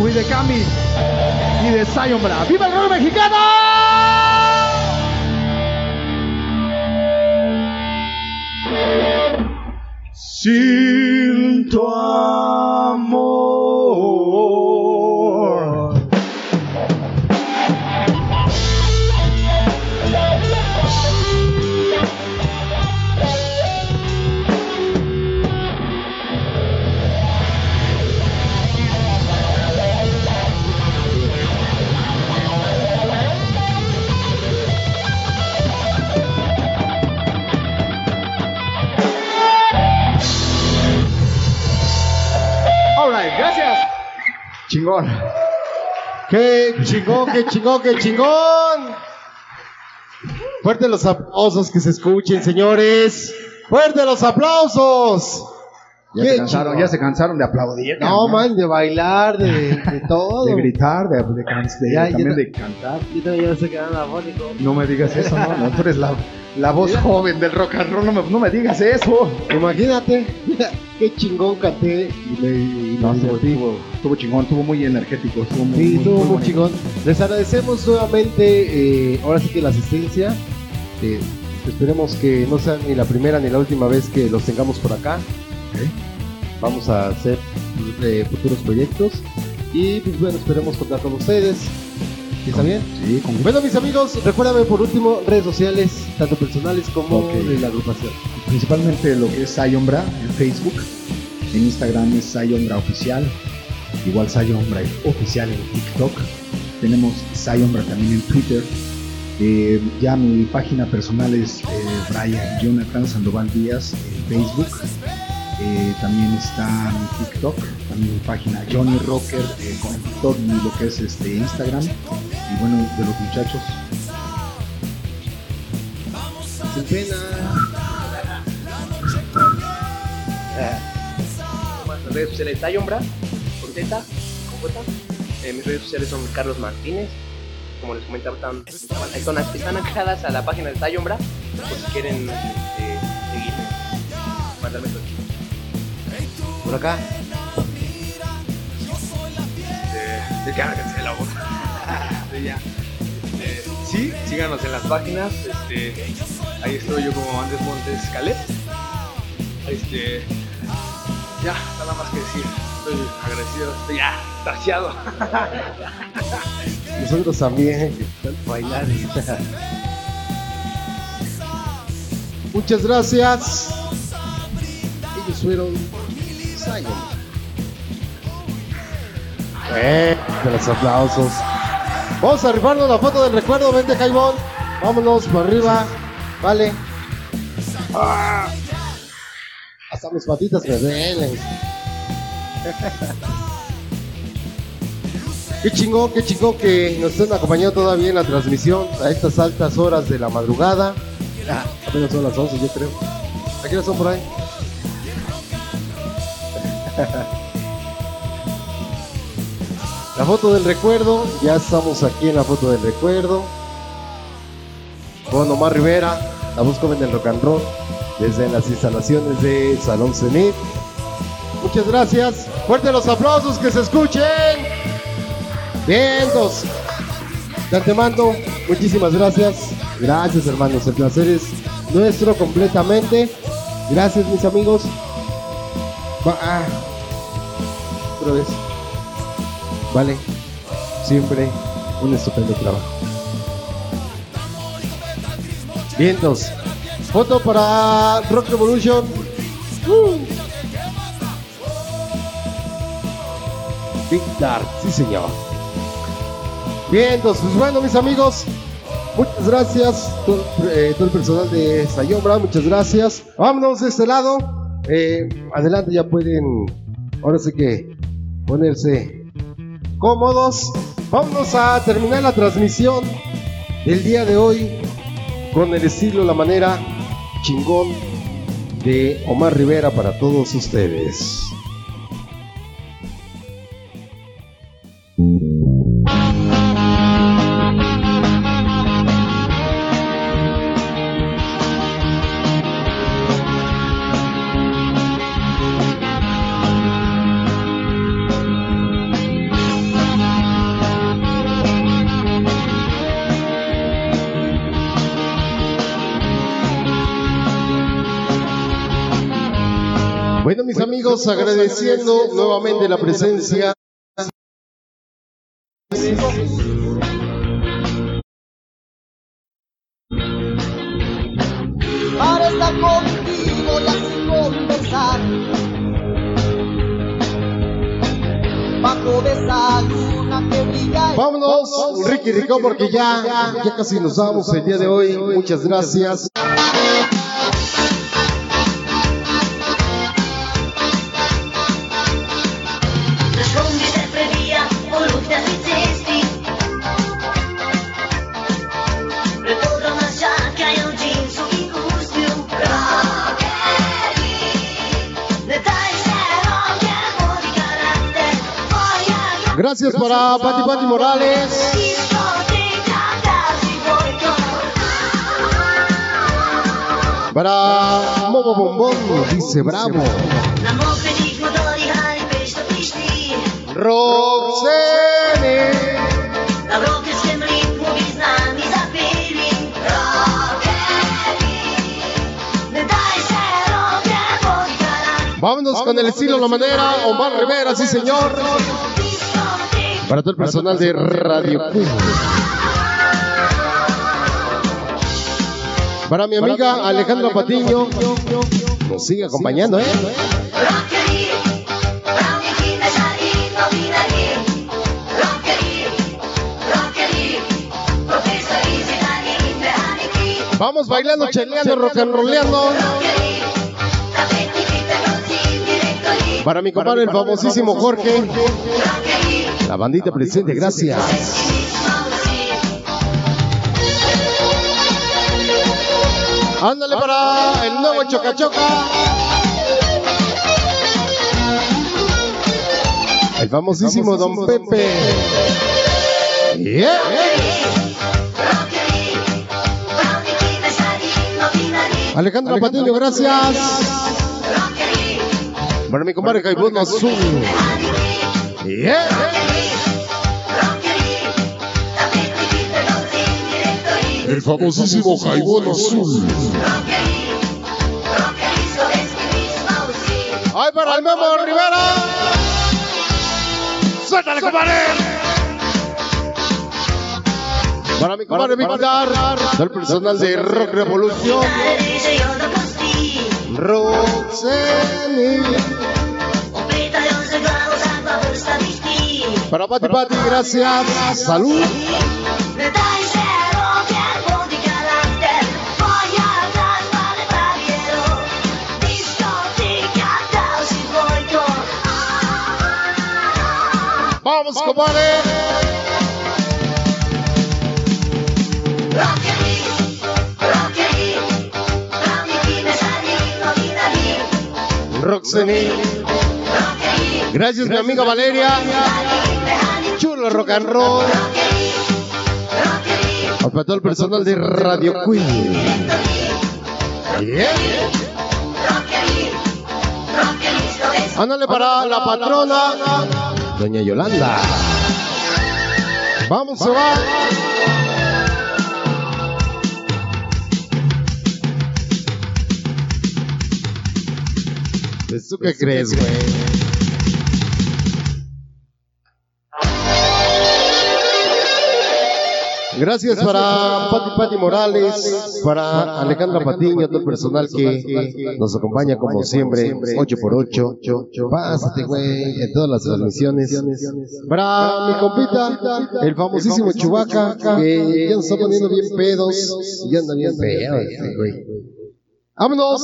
Speaker 17: Y
Speaker 10: de Cami y de Zion Bra. ¡Viva el rock mexicano! Sin chingón,
Speaker 2: qué chingón, qué chingón! Fuerte los aplausos que se escuchen, señores. ¡Fuerte los aplausos!
Speaker 5: Ya se, cansaron, ya se cansaron de aplaudir.
Speaker 2: No, man, de bailar, de, de todo.
Speaker 5: De gritar, de, de, can- de-
Speaker 18: Ya,
Speaker 5: también de cantar.
Speaker 18: Yo también ya afónico.
Speaker 5: No me digas eso, no, no, tú eres la, la voz joven del rock and roll, no me, no me digas eso.
Speaker 2: Imagínate, qué chingón canté y me, y
Speaker 5: No, estuvo, estuvo, estuvo chingón, estuvo muy energético, estuvo muy,
Speaker 2: Sí, estuvo muy chingón. Les agradecemos nuevamente, eh, ahora sí que la asistencia. Eh, esperemos que no sea ni la primera ni la última vez que los tengamos por acá. Vamos a hacer eh, futuros proyectos. Y pues bueno, esperemos contar con ustedes. ¿Sí ¿Está bien?
Speaker 5: Sí, con
Speaker 2: Bueno, mis amigos, recuérdame por último redes sociales, tanto personales como de la agrupación.
Speaker 5: principalmente lo que es Sayombra en Facebook, en Instagram es Sayombra Oficial, igual Sayombra Oficial en TikTok, tenemos Sayombra también en Twitter, Eh, ya mi página personal es eh, Brian Jonathan Sandoval Díaz en Facebook, Eh, también está mi TikTok, también mi página Johnny Rocker eh, con TikTok y lo que es este Instagram, y bueno, de los muchachos,
Speaker 2: Sin pena.
Speaker 6: Las redes sociales Tayombra, con Z, con J. Eh, mis redes sociales son Carlos Martínez. Como les comentaba, están, están, están ancladas a la página de Tayombra. Por si quieren este, seguirme, mandarme todo.
Speaker 2: Por acá.
Speaker 7: Ya, cállate la ya. Este, sí, síganos en las páginas. Este, ahí estoy yo como Andrés Montes Calet. Este, ya, nada más que decir. Estoy agradecido, estoy ya, taciado.
Speaker 2: Nosotros también. Bailar. Muchas gracias. Ellos fueron Zion. Eh, de los aplausos. Vamos a rifarnos la foto del recuerdo. Vente, Jaimón. Vámonos para arriba. Vale. Ah. Hasta mis patitas me duelen. Qué chingón, qué chingón que nos estén acompañando todavía en la transmisión a estas altas horas de la madrugada. Apenas son las 11, yo creo. ¿A qué son por ahí? La foto del recuerdo, ya estamos aquí en la foto del recuerdo. Con Omar Rivera, la voz joven del rock and roll, desde las instalaciones de Salón Zenit. Muchas gracias. Fuerte los aplausos que se escuchen. Bien, dos. De antemano, muchísimas gracias. Gracias, hermanos. El placer es nuestro completamente. Gracias, mis amigos. Va- ah. Otra vez. Vale. Siempre un estupendo trabajo. Vientos. Foto para Rock Revolution. Uh. Big Dark, sí señor. Vientos, pues bueno mis amigos. Muchas gracias. Todo, eh, el personal de Sayombra, muchas gracias. Vámonos de este lado. Eh, adelante ya pueden, ahora sí que ponerse cómodos. Vámonos a terminar la transmisión del día de hoy con el estilo, la manera chingón de Omar Rivera para todos ustedes. Agradeciendo nuevamente la presencia.
Speaker 16: para estar contigo y así conversar. Bajo de esa luna que brilla.
Speaker 2: Vámonos. Ricky Rico, porque ya, ya casi nos vamos el día de hoy. Muchas gracias. Gracias para Pati Pati Morales. Para Momo Bombón, dice Bravo. Roxene. Vámonos con el estilo, la manera. Omar Rivera, sí señor. Para todo el personal de Radio Q. Para mi amiga Alejandra Patiño. Nos sigue acompañando, ¿eh? Vamos bailando, cheleando, rock and
Speaker 4: lì.
Speaker 2: Para mi compadre, el famosísimo Jorge. La bandita presente, gracias. Ándale para el nuevo Choca Choca. El famosísimo Don Pepe. Yeah. Alejandra Patiño, gracias. Para mi compadre Caibón Azul. Yeah.
Speaker 1: El famosísimo Jaibón Azul.
Speaker 2: ¡Ay, para el Memo Rivera! ¡Suéltale, compadre! Para mi compadre Víctor, del personal de Rock Revolución. Roxeni. Para Pati Pati, gracias. Salud. Vamos, compadre.
Speaker 4: No binari.
Speaker 2: Roxeni. Gracias, mi amiga Valeria. Chulo rock and roll. Para todo el personal de Radio Queen. Yeah. Ándale para la patrona, doña Yolanda. Vamos, se va. ¿Pues ¿Tú qué crees, güey? Gracias para Pati Pati Morales, para Alejandra Patiño, todo el personal que nos acompaña como siempre, 8x8. Pásate, güey, en todas las transmisiones. Para mi compita, el famosísimo Chubaca, que ya nos está poniendo bien pedos. Ya anda bien pedo, este güey. Vámonos,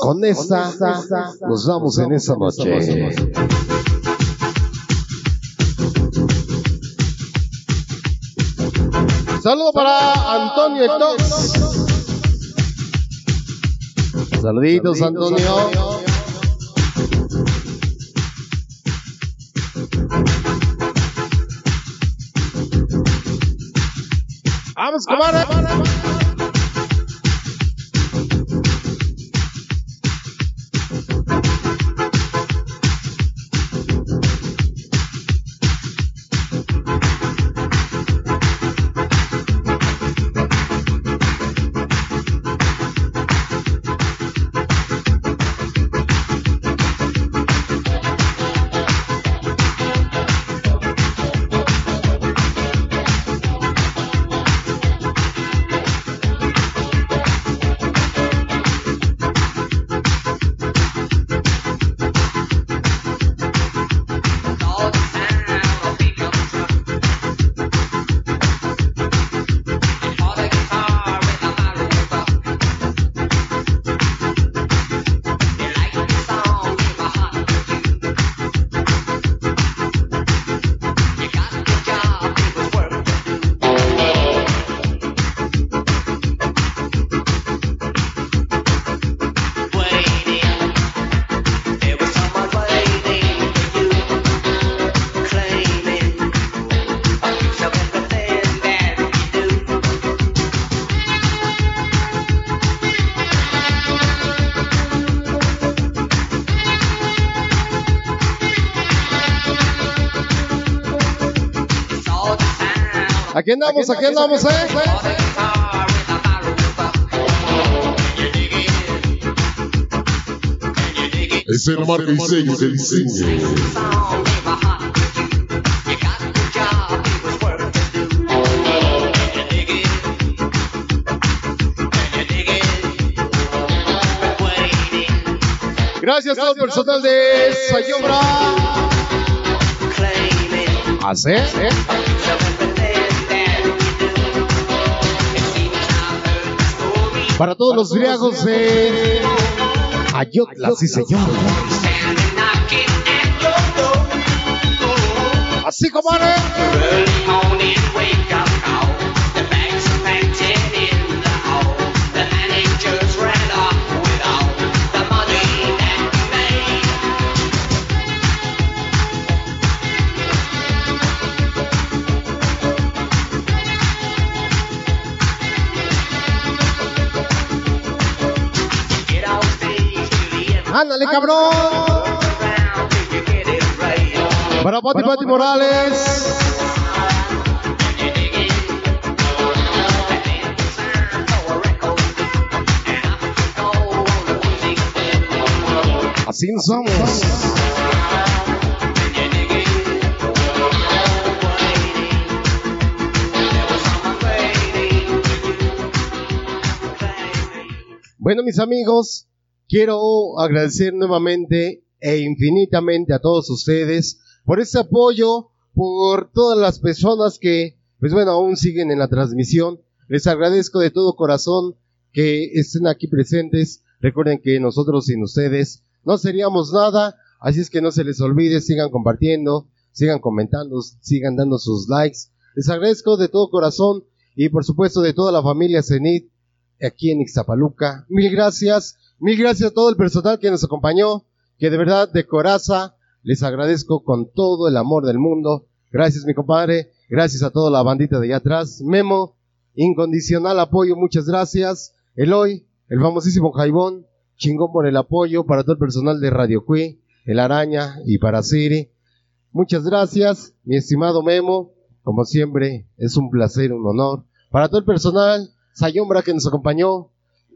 Speaker 2: con esta, nos vamos en esa noche. Saludo para Antonio Etox. Saluditos, Antonio. Vamos, comadre. Andamos, aquí andamos, eh.
Speaker 1: Es el marca y sello del diseño.
Speaker 2: Gracias a todo el personal de Sayobra. ¿Hace? Para todos los griegos de Ayotla, sí señor. Así como Ándale, cabrón. Para Pati Pati Morales. Así nos vamos. Bueno, mis amigos, quiero agradecer nuevamente e infinitamente a todos ustedes por ese apoyo, por todas las personas que, pues bueno, aún siguen en la transmisión. Les agradezco de todo corazón que estén aquí presentes. Recuerden que nosotros sin ustedes no seríamos nada, así es que no se les olvide, sigan compartiendo, sigan comentando, sigan dando sus likes. Les agradezco de todo corazón y por supuesto de toda la familia Zenit aquí en Ixtapaluca. Mil gracias, mil gracias a todo el personal que nos acompañó, que de verdad de coraza les agradezco con todo el amor del mundo. Gracias mi compadre, gracias a toda la bandita de allá atrás. Memo, incondicional apoyo, muchas gracias. Eloy, el famosísimo Jaibón, chingón por el apoyo para todo el personal de Radio Cui. el Araña y para Siri. Muchas gracias, mi estimado Memo. Como siempre, es un placer, un honor. Para todo el personal, Sayombra que nos acompañó,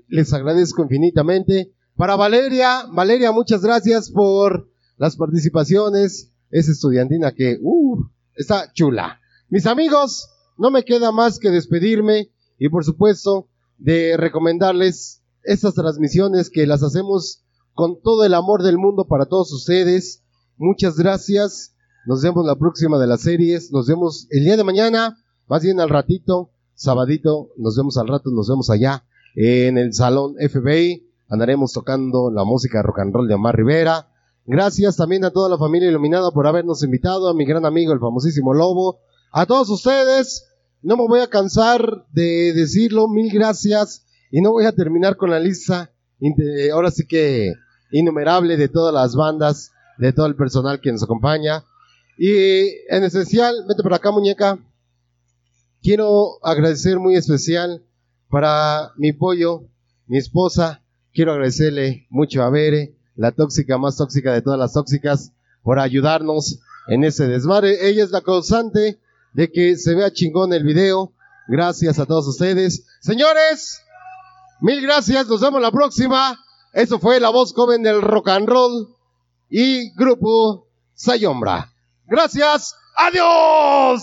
Speaker 2: les agradezco infinitamente. Para Valeria, Valeria, muchas gracias por las participaciones. Es estudiantina que, uh, está chula. Mis amigos, no me queda más que despedirme y por supuesto de recomendarles estas transmisiones que las hacemos con todo el amor del mundo para todos ustedes. Muchas gracias. Nos vemos la próxima de las series. Nos vemos el día de mañana, más bien al ratito, sabadito. Nos vemos al rato, nos vemos allá en el salón FBI. Andaremos tocando la música rock and roll de Omar Rivera. Gracias también a toda la familia iluminada por habernos invitado, a mi gran amigo el famosísimo Lobo, a todos ustedes. No me voy a cansar de decirlo, mil gracias. Y no voy a terminar con la lista, inte- ahora sí que innumerable de todas las bandas, de todo el personal que nos acompaña. Y en especial, vete por acá muñeca, quiero agradecer muy especial para mi pollo, mi esposa, quiero agradecerle mucho a Bere, la tóxica más tóxica de todas las tóxicas, por ayudarnos en ese desmadre. Ella es la causante de que se vea chingón el video. Gracias a todos ustedes. Señores, mil gracias. Nos vemos la próxima. Eso fue la voz joven del rock and roll y grupo Sayombra. Gracias. Adiós.